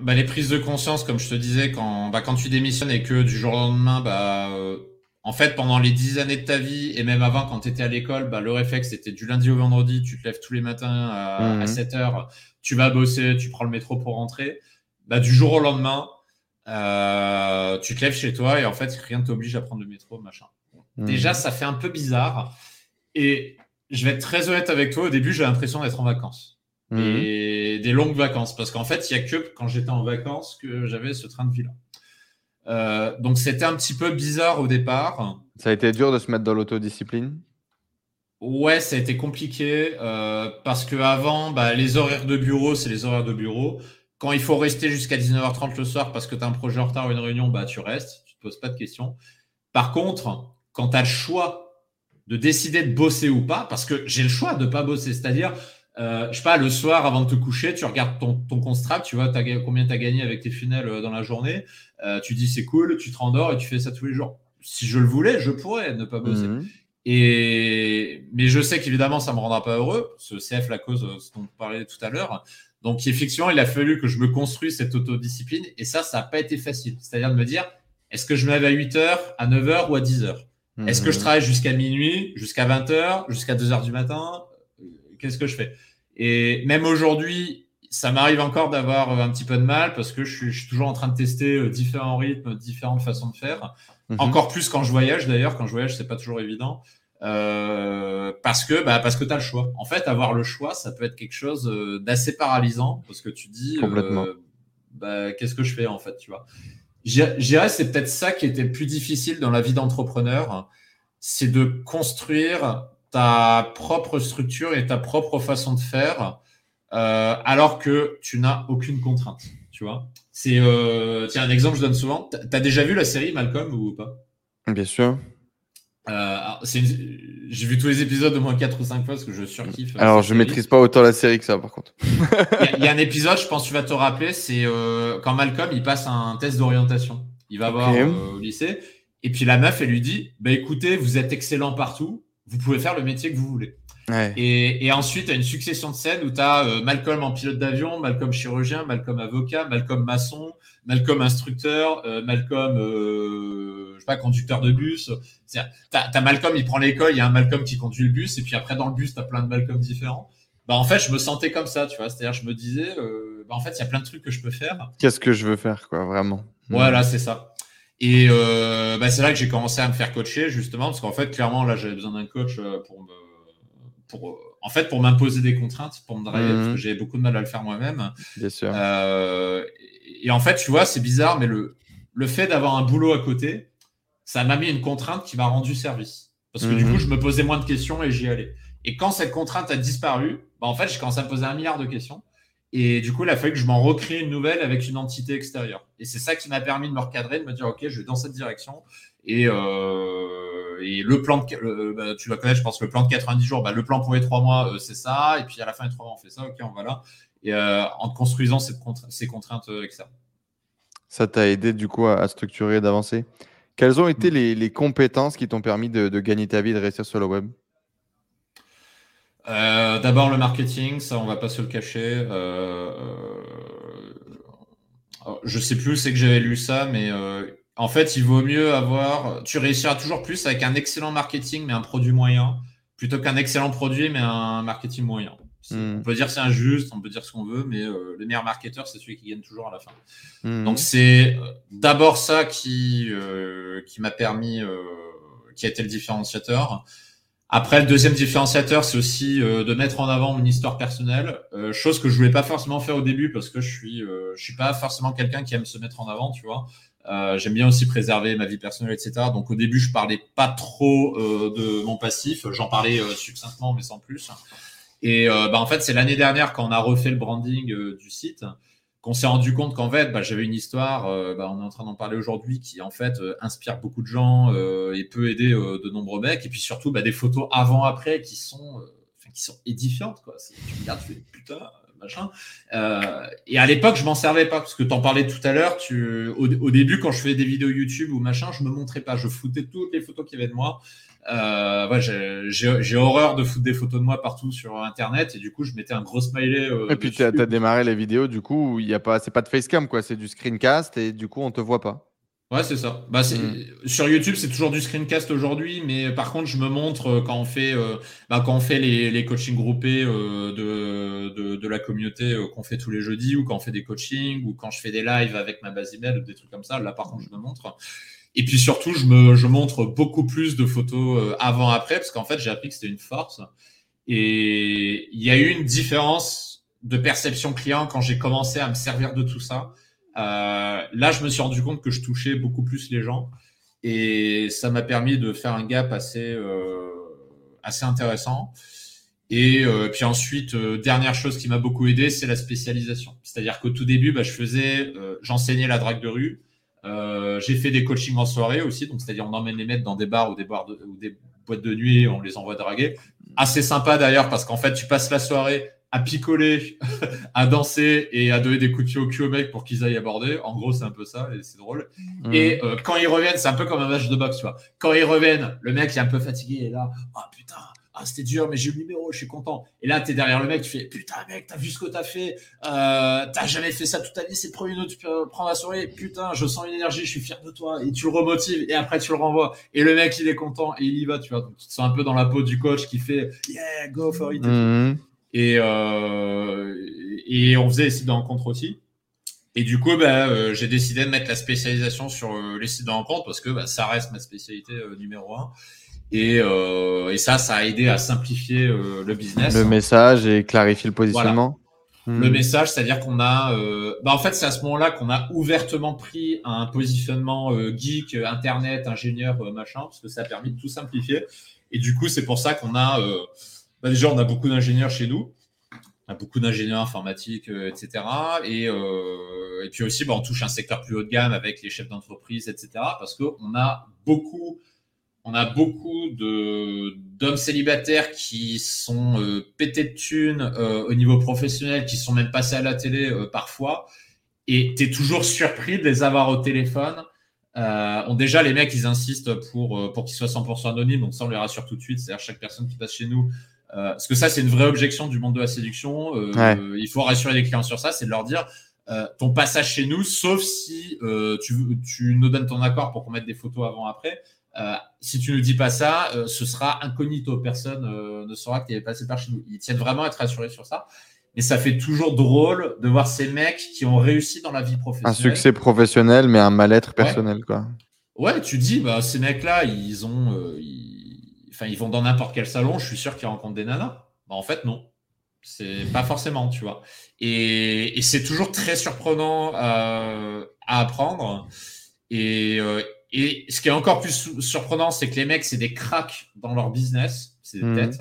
bah, les prises de conscience, comme je te disais, quand, bah, quand tu démissionnes et que du jour au lendemain, bah, euh, en fait, pendant les dix années de ta vie et même avant, quand tu étais à l'école, bah, le réflexe, c'était du lundi au vendredi, tu te lèves tous les matins à, 7 mhm. heures, tu vas bosser, tu prends le métro pour rentrer. Bah, du jour au lendemain, euh, tu te lèves chez toi et en fait, rien ne t'oblige à prendre le métro, machin. Mhm. Déjà, ça fait un peu bizarre. Et je vais être très honnête avec toi, au début, j'ai l'impression d'être en vacances. Mhm. Et des longues vacances. Parce qu'en fait, il n'y a que quand j'étais en vacances que j'avais ce train de vie-là. Euh, donc c'était un petit peu bizarre au départ. Ça a été dur de se mettre dans l'autodiscipline? Ouais, ça a été compliqué euh, parce que avant, bah, les horaires de bureau, c'est les horaires de bureau. Quand il faut rester jusqu'à 19h30 le soir parce que tu as un projet en retard ou une réunion, bah, tu restes, tu te poses pas de questions. Par contre, quand tu as le choix de décider de bosser ou pas, parce que j'ai le choix de pas bosser, c'est-à-dire, euh, je sais pas, le soir avant de te coucher, tu regardes ton, ton construct, tu vois as, combien tu as gagné avec tes funnels euh, dans la journée, euh, tu dis c'est cool, tu te rendors et tu fais ça tous les jours. Si je le voulais, je pourrais ne pas bosser. Mhm. Et mais je sais qu'évidemment ça me rendra pas heureux. Ce CF la cause euh, dont on parlait tout à l'heure. Donc effectivement, il a fallu que je me construise cette autodiscipline et ça, ça n'a pas été facile. C'est-à-dire de me dire, est-ce que je me lève à 8 h à 9 h ou à 10 Est-ce que je mhm. travaille jusqu'à minuit, jusqu'à 20 h jusqu'à 2 h du matin? Qu'est-ce que je fais? Et même aujourd'hui, ça m'arrive encore d'avoir un petit peu de mal parce que je suis, toujours en train de tester euh, différents rythmes, différentes façons de faire. Mhm. Encore plus quand je voyage d'ailleurs. Quand je voyage, c'est pas toujours évident. Euh, parce que bah, parce que tu as le choix. En fait, avoir le choix, ça peut être quelque chose euh, d'assez paralysant parce que tu dis Complètement. bah, qu'est-ce que je fais en fait, tu vois? J'irais, c'est peut-être ça qui était plus difficile dans la vie d'entrepreneur, c'est de construire ta propre structure et ta propre façon de faire, euh, alors que tu n'as aucune contrainte. Tu vois C'est euh, tiens un exemple je donne souvent. T'as déjà vu la série Malcolm ou pas? Bien sûr. Euh, j'ai vu tous les épisodes au moins 4 ou 5 fois parce que je surkiffe. Alors, je maîtrise pas autant la série que ça, par contre. Il y, a un épisode, je pense que tu vas te rappeler, c'est quand Malcolm il passe un test d'orientation. Il va voir au lycée. Et puis la meuf, elle lui dit Bah écoutez, vous êtes excellent partout, vous pouvez faire le métier que vous voulez. Et, ensuite, tu as une succession de scènes où tu as euh, Malcolm en pilote d'avion, Malcolm chirurgien, Malcolm avocat, Malcolm maçon, Malcolm instructeur, euh, Malcolm, euh, je sais pas, conducteur de bus. Tu as, Malcolm, il prend l'école, il y a un Malcolm qui conduit le bus, et puis après, dans le bus, tu as plein de Malcolm différents. Bah, en fait, je me sentais comme ça, tu vois. C'est-à-dire, je me disais, bah, en fait, il y a plein de trucs que je peux faire. Qu'est-ce que je veux faire, quoi, vraiment? Voilà, c'est ça. Et euh, bah, c'est là que j'ai commencé à me faire coacher justement parce qu'en fait clairement là j'avais besoin d'un coach euh, pour me pour en fait pour m'imposer des contraintes pour me driver parce que mhm. j'ai beaucoup de mal à le faire moi-même. Bien sûr. Euh, et en fait tu vois c'est bizarre mais le le fait d'avoir un boulot à côté ça m'a mis une contrainte qui m'a rendu service parce que du mhm. coup je me posais moins de questions et j'y allais. Et quand cette contrainte a disparu, bah, en fait j'ai commencé à me poser un milliard de questions. Et du coup, il a fallu que je m'en recrée une nouvelle avec une entité extérieure. Et c'est ça qui m'a permis de me recadrer, de me dire, OK, je vais dans cette direction. Et, euh, et le plan, de, bah, tu vas connaître, je pense, le plan de 90 jours, bah, le plan pour les trois mois, euh, c'est ça. Et puis à la fin des trois mois, on fait ça. OK, on va là. Et euh, en construisant cette ces contraintes euh, externes. Ça t'a aidé du coup à, structurer, d'avancer? Quelles ont été mm. les, les compétences qui t'ont permis de, de gagner ta vie et de réussir sur le web? Euh, D'abord le marketing, ça on va pas se le cacher. Euh, euh, je sais plus c'est que j'avais lu ça, mais euh, en fait il vaut mieux avoir. Tu réussiras toujours plus avec un excellent marketing mais un produit moyen, plutôt qu'un excellent produit mais un marketing moyen. Hmm. On peut dire c'est injuste, on peut dire ce qu'on veut, mais euh, le meilleur marketeur c'est celui qui gagne toujours à la fin. Hmm. Donc c'est d'abord ça qui qui m'a permis, qui a été le différenciateur. Après, le deuxième différenciateur, c'est aussi euh, de mettre en avant mon histoire personnelle, euh, chose que je voulais pas forcément faire au début parce que je suis, euh, je suis pas forcément quelqu'un qui aime se mettre en avant, tu vois. J'aime bien aussi préserver ma vie personnelle, etc. Donc au début, je parlais pas trop de mon passif, j'en parlais succinctement mais sans plus. Et bah, en fait, c'est l'année dernière quand on a refait le branding du site qu'on s'est rendu compte qu'en fait, bah, j'avais une histoire, euh, bah, on est en train d'en parler aujourd'hui, qui en fait euh, inspire beaucoup de gens euh, et peut aider de nombreux mecs. Et puis surtout, des photos avant-après qui sont, qui sont édifiantes. Tu regardes, tu fais putain, machin. et à l'époque, je m'en servais pas parce que tu en parlais tout à l'heure. Tu, au, début, quand je faisais des vidéos YouTube ou machin, je me montrais pas. Je foutais toutes les photos qu'il y avait de moi. Euh, ouais, j'ai horreur de foutre des photos de moi partout sur Internet et du coup, je mettais un gros smiley. Euh, et puis, tu as, démarré les vidéos, du coup, il y a pas, c'est pas de facecam, quoi, c'est du screencast et du coup, on te voit pas. Ouais, c'est ça. Bah, mm. Sur YouTube, c'est toujours du screencast aujourd'hui, mais par contre, je me montre euh, quand on fait, euh, bah, quand on fait les, les coachings groupés euh, de, de, de, la communauté qu'on fait tous les jeudis, ou quand on fait des coachings, ou quand je fais des lives avec ma base email, ou des trucs comme ça. Là, par contre, je me montre. Et puis surtout, je me je montre beaucoup plus de photos avant-après, parce qu'en fait, j'ai appris que c'était une force. Et il y a eu une différence de perception client quand j'ai commencé à me servir de tout ça. Euh, là, je me suis rendu compte que je touchais beaucoup plus les gens et ça m'a permis de faire un gap assez, euh, assez intéressant. Et euh, puis ensuite, euh, dernière chose qui m'a beaucoup aidé, c'est la spécialisation. C'est-à-dire qu'au tout début, bah, je faisais, euh, j'enseignais la drague de rue. j'ai fait des coachings en soirée aussi, donc c'est-à-dire on emmène les mecs dans des bars ou des, bars ou des boîtes de nuit et on les envoie draguer. Assez sympa d'ailleurs parce qu'en fait, tu passes la soirée à picoler, à danser et à donner des coups de pied au cul aux mecs pour qu'ils aillent aborder. En gros, c'est un peu ça et c'est drôle. Mm. Et euh, quand ils reviennent, c'est un peu comme un match de boxe, tu vois. Quand ils reviennent, le mec est un peu fatigué et là, ah oh, putain, ah, c'était dur, mais j'ai eu le numéro, je suis content. Et là, tu es derrière le mec, tu fais putain, mec, t'as vu ce que t'as fait, euh, t'as jamais fait ça toute ta vie, c'est le premier tu prends la soirée, putain, je sens une énergie, je suis fier de toi, et tu le remotives, et après tu le renvoies. Et le mec, il est content, et il y va, tu vois. Donc, tu te sens un peu dans la peau du coach qui fait yeah, go for it. Mm. Et, euh, et on faisait des sites de rencontres aussi. Et du coup, bah, euh, j'ai décidé de mettre la spécialisation sur euh, les sites de rencontres parce que bah, ça reste ma spécialité euh, numéro un. Et, et, ça, ça a aidé à simplifier le business. Le message et clarifier le positionnement. Le hmm. message, c'est-à-dire qu'on a, bah en fait, c'est à ce moment-là qu'on a ouvertement pris un positionnement geek, internet, ingénieur, machin, parce que ça a permis de tout simplifier. Et du coup, c'est pour ça qu'on a bah, déjà, on a beaucoup d'ingénieurs chez nous. On a beaucoup d'ingénieurs informatiques, euh, etc. Et, euh, et puis aussi, bah, on touche un secteur plus haut de gamme avec les chefs d'entreprise, etc. Parce qu'on a beaucoup, on a beaucoup d'hommes célibataires qui sont euh, pétés de thunes au niveau professionnel, qui sont même passés à la télé parfois. Et tu es toujours surpris de les avoir au téléphone. Déjà, les mecs, ils insistent pour, pour qu'ils soient 100% anonymes. Donc ça, on les rassure tout de suite. C'est-à-dire chaque personne qui passe chez nous euh, parce que ça, c'est une vraie objection du monde de la séduction. Euh, il faut rassurer les clients sur ça, c'est de leur dire euh, ton passage chez nous, sauf si tu, tu, nous donnes ton accord pour qu'on mette des photos avant-après. si tu ne dis pas ça, ce sera incognito. Personne ne saura que tu es passé par chez nous. Ils tiennent vraiment à être rassurés sur ça. Et ça fait toujours drôle de voir ces mecs qui ont réussi dans la vie professionnelle. Un succès professionnel, mais un mal-être personnel, ouais. quoi. Ouais, tu dis, bah, ces mecs-là, ils ont, ils vont dans n'importe quel salon, je suis sûr qu'ils rencontrent des nanas. Bah, en fait, non. C'est pas forcément, tu vois. Et, c'est toujours très surprenant euh, à apprendre. Euh, et, ce qui est encore plus surprenant, c'est que les mecs, c'est des cracks dans leur business. C'est des mhm. têtes.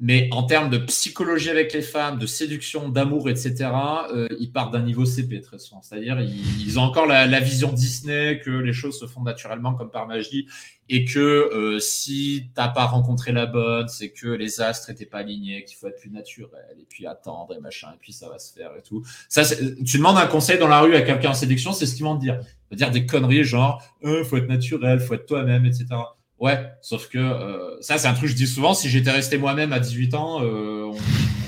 Mais en termes de psychologie avec les femmes, de séduction, d'amour, etc., euh, ils partent d'un niveau CP très souvent. C'est-à-dire, ils, ont encore la, la, vision Disney que les choses se font naturellement comme par magie et que euh, si t'as pas rencontré la bonne, c'est que les astres étaient pas alignés, qu'il faut être plus naturel et puis attendre et machin et puis ça va se faire et tout. Ça, tu demandes un conseil dans la rue à quelqu'un en séduction, c'est ce qu'ils vont te dire. Ils vont dire des conneries genre euh, faut être naturel, faut être toi-même, etc. Ouais, sauf que euh, ça c'est un truc que je dis souvent. Si j'étais resté moi-même à 18 ans, euh,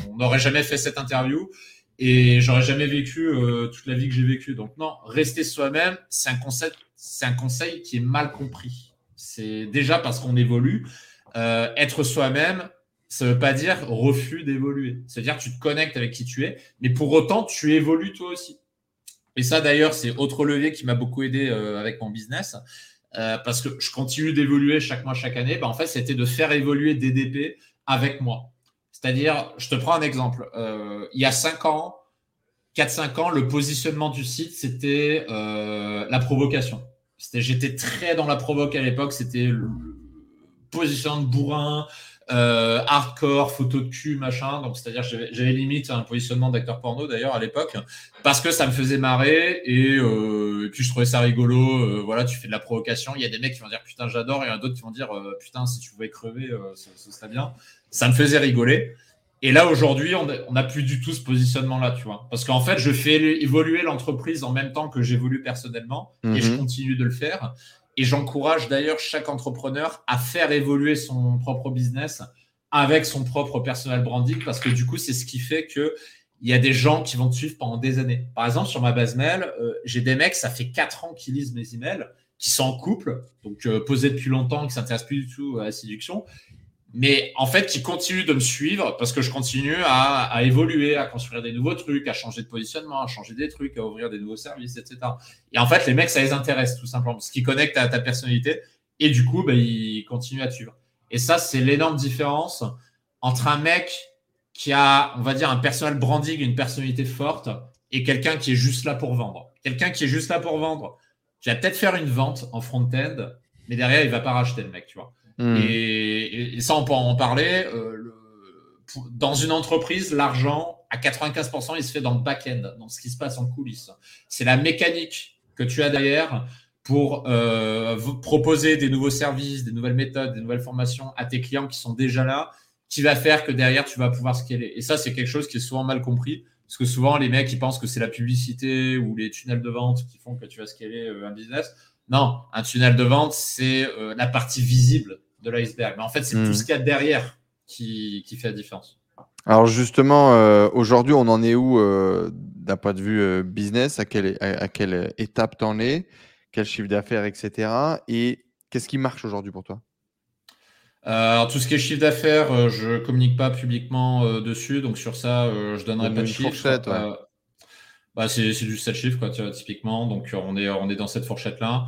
on n'aurait jamais fait cette interview et j'aurais jamais vécu euh, toute la vie que j'ai vécue. Donc non, rester soi-même, c'est un concept, c'est un conseil qui est mal compris. C'est déjà parce qu'on évolue. Euh, être soi-même, ça veut pas dire refus d'évoluer. C'est-à-dire tu te connectes avec qui tu es, mais pour autant, tu évolues toi aussi. Et ça, d'ailleurs, c'est autre levier qui m'a beaucoup aidé euh, avec mon business. Euh, parce que je continue d'évoluer chaque mois, chaque année. Ben, en fait, c'était de faire évoluer DDP avec moi. C'est-à-dire, je te prends un exemple. Euh, il y a 5 ans, 4-5 ans, le positionnement du site, c'était euh, la provocation. J'étais très dans la provoque à l'époque. C'était le positionnement de bourrin, euh, hardcore, photo de cul, machin. Donc, c'est-à-dire, j'avais limite un positionnement d'acteur porno d'ailleurs à l'époque parce que ça me faisait marrer et, euh, et, puis je trouvais ça rigolo. Euh, voilà, tu fais de la provocation. Il y a des mecs qui vont dire putain, j'adore, et il y en a d'autres qui vont dire putain, si tu pouvais crever, ce, ce, serait bien. Ça me faisait rigoler. Et là, aujourd'hui, on n'a plus du tout ce positionnement-là, tu vois. Parce qu'en fait, je fais évoluer l'entreprise en même temps que j'évolue personnellement et je mhm. continue de le faire. Et j'encourage d'ailleurs chaque entrepreneur à faire évoluer son propre business avec son propre personal branding parce que du coup, c'est ce qui fait que il y a des gens qui vont te suivre pendant des années. Par exemple, sur ma base mail, euh, j'ai des mecs, ça fait 4 ans qu'ils lisent mes emails, qui sont en couple, donc euh, posés depuis longtemps, qui s'intéressent plus du tout à la séduction, mais en fait, qui continuent de me suivre parce que je continue à, évoluer, à construire des nouveaux trucs, à changer de positionnement, à changer des trucs, à ouvrir des nouveaux services, etc. Et en fait, les mecs, ça les intéresse tout simplement, ce qui connecte à ta personnalité, et du coup, bah, ils continuent à te suivre. Et ça, c'est l'énorme différence entre un mec qui a, on va dire, un personal branding, une personnalité forte, et quelqu'un qui est juste là pour vendre. Quelqu'un qui est juste là pour vendre, qui va peut-être faire une vente en front-end, mais derrière, il va pas racheter le mec, tu vois. Hmm. Et, ça, on peut en parler. Euh, dans une entreprise, l'argent, à 95%, il se fait dans le back-end, dans ce qui se passe en coulisses. C'est la mécanique que tu as derrière pour euh, proposer des nouveaux services, des nouvelles méthodes, des nouvelles formations à tes clients qui sont déjà là, qui va faire que derrière, tu vas pouvoir scaler. Et ça, c'est quelque chose qui est souvent mal compris. Parce que souvent, les mecs, ils pensent que c'est la publicité ou les tunnels de vente qui font que tu vas scaler euh, un business. Non, un tunnel de vente, c'est euh, la partie visible de l'iceberg. Mais en fait, c'est tout hmm. ce qu'il y a derrière qui, qui, fait la différence. Alors justement, euh, aujourd'hui, on en est où d'un point de vue business? À quelle, à, quelle étape t'en es? Quel chiffre d'affaires, etc. Et qu'est-ce qui marche aujourd'hui pour toi? Euh, alors, tout ce qui est chiffre d'affaires, euh, je communique pas publiquement euh, dessus, donc sur ça, je donnerai pas de chiffre. Bah, c'est du 7 chiffres, quoi, typiquement. Donc, on est, on est dans cette fourchette-là.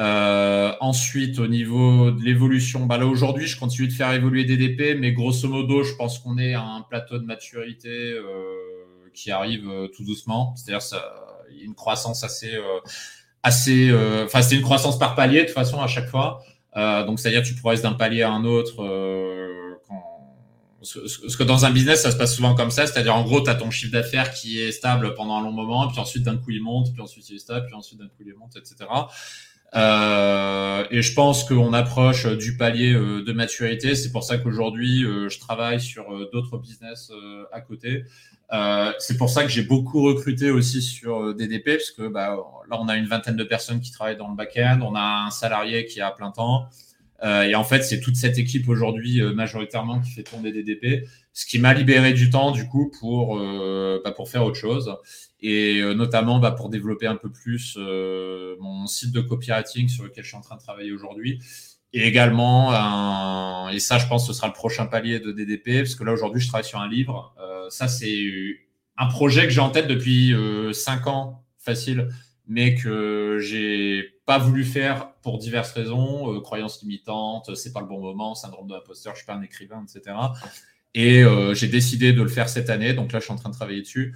Ensuite, au niveau de l'évolution, bah là aujourd'hui, je continue de faire évoluer DDP, mais grosso modo, je pense qu'on est à un plateau de maturité qui arrive tout doucement. C'est-à-dire, il y a une croissance assez, assez, enfin, c'est une croissance par palier de toute façon à chaque fois. Euh, donc, c'est-à-dire tu progresses d'un palier à un autre. Euh. Parce que dans un business, ça se passe souvent comme ça. C'est-à-dire, en gros, tu as ton chiffre d'affaires qui est stable pendant un long moment, puis ensuite, d'un coup, il monte, puis ensuite, il est stable, puis ensuite, d'un coup, il monte, etc. Euh, et je pense qu'on approche du palier euh, de maturité. C'est pour ça qu'aujourd'hui, euh, je travaille sur d'autres business à côté. c'est pour ça que j'ai beaucoup recruté aussi sur DDP, parce que bah, là, on a une vingtaine de personnes qui travaillent dans le back-end. On a un salarié qui est à plein temps. et en fait, c'est toute cette équipe aujourd'hui majoritairement qui fait tourner DDP, ce qui m'a libéré du temps du coup pour, bah, pour faire autre chose et euh, notamment bah, pour développer un peu plus euh, mon site de copywriting sur lequel je suis en train de travailler aujourd'hui. Et également, et ça, je pense que ce sera le prochain palier de DDP, parce que là, aujourd'hui, je travaille sur un livre. Euh, ça, c'est un projet que j'ai en tête depuis euh, cinq ans, facile, mais que j'ai pas voulu faire pour diverses raisons, croyances limitantes, c'est pas le bon moment, syndrome de l'imposteur, je suis pas un écrivain, etc. Et j'ai décidé de le faire cette année, donc là, je suis en train de travailler dessus.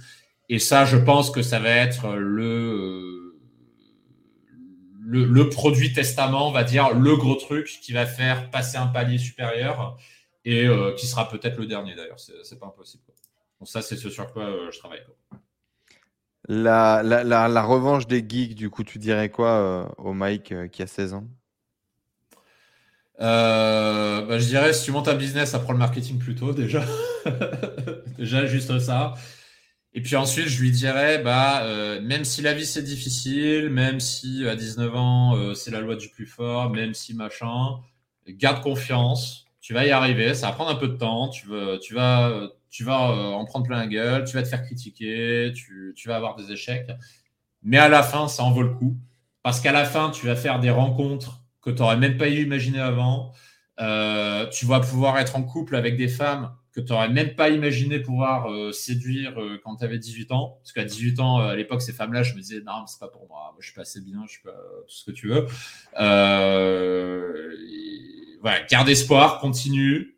Et ça, je pense que ça va être le, le, le, produit testament, on va dire, le gros truc qui va faire passer un palier supérieur et euh, qui sera peut-être le dernier d'ailleurs. C'est pas impossible. Donc ça, c'est ce sur quoi euh, je travaille. La, la, la, revanche des geeks, du coup, tu dirais quoi euh, au Mike qui a 16 ans? Bah, je dirais, si tu montes un business, apprends le marketing plutôt déjà. déjà, juste ça. Et puis ensuite, je lui dirais, bah, euh, même si la vie c'est difficile, même si à 19 ans euh, c'est la loi du plus fort, même si machin, garde confiance, tu vas y arriver, ça va prendre un peu de temps, tu vas, tu vas, tu vas euh, en prendre plein la gueule, tu vas te faire critiquer, tu, vas avoir des échecs, mais à la fin, ça en vaut le coup, parce qu'à la fin, tu vas faire des rencontres que tu n'aurais même pas imaginé avant, tu vas pouvoir être en couple avec des femmes que tu n'aurais même pas imaginé pouvoir euh, séduire euh, quand tu avais 18 ans. Parce qu'à 18 ans, euh, à l'époque, ces femmes-là, je me disais, non, c'est pas pour moi. Moi, je suis pas assez bien, je suis pas tout ce que tu veux. voilà, garde espoir, continue.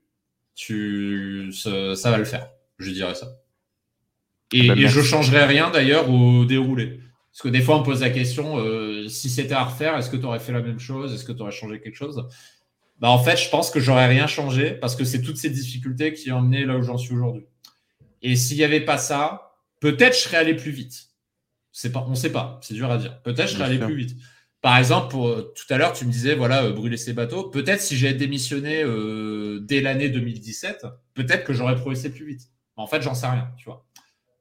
Tu, ça, ça, va le faire. Je dirais ça. Et, bah, et je changerai rien d'ailleurs au déroulé. Parce que des fois, on pose la question, si c'était à refaire, est-ce que tu aurais fait la même chose? Est-ce que tu aurais changé quelque chose? Bah, en fait, je pense que j'aurais rien changé parce que c'est toutes ces difficultés qui ont emmené là où j'en suis aujourd'hui. Et s'il n'y avait pas ça, peut-être je serais allé plus vite. C'est pas, on ne sait pas, c'est dur à dire. Peut-être je serais allé plus vite. Par exemple, pour, tout à l'heure, tu me disais, voilà, euh, brûler ces bateaux. Peut-être si j'ai démissionné euh, dès l'année 2017, peut-être que j'aurais progressé plus vite. Mais en fait, j'en sais rien, tu vois.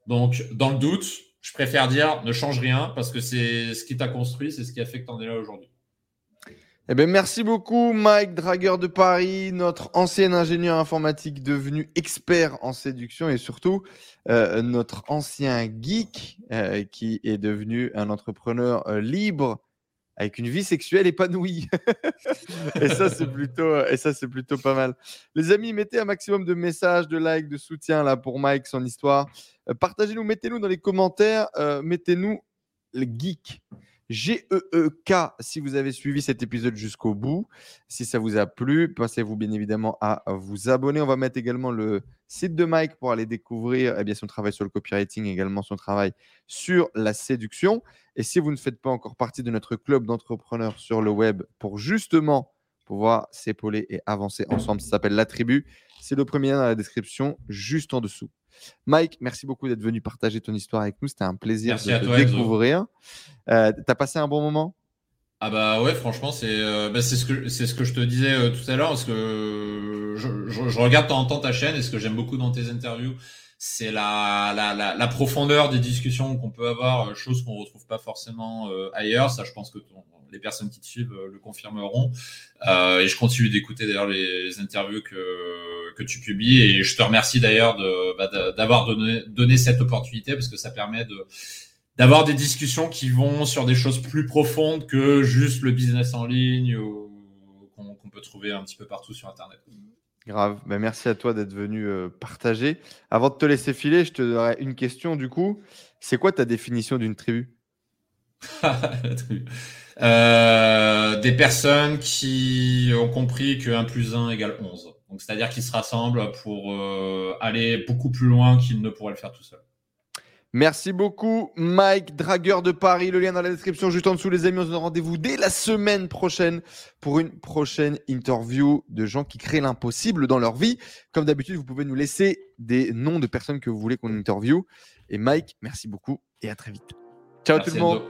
Donc, dans le doute, je préfère dire ne change rien parce que c'est ce qui t'a construit, c'est ce qui a fait que tu en es là aujourd'hui. Eh bien, merci beaucoup, Mike Dragueur de Paris, notre ancien ingénieur informatique devenu expert en séduction et surtout euh, notre ancien geek euh, qui est devenu un entrepreneur euh, libre avec une vie sexuelle épanouie. et ça, c'est plutôt, plutôt pas mal. Les amis, mettez un maximum de messages, de likes, de soutien là pour Mike, son histoire. Partagez-nous, mettez-nous dans les commentaires, mettez-nous le geek. G-E-E-K si vous avez suivi cet épisode jusqu'au bout. Si ça vous a plu, passez-vous bien évidemment à vous abonner. On va mettre également le site de Mike pour aller découvrir eh bien, son travail sur le copywriting, également son travail sur la séduction. Et si vous ne faites pas encore partie de notre club d'entrepreneurs sur le web pour justement pouvoir s'épauler et avancer ensemble, ça s'appelle La Tribu. C'est le premier lien dans la description juste en dessous. Mike, merci beaucoup d'être venu partager ton histoire avec nous. C'était un plaisir de te découvrir. Euh, T'as passé un bon moment? Ah bah ouais, franchement, c'est euh, bah, ce que ce que je te disais euh, tout à l'heure, parce que je, je, regarde de temps en temps ta chaîne et ce que j'aime beaucoup dans tes interviews, c'est la, la, la, la, profondeur des discussions qu'on peut avoir, chose qu'on retrouve pas forcément ailleurs. Ça, je pense que les personnes qui te suivent le confirmeront. Euh, et je continue d'écouter d'ailleurs les, interviews que, que tu publies. Et je te remercie d'ailleurs de, bah, d'avoir donné, donné cette opportunité parce que ça permet de d'avoir des discussions qui vont sur des choses plus profondes que juste le business en ligne qu'on peut trouver un petit peu partout sur Internet. Grave. Ben, merci à toi d'être venu euh, partager. Avant de te laisser filer, je te donnerai une question du coup. C'est quoi ta définition d'une tribu? euh, Des personnes qui ont compris que 1 plus 1 égale 11. Donc, c'est-à-dire qu'ils se rassemblent pour euh, aller beaucoup plus loin qu'ils ne pourraient le faire tout seuls. Merci beaucoup, Mike, dragueur de Paris. Le lien dans la description, juste en dessous, les amis. On se donne rendez-vous dès la semaine prochaine pour une prochaine interview de gens qui créent l'impossible dans leur vie. Comme d'habitude, vous pouvez nous laisser des noms de personnes que vous voulez qu'on interview. Et Mike, merci beaucoup et à très vite. Ciao Merci tout le monde.